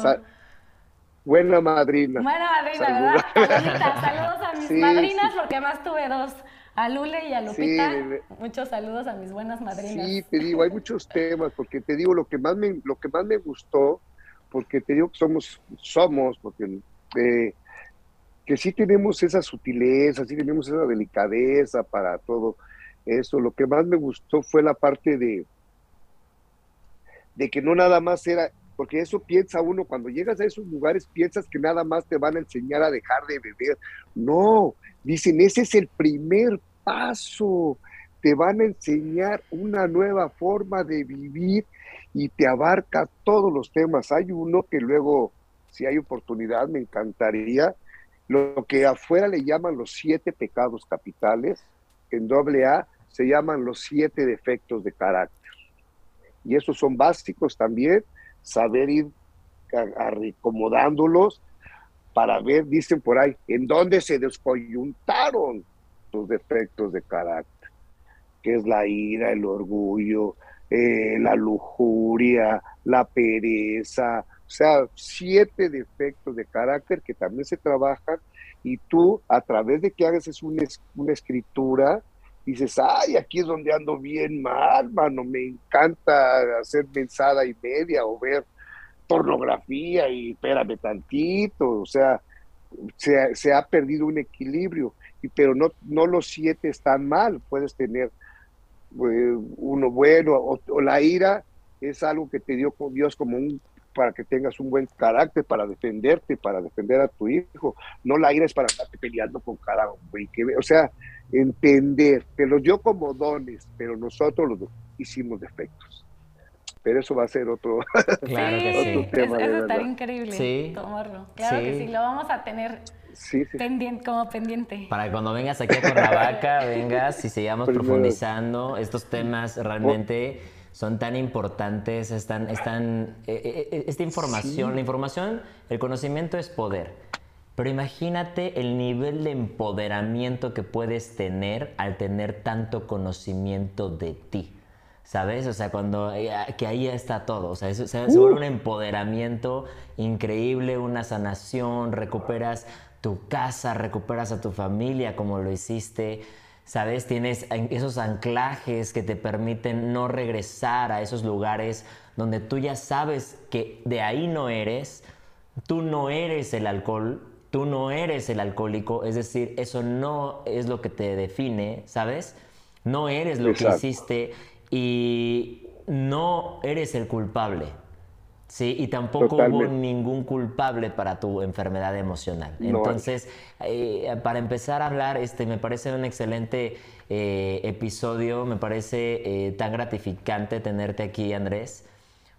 buena madrina. Buena madrina, ¿verdad? saludos a mis madrinas, porque además tuve dos, a Lule y a Lupita. Muchos saludos a mis buenas madrinas. Sí, te digo, hay muchos temas, porque te digo, lo que más me, lo que más me gustó, porque te digo que somos, somos, porque eh, que sí tenemos esa sutileza, sí tenemos esa delicadeza para todo eso. Lo que más me gustó fue la parte de, de que no nada más era, porque eso piensa uno, cuando llegas a esos lugares piensas que nada más te van a enseñar a dejar de beber. No, dicen, ese es el primer paso. Te van a enseñar una nueva forma de vivir y te abarca todos los temas. Hay uno que luego, si hay oportunidad, me encantaría, lo que afuera le llaman los siete pecados capitales, en doble A se llaman los siete defectos de carácter. Y esos son básicos también, saber ir acomodándolos para ver, dicen por ahí, en dónde se descoyuntaron tus defectos de carácter, que es la ira, el orgullo, eh, la lujuria, la pereza, o sea, siete defectos de carácter que también se trabajan y tú a través de que hagas es una, una escritura dices, ay, aquí es donde ando bien mal, mano, me encanta hacer mensada y media o ver pornografía y espérame tantito, o sea, se, ha perdido un equilibrio, y, pero no, no los siete están mal, puedes tener eh, uno bueno, o, la ira es algo que te dio Dios como un para que tengas un buen carácter, para defenderte, para defender a tu hijo. No la ira es para estarte peleando con cada hombre. Que, o sea, entender, te los dio como dones, pero nosotros los hicimos defectos. Pero eso va a ser otro, claro que sí. tema. Es, estar increíble tomarlo. Claro que sí, lo vamos a tener Pendiente, como pendiente. Para cuando vengas aquí a Cuernavaca, vengas y sigamos profundizando estos temas realmente son tan importantes, están, están, eh, eh, esta información, la información, el conocimiento es poder. Pero imagínate el nivel de empoderamiento que puedes tener al tener tanto conocimiento de ti. ¿Sabes? O sea, cuando eh, que ahí está todo. O sea, se, vuelve un empoderamiento increíble, una sanación, recuperas tu casa, recuperas a tu familia como lo hiciste. ¿Sabes? Tienes esos anclajes que te permiten no regresar a esos lugares donde tú ya sabes que de ahí no eres, tú no eres el alcohol, tú no eres el alcohólico, es decir, eso no es lo que te define, ¿sabes? No eres lo que hiciste y no eres el culpable. Sí, y tampoco hubo ningún culpable para tu enfermedad emocional. Entonces, eh, para empezar a hablar, este, me parece un excelente eh, episodio, me parece eh, tan gratificante tenerte aquí, Andrés.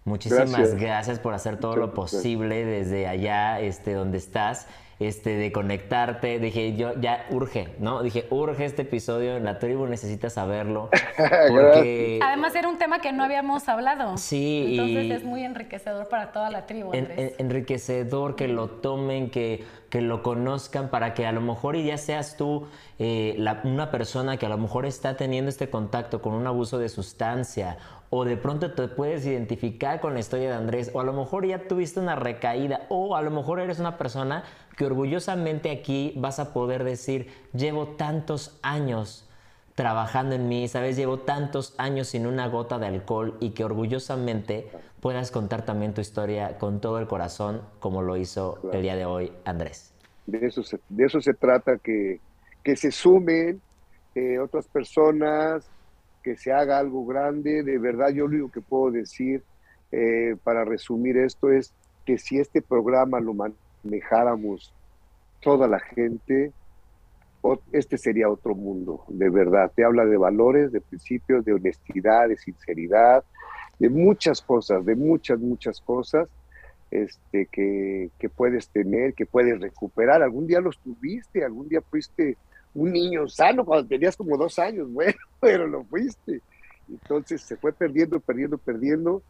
Muchísimas gracias, por hacer todo lo posible desde allá, este, donde estás este, de conectarte. Dije, yo ya urge, ¿no? Dije, urge este episodio, la tribu necesita saberlo. Porque... Además era un tema que no habíamos hablado. Sí. Entonces es muy enriquecedor para toda la tribu. enriquecedor que lo tomen, que, que lo conozcan para que a lo mejor y ya seas tú eh, una persona que a lo mejor está teniendo este contacto con un abuso de sustancia o de pronto te puedes identificar con la historia de Andrés, o a lo mejor ya tuviste una recaída, o a lo mejor eres una persona que orgullosamente aquí vas a poder decir, llevo tantos años trabajando en mí, sabes, llevo tantos años sin una gota de alcohol y que orgullosamente puedas contar también tu historia con todo el corazón, como lo hizo el día de hoy Andrés. De eso se, de eso se trata, que, que se sumen eh, otras personas, que se haga algo grande. De verdad, yo lo único que puedo decir eh, para resumir esto es que si este programa lo manejáramos toda la gente, este sería otro mundo, de verdad. Te habla de valores, de principios, de honestidad, de sinceridad, de muchas cosas, de muchas, muchas cosas este, que, que puedes tener, que puedes recuperar. Algún día los tuviste, algún día fuiste un niño sano cuando tenías como dos años, bueno, pero lo fuiste. Entonces se fue perdiendo, perdiendo, perdiendo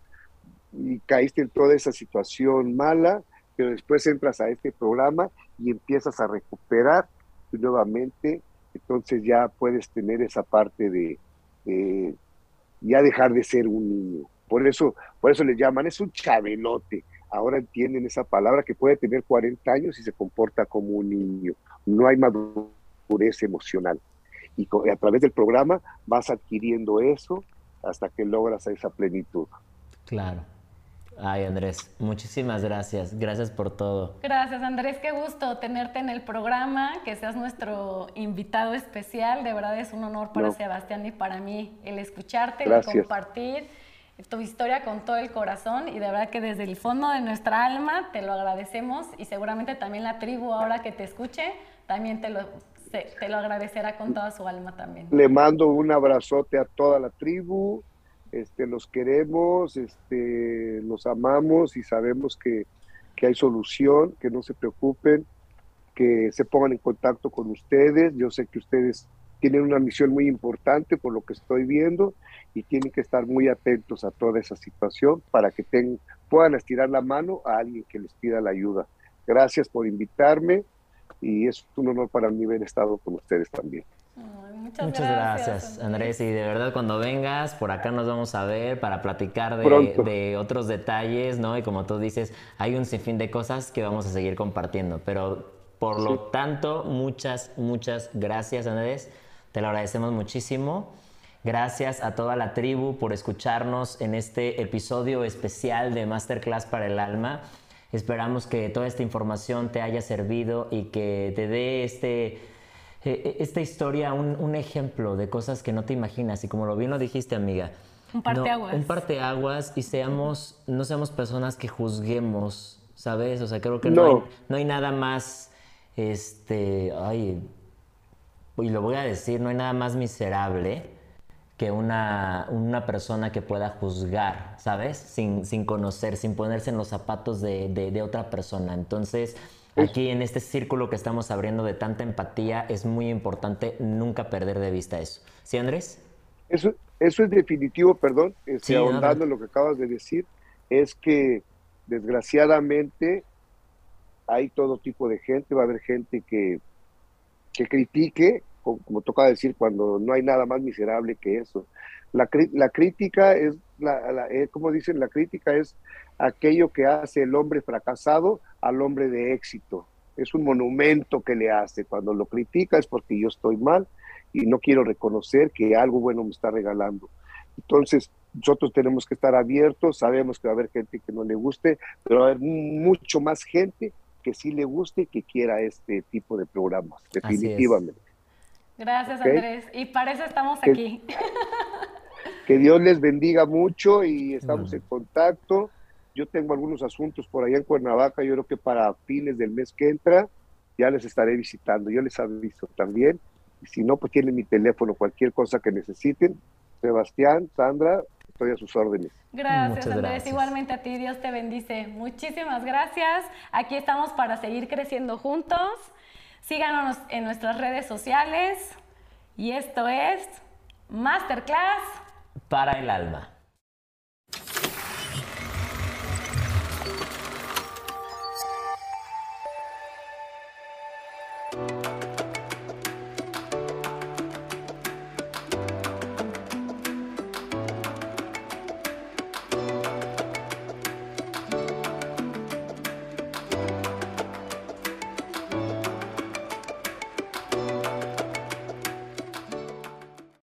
y caíste en toda esa situación mala, pero después entras a este programa y empiezas a recuperar nuevamente, entonces ya puedes tener esa parte de, ya dejar de ser un niño. Por eso, por eso le llaman, es un chabelote. Ahora entienden esa palabra que puede tener 40 años y se comporta como un niño. No hay madurez pureza emocional. Y a través del programa vas adquiriendo eso hasta que logras esa plenitud. Claro. Ay, Andrés, muchísimas gracias. Gracias por todo. Gracias, Andrés. Qué gusto tenerte en el programa, que seas nuestro invitado especial. De verdad es un honor para Sebastián y para mí el escucharte, el compartir tu historia con todo el corazón y de verdad que desde el fondo de nuestra alma te lo agradecemos y seguramente también la tribu ahora que te escuche también te lo te lo agradecerá con toda su alma también. Le mando un abrazote a toda la tribu, este, los queremos, este, los amamos y sabemos que, que hay solución, que no se preocupen, que se pongan en contacto con ustedes. Yo sé que ustedes tienen una misión muy importante por lo que estoy viendo y tienen que estar muy atentos a toda esa situación para que puedan estirar la mano a alguien que les pida la ayuda. Gracias por invitarme y es un honor para mí haber estado con ustedes también. muchas, gracias, Andrés. Y de verdad, cuando vengas, por acá nos vamos a ver para platicar de, otros detalles, ¿no? Y como tú dices, hay un sinfín de cosas que vamos a seguir compartiendo. Pero por lo tanto, muchas, muchas gracias, Andrés. Te lo agradecemos muchísimo. Gracias a toda la tribu por escucharnos en este episodio especial de Masterclass para el Alma. Esperamos que toda esta información te haya servido y que te dé este, eh, eh, esta historia un, un ejemplo de cosas que no te imaginas. Y como lo bien lo dijiste, amiga, Un parteaguas. no, un parteaguas y seamos, no seamos personas que juzguemos, ¿sabes? O sea, creo que no, No. hay, no hay nada más, este, ay, y lo voy a decir, no hay nada más miserable que una, una persona que pueda juzgar, ¿sabes? Sin, sin conocer, sin ponerse en los zapatos de, de- de otra persona. Entonces, aquí en este círculo que estamos abriendo de tanta empatía, es muy importante nunca perder de vista eso. ¿Sí, Andrés? Eso, eso es definitivo, perdón, este, Sí, no, ahondando en lo que acabas de decir, es que desgraciadamente hay todo tipo de gente, va a haber gente que, que critique, como, como toca decir, cuando no hay nada más miserable que eso. La, la crítica es, la, la- eh, como dicen, la crítica es aquello que hace el hombre fracasado al hombre de éxito. Es un monumento que le hace. Cuando lo critica es porque yo estoy mal y no quiero reconocer que algo bueno me está regalando. Entonces, nosotros tenemos que estar abiertos, sabemos que va a haber gente que no le guste, pero va a haber mucho más gente que sí le guste y que quiera este tipo de programas, definitivamente. Gracias. Andrés. Y para eso estamos Que- aquí. Que Dios les bendiga mucho y estamos Bueno. en contacto. Yo tengo algunos asuntos por allá en Cuernavaca, yo creo que para fines del mes que entra ya les estaré visitando, yo les aviso también. Y si no, pues tienen mi teléfono, cualquier cosa que necesiten. Sebastián, Sandra, estoy a sus órdenes. Gracias, Muchas Andrés. gracias. Igualmente a ti, Dios te bendice. Muchísimas gracias. Aquí estamos para seguir creciendo juntos. Síganos en nuestras redes sociales. Y esto es Masterclass Para el alma.